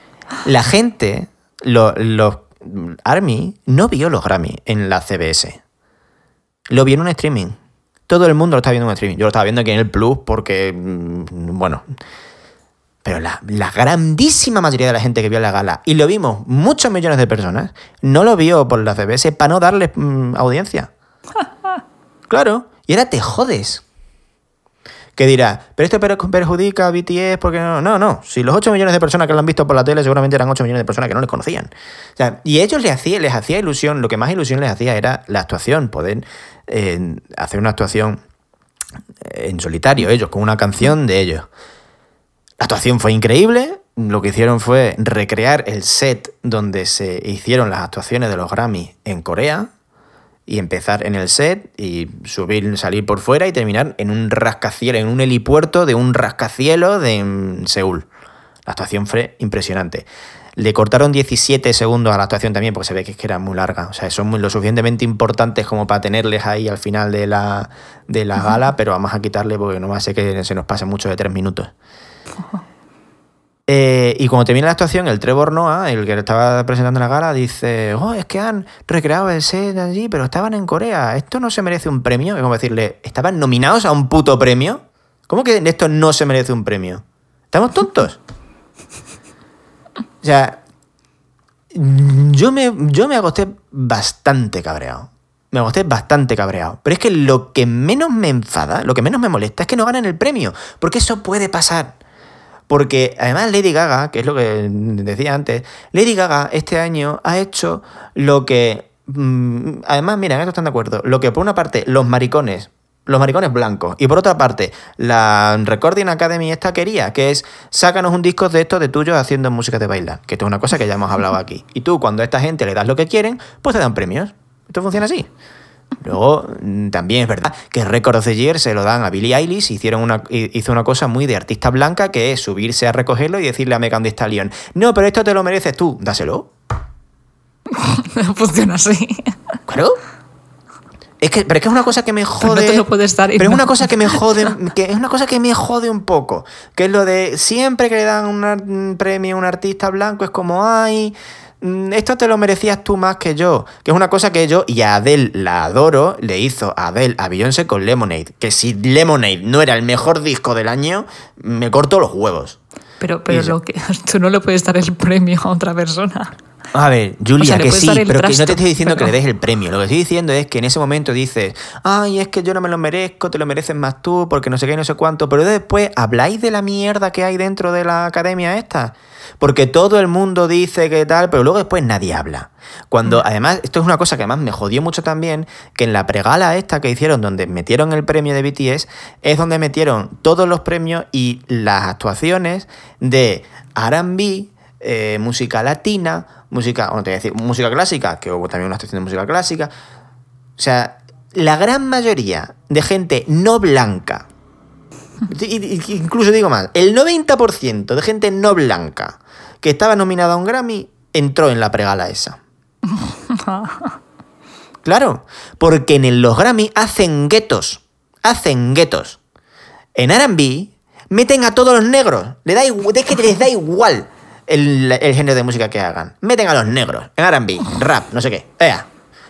Speaker 1: La gente, lo- los Army, no vio los Grammy en la CBS. Lo vio en un streaming. Todo el mundo lo está viendo en un streaming. Yo lo estaba viendo aquí en el Plus porque, mm, bueno... Pero la, la grandísima mayoría de la gente que vio la gala, y lo vimos muchos millones de personas, no lo vio por la CBS para no darle mm, audiencia. <laughs> Claro, y ahora te jodes. Que dirá, pero esto per- perjudica a BTS porque no. No, no. Si los 8 millones de personas que lo han visto por la tele, seguramente eran 8 millones de personas que no les conocían. Y ellos les hacía, les hacía ilusión, lo que más ilusión les hacía era la actuación, poder eh, hacer una actuación en solitario, ellos, con una canción de ellos. La actuación fue increíble. Lo que hicieron fue recrear el set donde se hicieron las actuaciones de los Grammy en Corea y empezar en el set y subir, salir por fuera y terminar en un rascacielos, en un helipuerto de un rascacielos de mm, Seúl. La actuación fue impresionante. Le cortaron 17 segundos a la actuación también porque se ve que, es que era muy larga. O sea, son muy, lo suficientemente importantes como para tenerles ahí al final de la, de la gala, pero vamos a quitarle porque no va a ser que se nos pase mucho de tres minutos. <laughs> Eh, y cuando termina la actuación, el Trevor Noah, el que estaba presentando la gala, dice: Oh, es que han recreado el set allí, pero estaban en Corea. ¿Esto no se merece un premio? Es como decirle: ¿Estaban nominados a un puto premio? ¿Cómo que esto no se merece un premio? ¿Estamos tontos? O sea, yo me, yo me bastante cabreado. Me acosté bastante cabreado. Pero es que lo que menos me enfada, lo que menos me molesta es que no ganen el premio. Porque eso puede pasar. Porque además Lady Gaga, que es lo que decía antes, Lady Gaga este año ha hecho lo que... mm, además, mira, en esto están de acuerdo. Lo que por una parte los maricones, los maricones blancos, y por otra parte la Recording Academy esta quería, que es sácanos un disco de estos de tuyos haciendo música de bailar. Que esto es una cosa que ya hemos hablado aquí. Y tú, cuando a esta gente le das lo que quieren, pues te dan premios. Esto funciona así. Luego, mm, también es verdad que Record of the Year se lo dan a Billie Eilish. Hicieron una, hi- hizo una cosa muy de artista blanca que es subirse a recogerlo y decirle a Megan Thee Stallion: No, pero esto te lo mereces tú, dáselo. <laughs>
Speaker 2: Funciona así.
Speaker 1: Claro. Es que, pero es que es una cosa que me
Speaker 2: Pero no
Speaker 1: jode.
Speaker 2: te lo y
Speaker 1: Pero es una cosa que me jode. <laughs> Que es una cosa que me jode un poco. Que es lo de siempre que le dan un premio a un artista blanco, es como, ay. Mm, Esto te lo merecías tú más que yo. Que es una cosa que yo, y a Adele la adoro, le hizo a Adele a Beyoncé con Lemonade. Que si Lemonade no era el mejor disco del año, me corto los huevos.
Speaker 2: Pero, pero
Speaker 1: Y-
Speaker 2: lo que, <laughs> tú no le puedes dar el premio a otra persona.
Speaker 1: A ver, Julia,
Speaker 2: O sea, le
Speaker 1: que sí, pero que no te estoy diciendo que le des el premio. Lo que estoy diciendo es que en ese momento dices, ay, es que yo no me lo merezco, te lo mereces más tú, porque no sé qué y no sé cuánto. Pero después habláis de la mierda que hay dentro de la academia esta. Porque todo el mundo dice que tal, pero luego después nadie habla. Cuando, además, esto es una cosa que además me jodió mucho también, que en la pregala esta que hicieron, donde metieron el premio de BTS, es donde metieron todos los premios y las actuaciones de R&B, eh, música latina, música, bueno, te voy a decir, música clásica, que hubo también una actuación de música clásica. O sea, la gran mayoría de gente no blanca, incluso digo más, el 90% de gente no blanca que estaba nominada a un Grammy entró en la pregala esa. <laughs> Claro, porque en los Grammy hacen guetos, hacen guetos. En R&B meten a todos los negros, le da igual, es que les da igual el, el género de música que hagan. Meten a los negros en R&B, rap, no sé qué. Ea,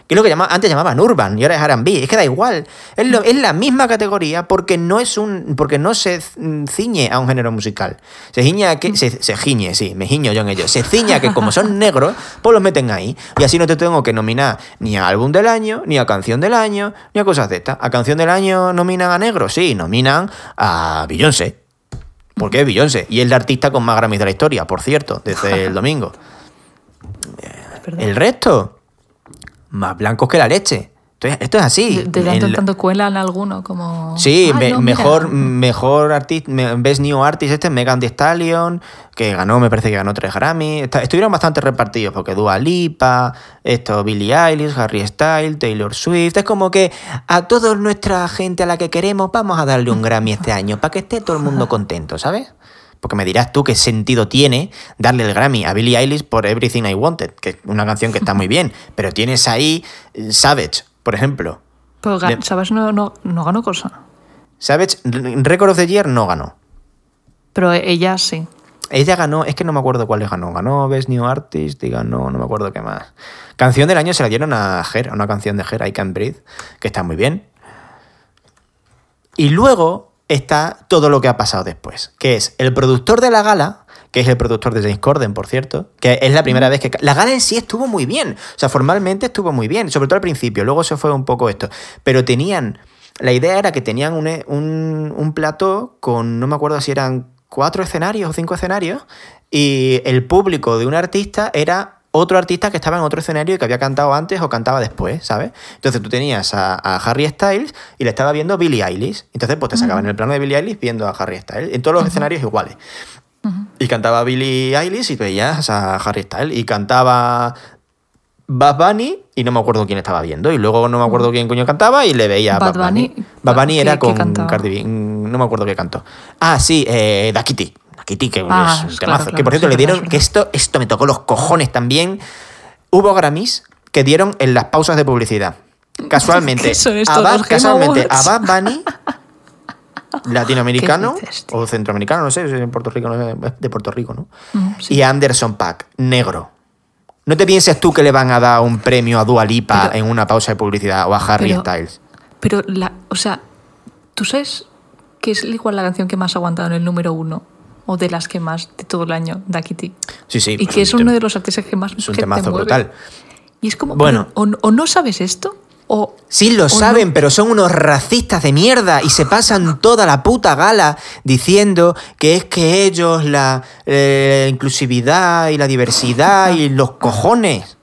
Speaker 1: Que es lo que llama, antes llamaban urban y ahora es R&B. Es que da igual. Es, lo- es la misma categoría porque no es un porque no se mm, ciñe a un género musical. Se ciñe a que se, se giñe, sí, me giño yo en ello. Se ciñe a que como son negros, pues los meten ahí y así no te tengo que nominar ni a álbum del año, ni a canción del año, ni a cosas de estas. A canción del año nominan a negros, sí, nominan a Beyoncé. Porque es Beyoncé y es la artista con más Grammys de la historia, por cierto, desde <laughs> el domingo. El resto, más blancos que la leche. Esto es, así.
Speaker 2: De, de tanto en
Speaker 1: El-
Speaker 2: tanto cuelan alguno como...
Speaker 1: Sí,
Speaker 2: "Ah,
Speaker 1: me-
Speaker 2: no, mira".
Speaker 1: mejor, <laughs> mejor artista, Best New Artist este, Megan Thee Stallion, que ganó, me parece que ganó tres Grammy. Está- estuvieron bastante repartidos, porque Dua Lipa, esto, Billie Eilish, Harry Styles, Taylor Swift. Es como que a toda nuestra gente a la que queremos vamos a darle un Grammy este año, para que esté todo el mundo contento, ¿sabes? Porque me dirás tú qué sentido tiene darle el Grammy a Billie Eilish por Everything I Wanted, que es una canción que está muy bien, pero tienes ahí eh, Savage, por ejemplo.
Speaker 2: Pero. No, no, no ganó cosa.
Speaker 1: Savage, Record of the Year no ganó.
Speaker 2: Pero ella sí.
Speaker 1: Ella ganó, es que no me acuerdo cuál le ganó. Ganó Best New Artist y ganó, no me acuerdo qué más. Canción del año se la dieron a Her, a una canción de Her, I Can Breathe, que está muy bien. Y luego está todo lo que ha pasado después, que es el productor de la gala, que es el productor de James Corden, por cierto, que es la primera vez que... La gala en sí estuvo muy bien, o sea, formalmente estuvo muy bien, sobre todo al principio, luego se fue un poco esto, pero tenían... La idea era que tenían un, un, un plató con, no me acuerdo si eran cuatro escenarios o cinco escenarios, y el público de un artista era otro artista que estaba en otro escenario y que había cantado antes o cantaba después, ¿sabes? Entonces tú tenías a, a Harry Styles y le estaba viendo Billie Eilish. Entonces pues te sacaban en el plano de Billie Eilish viendo a Harry Styles. En todos los escenarios iguales. Y cantaba Billie Eilish y veías a Harry Styles. Y cantaba Bad Bunny y no me acuerdo quién estaba viendo. Y luego no me acuerdo quién coño cantaba y le veía a
Speaker 2: Bad
Speaker 1: Bad Bunny.
Speaker 2: Bunny,
Speaker 1: Bad Bunny
Speaker 2: ¿qué-
Speaker 1: era con? Cardi B. Mm, No me acuerdo qué cantó. Ah, sí, eh, Da Kitty. Da Kitty, que
Speaker 2: Ah,
Speaker 1: es un
Speaker 2: claro,
Speaker 1: temazo.
Speaker 2: claro,
Speaker 1: que por cierto
Speaker 2: sí,
Speaker 1: le dieron, que esto, esto me tocó los cojones también. Hubo Grammys que dieron en las pausas de publicidad. <laughs> Casualmente,
Speaker 2: ¿Qué son
Speaker 1: a Bad, casualmente a? Bad Bunny, <laughs> <laughs> latinoamericano o centroamericano, no sé, es de Puerto Rico, no sé, de Puerto Rico, ¿no?
Speaker 2: Mm, sí.
Speaker 1: Y Anderson Pack, negro. No te pienses tú que le van a dar un premio a Dua Lipa
Speaker 2: Pero-
Speaker 1: en una pausa de publicidad o a Harry
Speaker 2: pero-
Speaker 1: Styles.
Speaker 2: Pero, la, o sea, ¿tú sabes que es igual la canción que más ha aguantado en el número uno? O de las que más de todo el año, Da Kitty.
Speaker 1: Sí, sí.
Speaker 2: y
Speaker 1: pues
Speaker 2: que es
Speaker 1: un
Speaker 2: uno de los artistas que más
Speaker 1: Es un
Speaker 2: gente
Speaker 1: temazo
Speaker 2: mueve.
Speaker 1: brutal.
Speaker 2: Y es como,
Speaker 1: Bueno.
Speaker 2: o no sabes esto, o...
Speaker 1: Sí, lo
Speaker 2: o
Speaker 1: saben,
Speaker 2: no.
Speaker 1: pero son unos racistas de mierda y se pasan toda la puta gala diciendo que es que ellos, la eh, inclusividad y la diversidad y los cojones.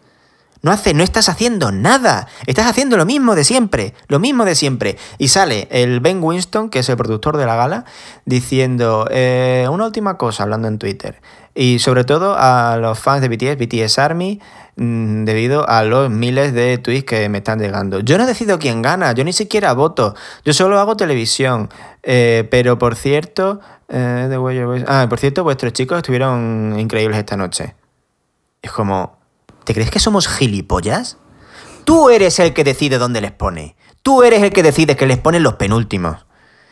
Speaker 1: No, hace, no estás haciendo nada. Estás haciendo lo mismo de siempre. Lo mismo de siempre. Y sale el Ben Winston, que es el productor de la gala, diciendo eh, una última cosa, hablando en Twitter. Y sobre todo a los fans de BTS, BTS Army, mm, debido a los miles de tweets que me están llegando. Yo no decido quién gana, yo ni siquiera voto. Yo solo hago televisión. Eh, pero por cierto, eh, ah, por cierto, vuestros chicos estuvieron increíbles esta noche. Es como, ¿te crees que somos gilipollas? Tú eres el que decide dónde les pone. Tú eres el que decide que les ponen los penúltimos.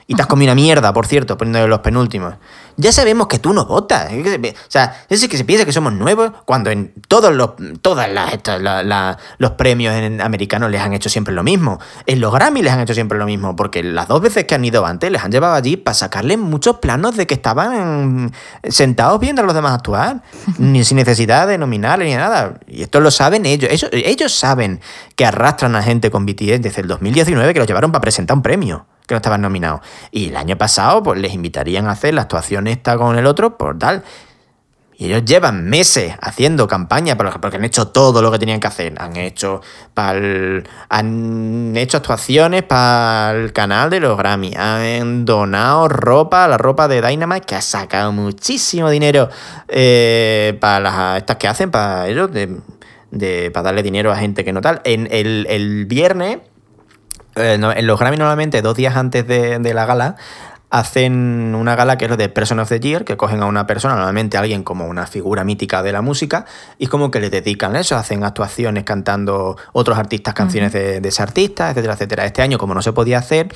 Speaker 1: Y te has comido una mierda, por cierto, poniéndole los penúltimos. Ya sabemos que tú no votas. O sea, es que se piensa que somos nuevos cuando en todos los, todas las, estas, la- la- los premios en americanos les han hecho siempre lo mismo. En los Grammy les han hecho siempre lo mismo. Porque las dos veces que han ido antes les han llevado allí para sacarles muchos planos de que estaban sentados viendo a los demás actuar. Ni sin necesidad de nominarles ni nada. Y esto lo saben ellos. ellos. Ellos saben que arrastran a gente con BTS desde el 2019 que los llevaron para presentar un premio que no estaban nominados. Y el año pasado, pues les invitarían a hacer la actuación esta con el otro, por tal. Y ellos llevan meses haciendo campaña por- porque han hecho todo lo que tenían que hacer. Han hecho pa'l- han hecho actuaciones para el canal de los Grammy. Han donado ropa, la ropa de Dynamite, que ha sacado muchísimo dinero eh, para las estas que hacen, para ellos, de, de- para darle dinero a gente que no tal. En el, el viernes en los Grammy normalmente dos días antes de, de la gala hacen una gala que es lo de Person of the Year, que cogen a una persona, normalmente a alguien como una figura mítica de la música, y es como que le dedican a eso, hacen actuaciones cantando otros artistas canciones de, de ese artista, etcétera, etcétera. Este año, como no se podía hacer,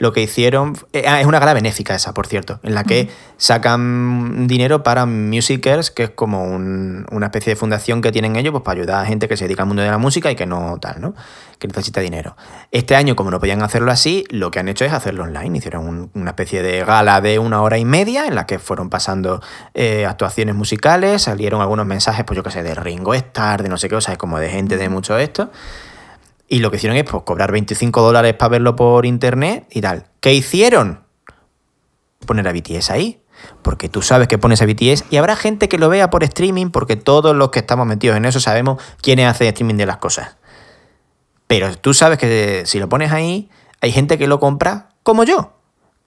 Speaker 1: lo que hicieron. eh, ah, es una gala benéfica esa, por cierto, en la que sacan dinero para Musicers, que es como un- una especie de fundación que tienen ellos pues, para ayudar a gente que se dedica al mundo de la música y que no tal, ¿no? Que necesita dinero. Este año, como no podían hacerlo así, lo que han hecho es hacerlo online. Hicieron un- una especie de gala de una hora y media en la que fueron pasando eh, actuaciones musicales, salieron algunos mensajes, pues yo qué sé, de Ringo Starr, de no sé qué, o sea, como de gente de mucho esto. Y lo que hicieron es pues, cobrar 25 dólares para verlo por internet y tal. ¿Qué hicieron? Poner a BTS ahí. Porque tú sabes que pones a BTS y habrá gente que lo vea por streaming porque todos los que estamos metidos en eso sabemos quiénes hacen streaming de las cosas. Pero tú sabes que si lo pones ahí, hay gente que lo compra como yo.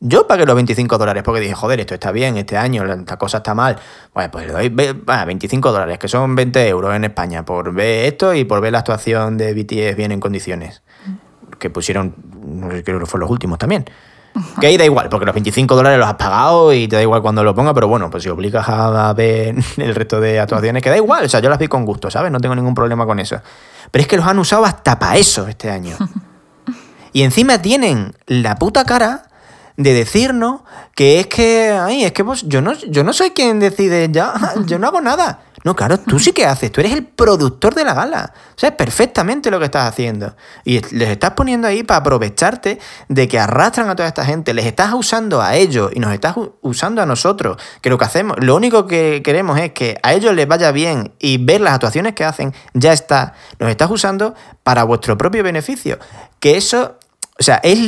Speaker 1: Yo pagué los 25 dólares porque dije, joder, esto está bien, este año esta cosa está mal. Bueno, pues le doy ve- va, 25 dólares, que son 20 euros en España, por ver esto y por ver la actuación de BTS bien en condiciones. Que pusieron, no sé, creo que fueron los últimos también. Que ahí da igual, porque los 25 dólares los has pagado y te da igual cuando lo ponga, pero bueno, pues si obligas a ver <laughs> el resto de actuaciones, que da igual, o sea, yo las vi con gusto, ¿sabes? No tengo ningún problema con eso. Pero es que los han usado hasta para eso este año. <laughs> Y encima tienen la puta cara de decirnos que es que, ay, es que vos, yo no, yo no soy quien decide ya, <laughs> yo no hago nada. No, claro, tú sí que haces, tú eres el productor de la gala. Sabes perfectamente lo que estás haciendo. Y es- les estás poniendo ahí para aprovecharte de que arrastran a toda esta gente, les estás usando a ellos y nos estás usando a nosotros. Que lo que hacemos, lo único que queremos es que a ellos les vaya bien y ver las actuaciones que hacen, ya está. Nos estás usando para vuestro propio beneficio. Que eso o sea, es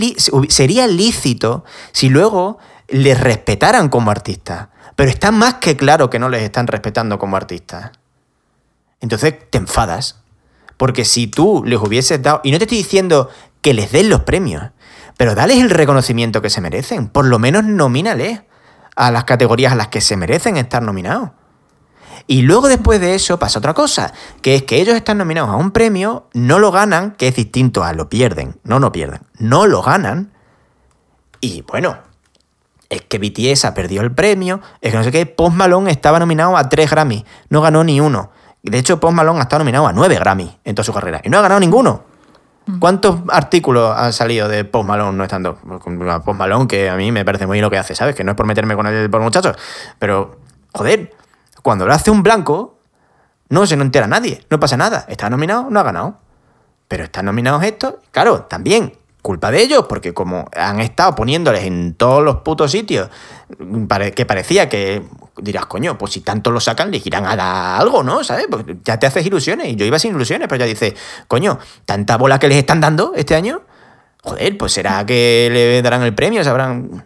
Speaker 1: sería lícito si luego les respetaran como artistas. Pero está más que claro que no les están respetando como artistas. Entonces te enfadas. Porque si tú les hubieses dado. Y no te estoy diciendo que les den los premios. Pero dales el reconocimiento que se merecen. Por lo menos nomínales a las categorías a las que se merecen estar nominados. Y luego después de eso pasa otra cosa, que es que ellos están nominados a un premio, no lo ganan, que es distinto a lo pierden, no no pierden, no lo ganan. Y bueno, es que BTS ha perdido el premio, es que no sé qué, Post Malone estaba nominado a tres Grammy, no ganó ni uno. De hecho, Post Malone ha estado nominado a nueve Grammy en toda su carrera y no ha ganado ninguno. ¿Cuántos artículos han salido de Post Malone no estando? Post Malone, que a mí me parece muy bien lo que hace, ¿sabes? Que no es por meterme con el por muchachos, pero, joder, cuando lo hace un blanco, no se no entera nadie, no pasa nada. Está nominado, no ha ganado. Pero están nominados estos, claro, también culpa de ellos, porque como han estado poniéndoles en todos los putos sitios, que parecía que dirás, coño, pues si tanto lo sacan, les irán a dar algo, ¿no? ¿Sabes? Pues ya te haces ilusiones, y yo iba sin ilusiones, pero ya dices, coño, tanta bola que les están dando este año, joder, pues será que le darán el premio, sabrán.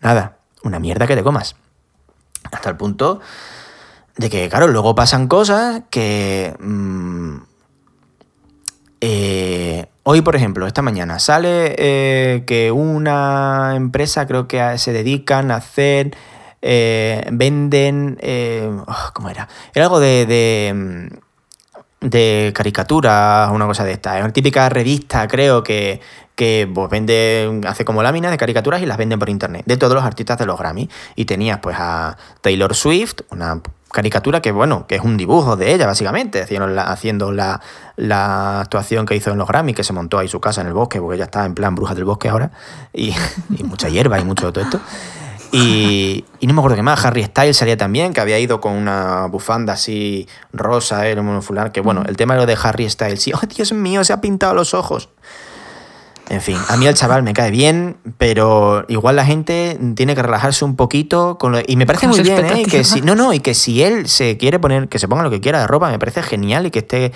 Speaker 1: Nada, una mierda que te comas. Hasta el punto de que, claro, luego pasan cosas que. mm, eh, hoy, por ejemplo, esta mañana sale eh, que una empresa, creo que se dedican a hacer. eh, venden. eh, oh, ¿Cómo era? Era algo de. de mm, caricaturas, una cosa de esta. Es una típica revista, creo, que, que pues, vende, hace como láminas de caricaturas y las venden por internet, de todos los artistas de los Grammy. Y tenías pues a Taylor Swift, una caricatura que, bueno, que es un dibujo de ella, básicamente, haciendo la, haciendo la, la actuación que hizo en los Grammy, que se montó ahí su casa en el bosque, porque ella está en plan bruja del bosque ahora, y, <laughs> y mucha hierba y mucho de todo esto. Y, y no me acuerdo qué más, Harry Styles salía también, que había ido con una bufanda así rosa, era un fulano, que bueno, el tema de lo de Harry Styles, sí, oh Dios mío, se ha pintado los ojos. En fin, a mí el chaval me cae bien, pero igual la gente tiene que relajarse un poquito con lo- y me parece muy bien, ¿eh? Que si, no, no, y que si él se quiere poner, que se ponga lo que quiera de ropa, me parece genial y que esté,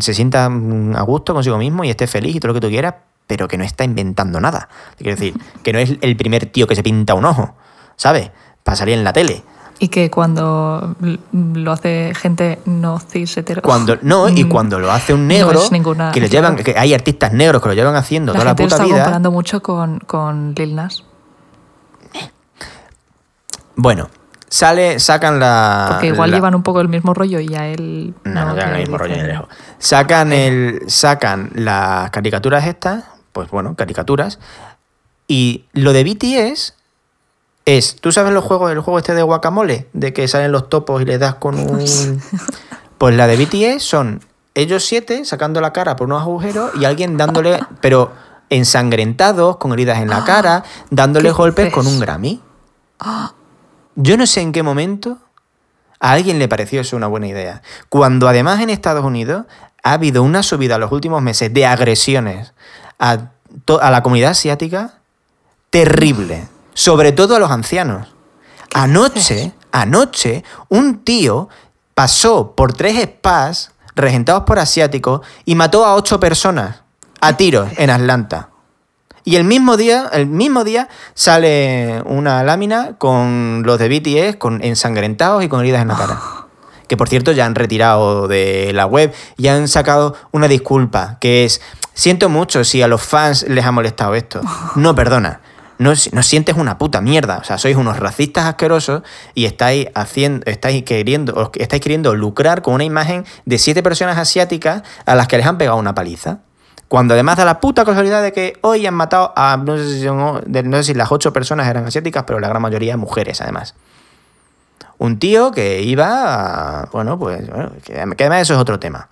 Speaker 1: se sienta mm, a gusto consigo mismo y esté feliz y todo lo que tú quieras, pero que no está inventando nada. Quiero decir, que no es el primer tío que se pinta un ojo, ¿sabes? Para salir en la tele.
Speaker 2: Y que cuando lo hace gente no cis hetero.
Speaker 1: Cuando, no, y
Speaker 2: mm,
Speaker 1: cuando lo hace un
Speaker 2: no
Speaker 1: negro,
Speaker 2: es ninguna-
Speaker 1: que lo llevan, que hay artistas negros que lo llevan haciendo
Speaker 2: La
Speaker 1: toda la
Speaker 2: lo
Speaker 1: puta
Speaker 2: está
Speaker 1: vida.
Speaker 2: comparando mucho con, con Lil Nas.
Speaker 1: Bueno, sale, sacan la.
Speaker 2: Porque igual
Speaker 1: la-
Speaker 2: llevan un poco el mismo rollo y a él.
Speaker 1: No, no llevan
Speaker 2: le
Speaker 1: el mismo rollo ni lejos. Sacan, el, sacan las caricaturas estas, pues bueno, caricaturas, Y lo de BTS es, ¿tú sabes los juegos, el juego este de guacamole? De que salen los topos y le das con un... Pues la de BTS son ellos siete sacando la cara por unos agujeros y alguien dándole, pero ensangrentados, con heridas en la cara, dándole
Speaker 2: ¿Qué
Speaker 1: golpes
Speaker 2: dices?
Speaker 1: con un Grammy. Yo no sé en qué momento a alguien le pareció eso una buena idea. Cuando además en Estados Unidos ha habido una subida en los últimos meses de agresiones a, a la comunidad asiática terrible, sobre todo a los ancianos. Anoche, anoche, un tío pasó por tres spas regentados por asiáticos y mató a ocho personas a tiros en Atlanta. Y el mismo día, el mismo día sale una lámina con los de BTS con ensangrentados y con heridas en la cara. <gasps> Que por cierto ya han retirado de la web y han sacado una disculpa, que es, siento mucho si a los fans les ha molestado esto. <laughs> No, perdona. No, no sientes una puta mierda. O sea, sois unos racistas asquerosos y estáis haciendo, estáis queriendo, estáis queriendo lucrar con una imagen de siete personas asiáticas a las que les han pegado una paliza. Cuando además da la puta casualidad de que hoy han matado a, no sé si, de- no sé si las ocho personas eran asiáticas, pero la gran mayoría mujeres además. Un tío que iba, a- bueno, pues, bueno, que, que además eso es otro tema.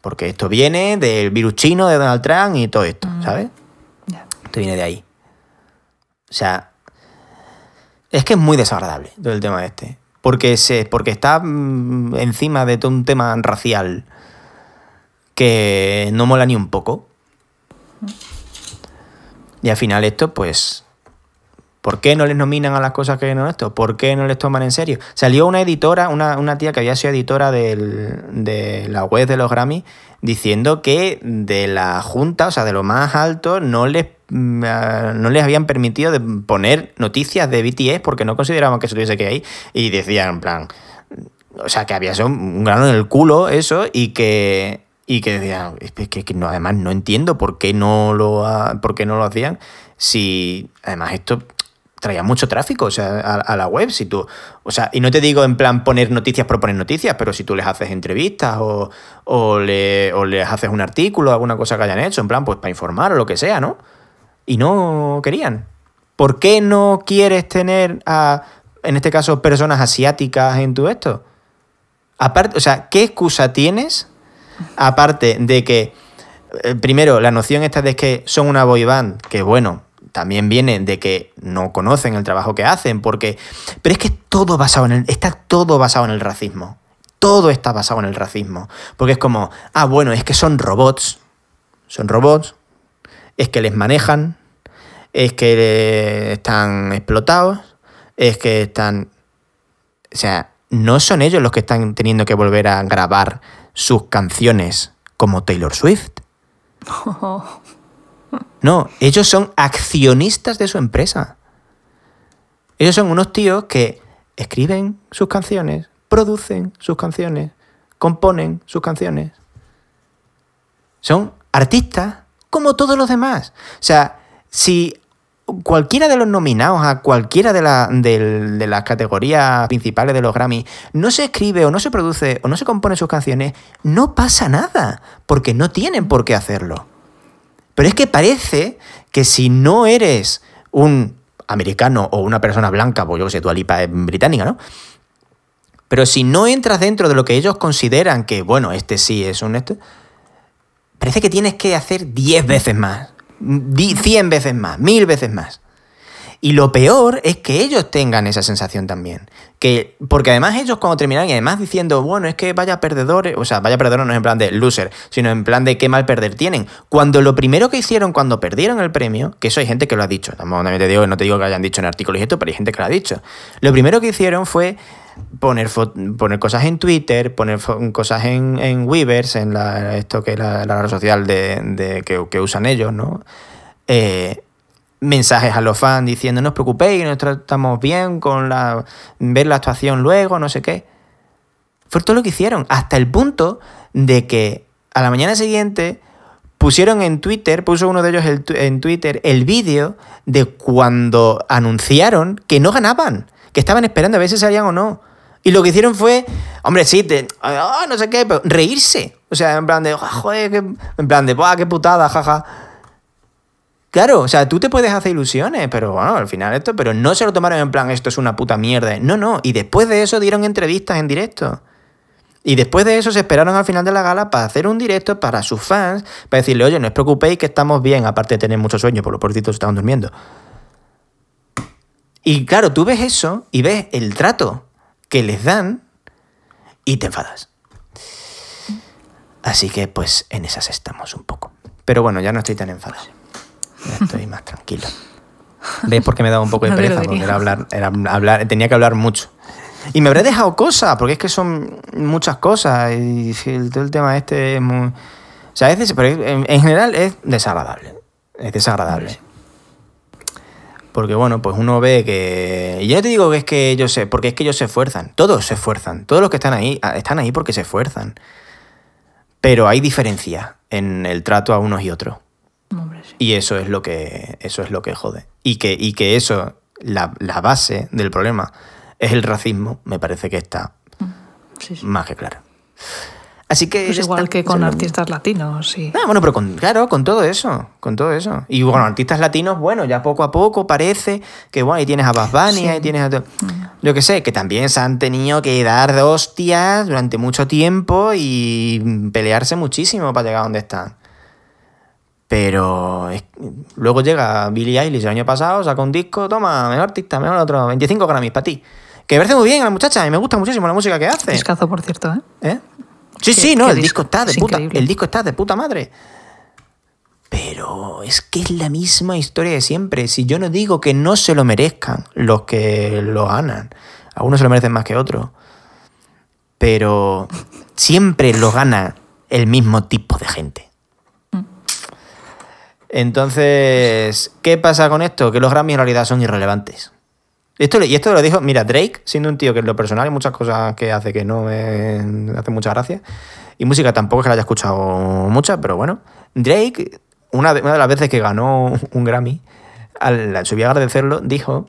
Speaker 1: Porque esto viene del virus chino de Donald Trump y todo esto, ¿sabes?
Speaker 2: Ya.
Speaker 1: Esto viene de ahí. O sea, es que es muy desagradable todo el tema este. Porque, se, porque está mm, encima de todo un tema racial que no mola ni un poco. Y al final esto, pues, ¿por qué no les nominan a las cosas que no esto? ¿Por qué no les toman en serio? Salió una editora, una, una tía que había sido editora del- de la web de los Grammy, diciendo que de la junta, o sea, de lo más alto, no les, no les habían permitido de poner noticias de BTS porque no consideraban que se tuviese que ir. Y decían, en plan, o sea, que había sido un grano en el culo eso y que y que decían, es que, que no, además no entiendo por qué no lo ha- por qué no lo hacían si además esto traía mucho tráfico o sea, a, a la web si tú o sea y no te digo en plan poner noticias por poner noticias pero si tú les haces entrevistas o, o, le- o les haces un artículo alguna cosa que hayan hecho en plan pues para informar o lo que sea no y no querían ¿por qué no quieres tener a en este caso personas asiáticas en tu esto aparte o sea qué excusa tienes aparte de que, eh, primero, la noción esta de que son una boy que bueno, también viene de que no conocen el trabajo que hacen, porque. Pero es que todo basado en el. Está todo basado en el racismo. Todo está basado en el racismo. Porque es como, ah, bueno, es que son robots. Son robots. Es que les manejan. Es que están explotados. Es que están. O sea, no son ellos los que están teniendo que volver a grabar sus canciones como Taylor Swift. <laughs> No, ellos son accionistas de su empresa. Ellos son unos tíos que escriben sus canciones, producen sus canciones, componen sus canciones. Son artistas como todos los demás. O sea, si cualquiera de los nominados a cualquiera de, las categorías principales de los Grammy no se escribe o no se produce o no se compone sus canciones, no pasa nada, porque no tienen por qué hacerlo. Pero es que parece que si no eres un americano o una persona blanca, pues yo que sé, tu Alipa es británica, ¿no? Pero si no entras dentro de lo que ellos consideran que, bueno, este sí es un este, parece que tienes que hacer 10 veces más, di- 100 veces más, 1000 veces más. Y lo peor es que ellos tengan esa sensación también. Que, porque además ellos cuando terminan y además diciendo, bueno, es que vaya perdedores, o sea, vaya perdedores no es en plan de loser, sino en plan de qué mal perder tienen. Cuando lo primero que hicieron cuando perdieron el premio, que eso hay gente que lo ha dicho, no te digo que hayan dicho en artículos y esto, pero hay gente que lo ha dicho. Lo primero que hicieron fue poner, poner cosas en Twitter, poner cosas en, en Weavers, en la, esto que es la, la red social de, de- que, que usan ellos, ¿no? Eh, mensajes a los fans diciendo no os preocupéis, nosotros estamos bien con la ver la actuación luego, no sé qué. Fue todo lo que hicieron, hasta el punto de que a la mañana siguiente pusieron en Twitter, puso uno de ellos el en Twitter el vídeo de cuando anunciaron que no ganaban, que estaban esperando a ver si salían o no. Y lo que hicieron fue, hombre, sí, te- ah, no sé qué, pero reírse. O sea, en plan de, "Ah, joder, qué- en plan de, "Buah, qué putada, jaja. Claro, o sea, tú te puedes hacer ilusiones, pero bueno, al final esto, pero no se lo tomaron en plan, esto es una puta mierda. No, no, y después de eso dieron entrevistas en directo. Y después de eso se esperaron al final de la gala para hacer un directo para sus fans, para decirle, oye, no os preocupéis que estamos bien, aparte de tener mucho sueño, por los porcitos estaban durmiendo. Y claro, tú ves eso y ves el trato que les dan y te enfadas. Así que pues en esas estamos un poco. Pero bueno, ya no estoy tan enfadado. Ya estoy más tranquilo. ¿Ves por qué me daba un poco de pereza? Porque era hablar, era hablar, tenía que hablar mucho. Y me habré dejado cosas, porque es que son muchas cosas. Y el- todo el tema este es muy. O sea, es pero en general es desagradable. Es desagradable. Porque bueno, pues uno ve que. Y yo no te digo que es que ellos se. Porque es que ellos se esfuerzan. Todos se esfuerzan. Todos los que están ahí ah, están ahí porque se esfuerzan. Pero hay diferencia en el trato a unos y otros.
Speaker 2: Hombre, sí.
Speaker 1: Y eso es lo que, eso es lo que jode. Y que, y que eso, la, la base del problema, es el racismo, me parece que está
Speaker 2: Sí, sí.
Speaker 1: más que claro. Así que.
Speaker 2: Pues igual que con artistas latinos, sí.
Speaker 1: Ah, bueno, pero con, claro, con todo eso, con todo eso. Y bueno, artistas latinos, bueno, ya poco a poco parece que, bueno, ahí tienes a Bad Bunny,
Speaker 2: Sí.
Speaker 1: ahí tienes a... to- Yo qué sé, que también se han tenido que dar de hostias durante mucho tiempo y pelearse muchísimo para llegar a donde están. Pero es- luego llega Billie Eilish el año pasado, saca un disco, toma, mejor artista, mejor otro, 25 Grammys para ti. Que parece muy bien a la muchacha y me gusta muchísimo la música que hace.
Speaker 2: Discazo, por cierto, ¿eh?
Speaker 1: ¿Eh? Sí, sí, no, el disco
Speaker 2: disco,
Speaker 1: está de
Speaker 2: es
Speaker 1: puta.
Speaker 2: increíble.
Speaker 1: El disco está de puta madre. Pero es que es la misma historia de siempre. Si yo no digo que no se lo merezcan los que lo ganan. Algunos se lo merecen más que otros. Pero siempre lo gana el mismo tipo de gente. Entonces, ¿qué pasa con esto? Que los Grammy en realidad son irrelevantes. Esto, y esto lo dijo, mira, Drake, siendo un tío que en lo personal hay muchas cosas que hace que no me hace mucha gracia. Y música tampoco es que la haya escuchado mucha, pero bueno. Drake, una, de- las veces que ganó un Grammy, al subir a agradecerlo, dijo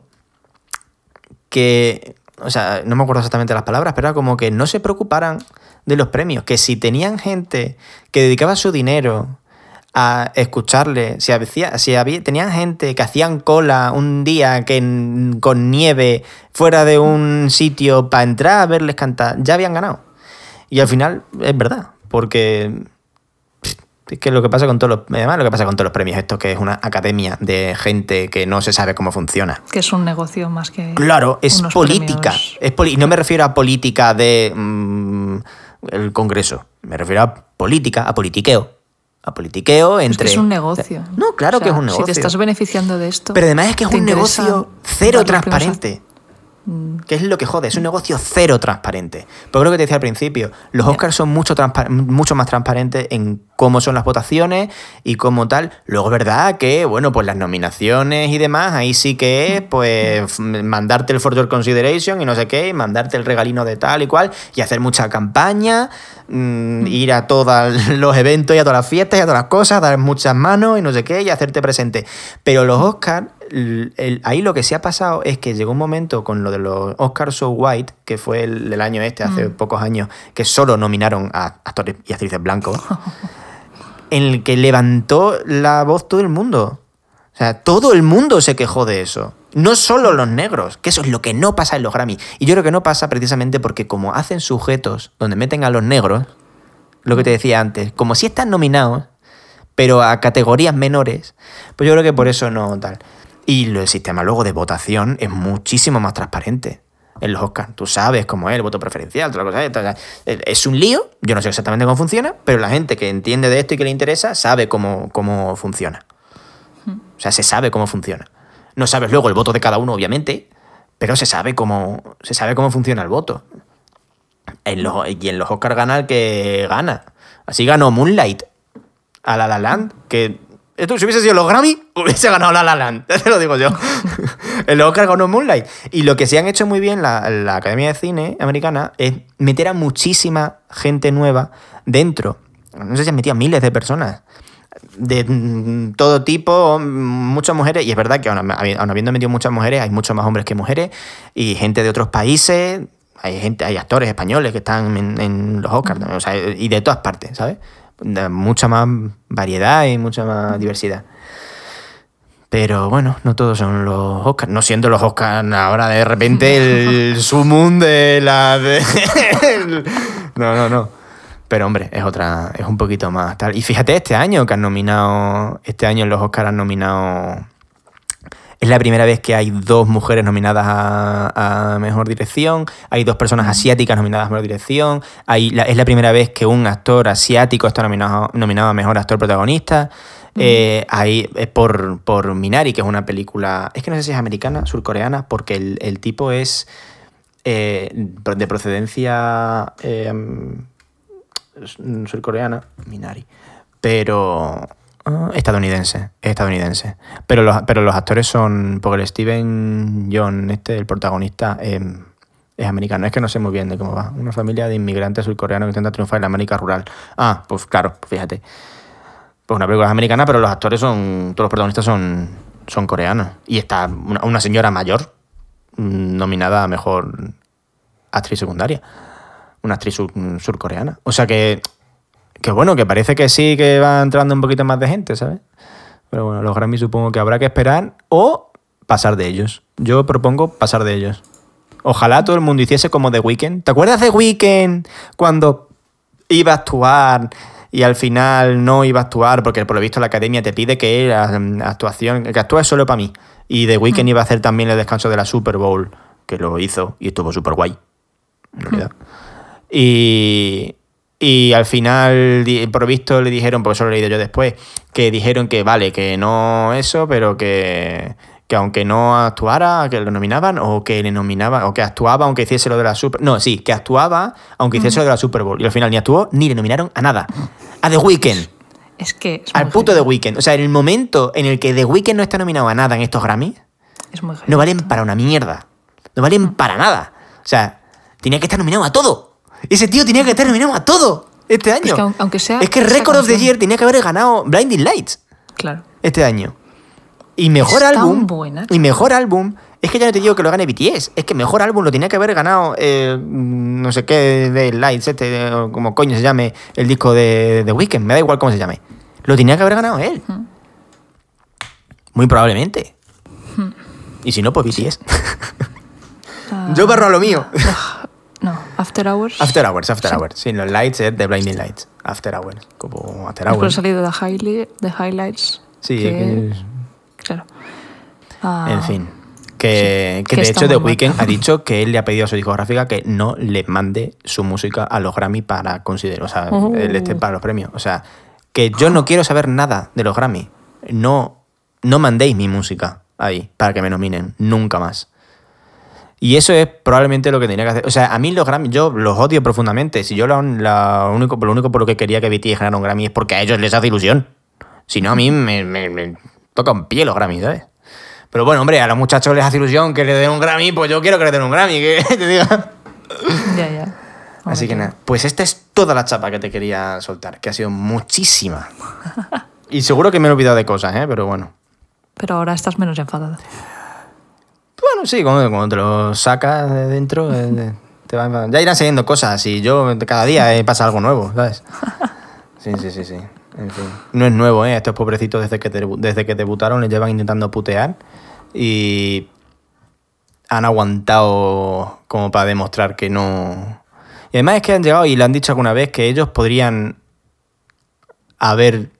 Speaker 1: que, o sea, no me acuerdo exactamente las palabras, pero era como que no se preocuparan de los premios, que si tenían gente que dedicaba su dinero a escucharle, si, había, si había, tenían gente que hacían cola un día que en- con nieve fuera de un sitio para entrar a verles cantar, ya habían ganado. Y al final es verdad, porque es que lo que pasa con todos los, además lo que pasa con todos los premios, esto que es una academia de gente que no se sabe cómo funciona.
Speaker 2: Que es un negocio más que.
Speaker 1: Claro, es política.
Speaker 2: premios.
Speaker 1: Es poli- y no me refiero a política de mm, el Congreso. Me refiero a política, a politiqueo. A politiqueo
Speaker 2: Es
Speaker 1: entre.
Speaker 2: que es un negocio.
Speaker 1: No, claro
Speaker 2: O sea,
Speaker 1: que es un negocio.
Speaker 2: Si te estás beneficiando de esto.
Speaker 1: Pero además es que es un negocio cero transparente. Que es lo que jode, es un negocio cero transparente. Porque lo que te decía al principio, los Oscars son mucho, mucho más transparentes en cómo son las votaciones y cómo tal. Luego es verdad que, bueno, pues las nominaciones y demás, ahí sí que es, pues, f- mandarte el For Your Consideration y no sé qué, y mandarte el regalino de tal y cual, y hacer mucha campaña, mm, ir a todos <laughs> los eventos y a todas las fiestas y a todas las cosas, dar muchas manos y no sé qué, y hacerte presente. Pero los Oscars, el- el- ahí lo que se ha pasado es que llegó un momento con lo de los Oscars So White, que fue el del año este, hace pocos años, que solo nominaron a actores y actrices blancos, <laughs> en el que levantó la voz todo el mundo. O sea, todo el mundo se quejó de eso. No solo los negros, que eso es lo que no pasa en los Grammy. Y yo creo que no pasa precisamente porque como hacen sujetos donde meten a los negros, lo que te decía antes, como si están nominados, pero a categorías menores, pues yo creo que por eso no tal. Y el sistema luego de votación es muchísimo más transparente en los Oscars. Tú sabes cómo es el voto preferencial, toda cosa. Es un lío, yo no sé exactamente cómo funciona, pero la gente que entiende de esto y que le interesa sabe cómo, cómo funciona. O sea, se sabe cómo funciona. No sabes luego el voto de cada uno, obviamente, pero se sabe cómo, se sabe cómo funciona el voto. En los, y en los Oscars gana el que gana. Así ganó Moonlight a La La Land, que esto si hubiese sido los Grammy, <laughs> hubiese ganado La La Land, <laughs> te lo digo yo. <laughs> el Oscar ganó Moonlight. Y lo que se han hecho muy bien la, la Academia de Cine americana es meter a muchísima gente nueva dentro. No sé si han metido a miles de personas. De mm, todo tipo, muchas mujeres, y es verdad que aun, habi- aun habiendo metido muchas mujeres, hay muchos más hombres que mujeres, y gente de otros países, hay gente, hay actores españoles que están en, en los Oscars, o sea, y de todas partes, ¿sabes? Mucha más variedad y mucha más diversidad. Pero bueno, no todos son los Oscars. No siendo los Oscars ahora de repente el <laughs> sumum de la. de- <laughs> no, no, no. Pero hombre, es otra. Es un poquito más tal. Y fíjate, este año que han nominado. Este año en los Oscars han nominado. Es la primera vez que hay dos mujeres nominadas a, a mejor dirección, hay dos personas asiáticas nominadas a mejor dirección, hay la- es la primera vez que un actor asiático está nominado, nominado a mejor actor protagonista. Eh, hay, es por, por Minari, que es una película. Es que no sé si es americana, surcoreana, porque el, el tipo es eh, de procedencia eh, surcoreana, Minari, pero ah, estadounidense, es estadounidense. Pero los, pero los actores son, porque el Steven John, este, el protagonista, eh, es americano. Es que no sé muy bien de cómo va. Una familia de inmigrantes surcoreanos que intenta triunfar en la América rural. Ah, pues claro, fíjate. Pues una película americana, pero los actores son, todos los protagonistas son, son coreanos. Y está una, señora mayor mm, nominada a mejor actriz secundaria una actriz sur- surcoreana. O sea que, que bueno, que parece que sí que va entrando un poquito más de gente, ¿sabes? Pero bueno, los Grammy supongo que habrá que esperar o pasar de ellos. Yo propongo pasar de ellos. Ojalá todo el mundo hiciese como The Weeknd. ¿Te acuerdas de Weeknd cuando iba a actuar y al final no iba a actuar porque por lo visto la academia te pide que la mm, actuación que actúes solo para mí y The Weeknd iba a hacer también el descanso de la Super Bowl que lo hizo y estuvo súper guay en realidad y, y al final, por visto, le dijeron, porque eso lo he leído yo después, que dijeron que vale, que no eso, pero que, que aunque no actuara, que lo nominaban, o que le nominaban, o que actuaba aunque hiciese lo de la Super... No, sí, que actuaba aunque hiciese lo de la Super Bowl. Y al final ni actuó ni le nominaron a nada. A The Weeknd.
Speaker 2: Es que es
Speaker 1: Al puto The. Weeknd. O sea, en el momento en el que The Weeknd no está nominado a nada en estos Grammys,
Speaker 2: Es muy heavy.
Speaker 1: no valen para una mierda. No valen para nada. O sea, tenía que estar nominado a todo. Ese tío tenía que estar nominado a todo este año.
Speaker 2: Es que aun- aunque sea
Speaker 1: Es que Record of the. Year tenía que haber ganado Blinding Lights
Speaker 2: Claro.
Speaker 1: este año. Y mejor
Speaker 2: Es
Speaker 1: álbum.
Speaker 2: buena,
Speaker 1: y mejor álbum. Es que ya no te digo que lo gane BTS. Es que mejor álbum lo tenía que haber ganado. eh, no sé qué de Lights, este, como coño se llame el disco de The Weeknd. Me da igual cómo se llame. Lo tenía que haber ganado él. Muy probablemente. Y si no, pues BTS.
Speaker 2: Ah,
Speaker 1: Yo barro a lo mío.
Speaker 2: After Hours.
Speaker 1: After Hours, After
Speaker 2: Sí.
Speaker 1: Hours. Sí, los lights es de Blinding Lights. After Hours. Como After
Speaker 2: Después ha
Speaker 1: Hours.
Speaker 2: salido de, highli- de Highlights.
Speaker 1: Sí,
Speaker 2: que-
Speaker 1: que es-
Speaker 2: Claro. Ah,
Speaker 1: En fin. Que, que
Speaker 2: que
Speaker 1: de hecho The Weeknd ha dicho que él le ha pedido a su discográfica que no le mande su música a los Grammy para considerar, o sea,
Speaker 2: Oh.
Speaker 1: el este para los premios. O sea, que yo no quiero saber nada de los Grammy. No, no mandéis mi música ahí para que me nominen. Nunca más. Y eso es probablemente lo que tenía que hacer. O sea, a mí los Grammy, yo los odio profundamente. Si yo lo, la único, lo único por lo que quería que BTS ganara un Grammy es porque a ellos les hace ilusión. Si no, a mí me, me, me toca un pie los Grammy, ¿sabes? Pero bueno, hombre, a los muchachos les hace ilusión que le den un Grammy, pues yo quiero que le den un Grammy, que <laughs> te diga.
Speaker 2: Ya, ya. <laughs>
Speaker 1: Así que
Speaker 2: Hombre,
Speaker 1: nada, pues esta es toda la chapa que te quería soltar, que ha sido muchísima. <laughs> Y seguro que me he olvidado de cosas, ¿eh? Pero bueno.
Speaker 2: Pero ahora estás menos enfadado.
Speaker 1: Bueno, sí, cuando, cuando te lo sacas de dentro, eh, te van- ya irán saliendo cosas y yo cada día eh, pasa algo nuevo, ¿sabes? <laughs> Sí, sí, sí, sí. En fin. No es nuevo, ¿eh? Estos pobrecitos desde que, desde que debutaron les llevan intentando putear y han aguantado como para demostrar que no... Y además es que han llegado y le han dicho alguna vez que ellos podrían haber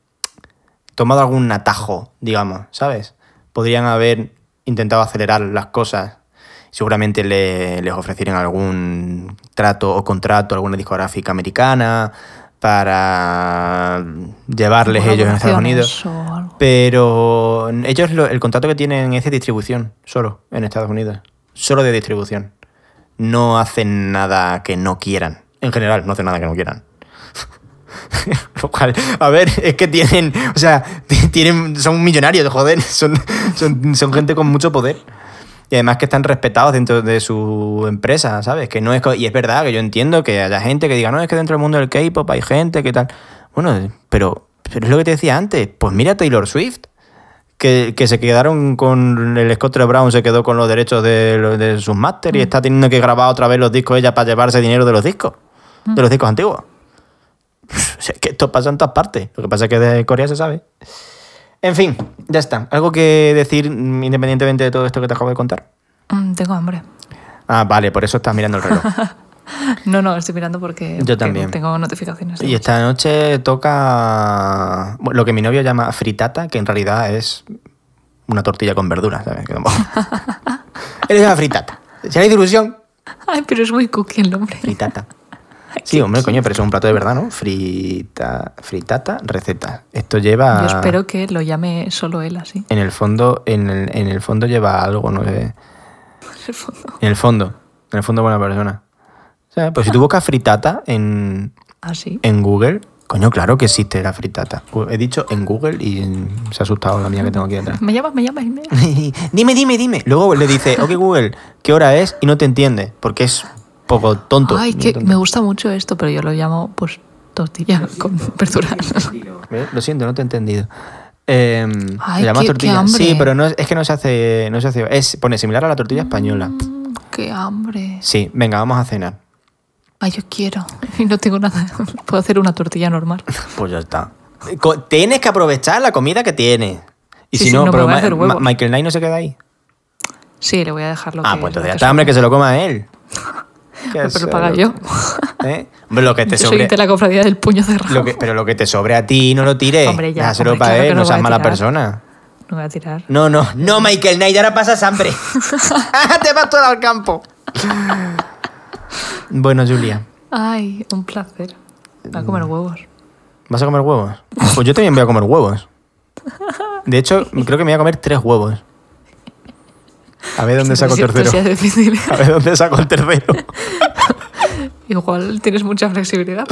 Speaker 1: tomado algún atajo, digamos, ¿sabes? Podrían haber intentado acelerar las cosas. Seguramente le- les ofrecieron algún trato o contrato a alguna discográfica americana para llevarles ellos en Estados Unidos. Pero ellos lo- el contrato que tienen es de distribución, solo en Estados Unidos. Solo de distribución. No hacen nada que no quieran. En general, no hacen nada que no quieran. <laughs> Lo cual, a ver, es que tienen, o sea, <laughs> tienen, son millonarios, joder, <laughs> son, son, son gente con mucho poder. Y además que están respetados dentro de su empresa, ¿sabes? Que no es y es verdad que yo entiendo que haya gente que diga, no, es que dentro del mundo del K-pop hay gente que tal. Bueno, pero, pero es lo que te decía antes. Pues mira Taylor Swift, que, que se quedaron con el Scott Brown, se quedó con los derechos de, de sus máster y está teniendo que grabar otra vez los discos ella para llevarse dinero de los discos, de los discos antiguos. <laughs> O sea, que esto pasa en todas partes. Lo que pasa es que de Corea se sabe. En fin, ya está. ¿Algo que decir independientemente de todo esto que te acabo de contar?
Speaker 2: Mm, tengo hambre.
Speaker 1: Ah, vale, por eso estás mirando el reloj. <laughs>
Speaker 2: No, no, estoy mirando porque,
Speaker 1: Yo también.
Speaker 2: tengo notificaciones.
Speaker 1: Y esta noche toca lo que mi novio llama fritata, que en realidad es una tortilla con verduras, ¿sabes? Eres <laughs> una fritata. Si hay ilusión,
Speaker 2: Ay, pero es muy cookie el nombre.
Speaker 1: fritata. Sí, hombre, coño, pero eso es un plato de verdad, ¿no? Frita, fritata, receta. Esto lleva...
Speaker 2: Yo espero que lo llame solo él así.
Speaker 1: En el fondo, en el, en el fondo lleva algo, no sé.
Speaker 2: En el fondo.
Speaker 1: En el fondo. En el fondo buena persona. O sea, pues si tú buscas fritata en,
Speaker 2: Así.
Speaker 1: en Google, coño, claro que existe la fritata. He dicho en Google y se ha asustado la mía que tengo aquí detrás.
Speaker 2: Me llamas, me llamas. me- <laughs>
Speaker 1: dime, dime, dime. Luego le dice, ok Google, ¿qué hora es? Y no te entiende, porque es poco tonto.
Speaker 2: Ay, que
Speaker 1: tonto.
Speaker 2: me gusta mucho esto, pero yo lo llamo pues tortilla con verduras. <laughs>
Speaker 1: Lo siento, no te he entendido. Eh,
Speaker 2: Ay,
Speaker 1: se llama
Speaker 2: qué-
Speaker 1: tortilla.
Speaker 2: hambre.
Speaker 1: Sí, pero no es, es que no se hace. No se hace. Es, pone similar a la tortilla española.
Speaker 2: Mm, Qué hambre.
Speaker 1: Sí, venga, vamos a cenar.
Speaker 2: Ay, yo quiero. <laughs> Y no tengo nada. <laughs> Puedo hacer una tortilla normal.
Speaker 1: Pues ya está. Tienes que aprovechar la comida que tienes. Y
Speaker 2: Sí,
Speaker 1: si
Speaker 2: sí,
Speaker 1: no, pero
Speaker 2: a
Speaker 1: Ma-. Ma- Michael Knight no se queda ahí.
Speaker 2: Sí, le voy a dejar lo
Speaker 1: ah,
Speaker 2: que.
Speaker 1: pues entonces ya está, hombre, que se lo coma él.
Speaker 2: Pero lo paga yo.
Speaker 1: ¿Eh? Hombre, lo que te <laughs>
Speaker 2: Yo soy de la cofradía del puño cerrado.
Speaker 1: lo que- pero lo que te sobre a ti no lo tires.
Speaker 2: Hombre, ya, hombre,
Speaker 1: para
Speaker 2: claro
Speaker 1: él, no
Speaker 2: no
Speaker 1: seas
Speaker 2: voy
Speaker 1: mala persona.
Speaker 2: No voy a tirar.
Speaker 1: No, no, no, Michael Knight, ahora pasas hambre. <laughs> <laughs> te vas todo al campo. bueno, Julia,
Speaker 2: Ay, un placer. Va a comer huevos.
Speaker 1: ¿vas a comer huevos? Pues yo también voy a comer huevos. De hecho, creo que me voy a comer tres huevos. <laughs> A ver dónde saco el tercero. A ver dónde saco el tercero.
Speaker 2: Igual tienes mucha flexibilidad.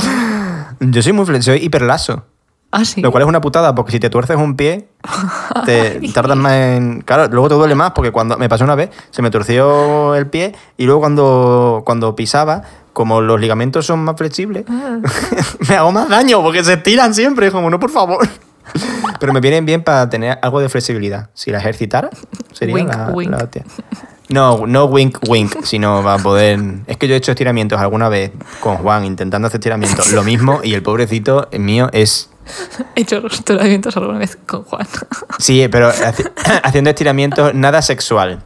Speaker 1: Yo soy muy fle- soy hiperlaso.
Speaker 2: Ah, sí.
Speaker 1: Lo cual es una putada, porque si te tuerces un pie, <laughs> te tardas más en. Claro, luego te duele más, porque cuando me pasó una vez, se me torció el pie y luego cuando, cuando pisaba, como los ligamentos son más flexibles,
Speaker 2: Ah. <laughs>
Speaker 1: me hago más daño, porque se estiran siempre. Es como, no, por favor. Pero me vienen bien para tener algo de flexibilidad. Si la ejercitara, sería
Speaker 2: Wink,
Speaker 1: la,
Speaker 2: wink.
Speaker 1: la. No, no wink, wink, sino para poder... Es que yo he hecho estiramientos alguna vez con Juan intentando hacer estiramientos, lo mismo, y el pobrecito mío es <laughs>
Speaker 2: He hecho estiramientos alguna vez con Juan.
Speaker 1: Sí, pero haci- <coughs> haciendo estiramientos nada sexual.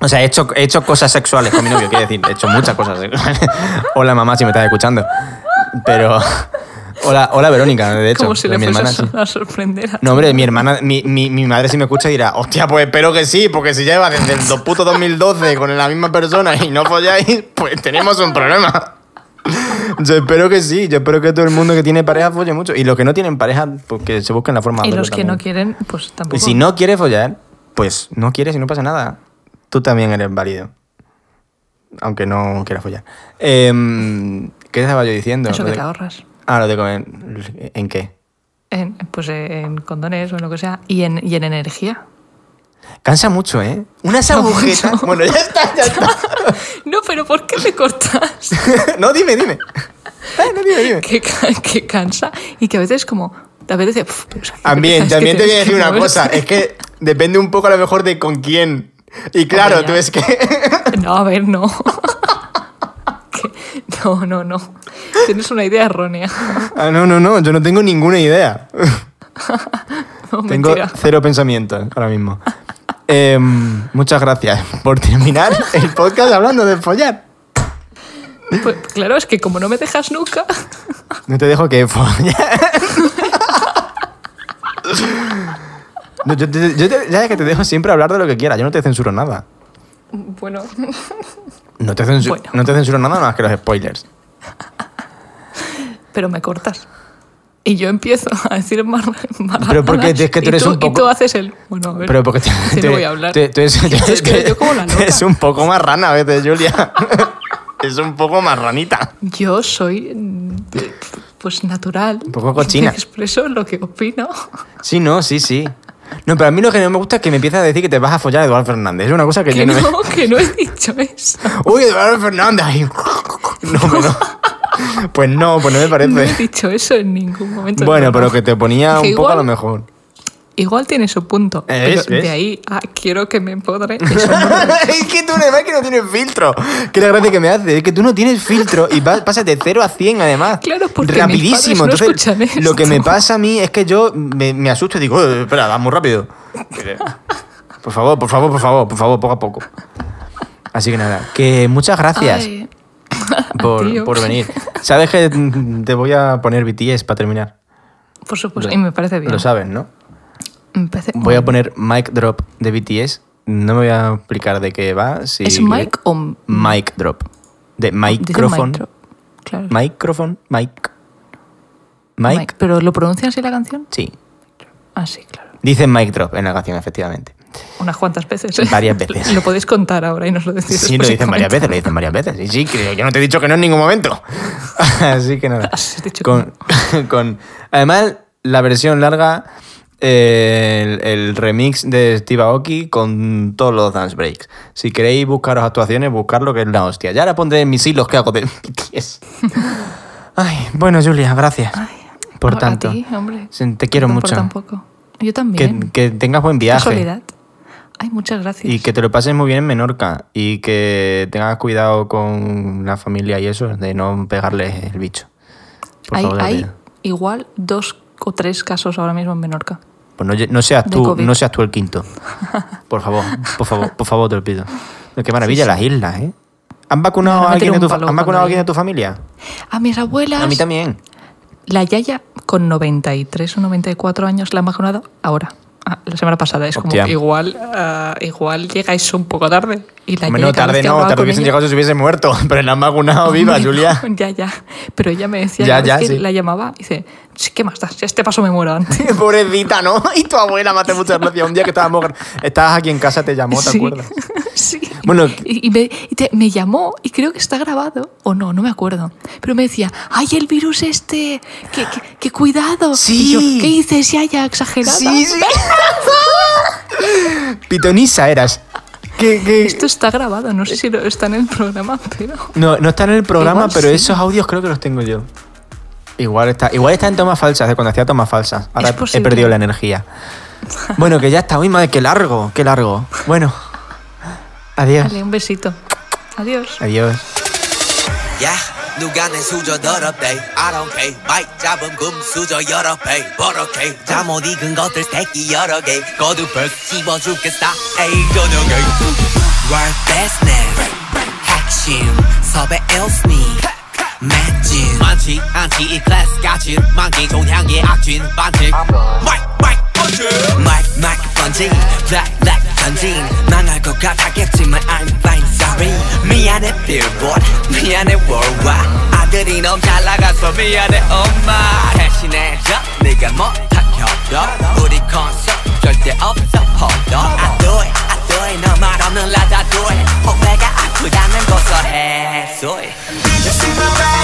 Speaker 1: O sea, he hecho, he hecho cosas sexuales con mi novio, quiero decir, he hecho muchas cosas sexuales. <laughs> Hola mamá, si me estás escuchando. Pero. Hola, hola Verónica, de hecho.
Speaker 2: Como si le
Speaker 1: mi hermana sí.
Speaker 2: a sorprender. a
Speaker 1: No, hombre, mi hermana, mi, mi, mi madre si me escucha dirá, hostia, pues espero que sí, porque si lleva desde el puto 2012 con la misma persona y no folláis, pues tenemos un problema. Yo espero que sí, yo espero que todo el mundo que tiene pareja folle mucho. Y los que no tienen pareja, pues que se busquen la forma de
Speaker 2: Y los que
Speaker 1: también.
Speaker 2: no quieren, pues tampoco.
Speaker 1: Y si no quieres follar, pues no quieres y no pasa nada. Tú también eres válido. Aunque no quieras follar. Em, ¿Qué estaba yo diciendo?
Speaker 2: Eso que te ahorras.
Speaker 1: Ah, lo comer. ¿En qué?
Speaker 2: En, pues en condones o en lo que sea. Y en, y en energía.
Speaker 1: Cansa mucho, ¿eh? Unas agujetas.
Speaker 2: mucho.
Speaker 1: Bueno, ya está, ya está. <laughs>
Speaker 2: No, pero ¿por qué me cortas? <laughs>
Speaker 1: no, dime, dime. Eh, no, dime, dime. <laughs>
Speaker 2: que, que cansa y que a veces como pues, qué
Speaker 1: También, también te voy a decir una cosa. Es que depende un poco a lo mejor de con quién. Y claro,
Speaker 2: Hombre,
Speaker 1: tú es que.
Speaker 2: No, a ver, no. <laughs> No, no, no. Tienes una idea errónea.
Speaker 1: ah, no, no, no. Yo no tengo ninguna idea. <laughs>
Speaker 2: No,
Speaker 1: Tengo
Speaker 2: mentira.
Speaker 1: cero pensamientos ahora mismo. Em, muchas gracias por terminar el podcast hablando de follar.
Speaker 2: Pues, claro, es que como no me dejas nunca.
Speaker 1: No te dejo que follar. No, yo te- yo te- ya que te dejo siempre hablar de lo que quieras. Yo no te censuro nada.
Speaker 2: Bueno,
Speaker 1: No te, censu-
Speaker 2: Bueno.
Speaker 1: no te censuro nada más que los spoilers. <laughs>
Speaker 2: pero me cortas. Y yo empiezo a decir más.
Speaker 1: Pero porque es que tú
Speaker 2: y
Speaker 1: eres un
Speaker 2: Y
Speaker 1: poco-
Speaker 2: tú haces el. Bueno, a ver.
Speaker 1: Pero porque te,
Speaker 2: si
Speaker 1: te-
Speaker 2: no voy a hablar.
Speaker 1: te- tú eres-
Speaker 2: Es que yo como la loca.
Speaker 1: Es un poco más rana a veces, Julia. <laughs> es un poco más ranita.
Speaker 2: Yo soy. mm, Pues natural.
Speaker 1: Un poco cochina. <laughs>
Speaker 2: Expreso lo que opino.
Speaker 1: Sí, no, sí, sí. No, pero a mí lo que no me gusta es que me empiezas a decir que te vas a follar a Eduardo Fernández. Es una cosa que,
Speaker 2: Que
Speaker 1: yo no... me-
Speaker 2: no, que no he dicho eso.
Speaker 1: Uy, Eduardo Fernández. No, pero... Pues no, pues no me
Speaker 2: No he
Speaker 1: parece.
Speaker 2: dicho eso en ningún momento.
Speaker 1: Bueno,
Speaker 2: no,
Speaker 1: pero
Speaker 2: no.
Speaker 1: que te ponía
Speaker 2: Que
Speaker 1: un poco a lo mejor.
Speaker 2: Igual tiene su punto.
Speaker 1: ¿Ves?
Speaker 2: pero
Speaker 1: ¿Ves?
Speaker 2: de ahí a quiero que me podre. <laughs> Eso no.
Speaker 1: es que tú además que no tienes filtro. Que la gracia que me hace. Es que tú no tienes filtro y pasas de 0 a 100 además.
Speaker 2: Claro, porque mis
Speaker 1: Rapidísimo.
Speaker 2: padres no
Speaker 1: Entonces, lo que me
Speaker 2: esto.
Speaker 1: pasa a mí es que yo me, me asusto y digo, "Eh, espera, va muy rápido. Por favor, por favor, por favor, por favor, poco a poco. Así que nada, que muchas gracias
Speaker 2: Ay, <laughs>
Speaker 1: por,
Speaker 2: tío.
Speaker 1: por venir. ¿Sabes que mm, te voy a poner BTS para terminar?
Speaker 2: por supuesto, y me parece bien.
Speaker 1: Lo sabes, ¿no? Voy a poner Mic Drop de BTS. No me voy a explicar de qué va. Si
Speaker 2: ¿Es mic o
Speaker 1: Mic Drop. De micrófono.
Speaker 2: mic? Claro.
Speaker 1: Micrófono. Mic. Mic.
Speaker 2: Mic. ¿Pero lo pronuncian así la canción?
Speaker 1: Sí.
Speaker 2: Ah, sí, claro.
Speaker 1: Dicen mic drop en la canción, efectivamente.
Speaker 2: Unas cuantas veces.
Speaker 1: Varias <laughs> veces.
Speaker 2: Lo podéis contar ahora y nos lo decís.
Speaker 1: Sí, lo dicen varias veces, lo dicen varias veces. Y sí, que yo no te he dicho que no en ningún momento. <laughs> Así que nada. <laughs>
Speaker 2: Has dicho que
Speaker 1: Con, con- además, la versión larga, el, el remix de Steve Aoki con todos los dance breaks. Si queréis buscaros actuaciones, buscarlo que es la hostia. Ya la pondré en mis hilos que hago de BTS. <laughs> Ay, bueno, Julia, gracias. por
Speaker 2: A- a
Speaker 1: tanto.
Speaker 2: ti, hombre.
Speaker 1: Te quiero mucho.
Speaker 2: Tampoco. Yo también.
Speaker 1: que tengas buen
Speaker 2: Qué
Speaker 1: viaje.
Speaker 2: Casualidad. Ay, muchas gracias.
Speaker 1: Y que te lo pases muy bien en Menorca. Y que tengas cuidado con la familia y eso, de no pegarle el bicho. Por
Speaker 2: hay
Speaker 1: favor,
Speaker 2: hay igual dos o tres casos ahora mismo en Menorca.
Speaker 1: Pues no, no seas tú, no seas tú el quinto. Por favor, por favor, por favor, te lo pido. Qué maravilla
Speaker 2: Sí, sí.
Speaker 1: las islas, ¿eh? ¿Han vacunado, a alguien de, tu, ¿han vacunado a alguien de tu familia?
Speaker 2: A mis abuelas.
Speaker 1: A mí también.
Speaker 2: La Yaya, con 93 o 94 años, la han vacunado ahora. Ah, la semana pasada. Es
Speaker 1: Hostia.
Speaker 2: como, igual, ah, igual llegáis un poco tarde. Y la
Speaker 1: Hombre,
Speaker 2: Yaya
Speaker 1: no,
Speaker 2: cada vez
Speaker 1: tarde no, tarde hubiesen llegado si se hubiese muerto. <laughs> Pero la han vacunado viva,
Speaker 2: Hombre,
Speaker 1: Julia. <laughs>
Speaker 2: Ya, ya. Pero ella me decía,
Speaker 1: Ya, ya,
Speaker 2: que
Speaker 1: sí.
Speaker 2: la llamaba, dice, "Sí, ¿qué más das? Si este paso me muero antes. <laughs>
Speaker 1: Pobrecita, ¿no? Y tu abuela me hace mucha gracia. Un día que estábamos, estabas aquí en casa, te llamó, ¿te
Speaker 2: Sí.
Speaker 1: acuerdas?
Speaker 2: Sí.
Speaker 1: Bueno,
Speaker 2: y, y me, y te- me llamó y creo que está grabado, o no, no me acuerdo. Pero me decía, ¡ay, el virus este! ¡Que, que, que cuidado!
Speaker 1: Sí.
Speaker 2: Y yo, ¿qué dices, ya, ya, exagerada?
Speaker 1: Sí, sí. Pitonisa eras. Que-
Speaker 2: Esto está grabado, no sé si lo- está en el programa, pero...
Speaker 1: No, no está en el programa,
Speaker 2: Igual
Speaker 1: pero
Speaker 2: sí.
Speaker 1: esos audios creo que los tengo yo. Igual está, igual está en tomas falsas, de cuando hacía tomas falsas. Ahora he perdido la energía. Bueno, que ya está. Uy, madre, qué largo, qué largo. Bueno, adiós.
Speaker 2: Dale, un besito. Adiós.
Speaker 1: Adiós.
Speaker 4: 야 누가 내 수저 더럽대. I don't care. 마이크 잡은 금 수저 여러 배. 버럭해 잠못 익은 것들 새끼 여러 개. 거두벌 씹어 죽겠어 에이 저녁에. World business. 핵심. 섭외 일스니 맷진 많지 않지. 이 클래스 가진 만기 종향의 악진 반칙. 마이크 마이크 번지 마이크 마이크 번지 블랙 블랙 전진 망할 것 같았겠지만 I'm fine sorry. 미안해 billboard 미안해 worldwide. 아들이 너무 잘 나가서 미안해 엄마. 대신해줘 네가 못한 협력 우리 콘서트 절대 없어 on I do it I do it. 너말 없는 라다 do it 후배가 아프다면 고소해 Did you see my bag?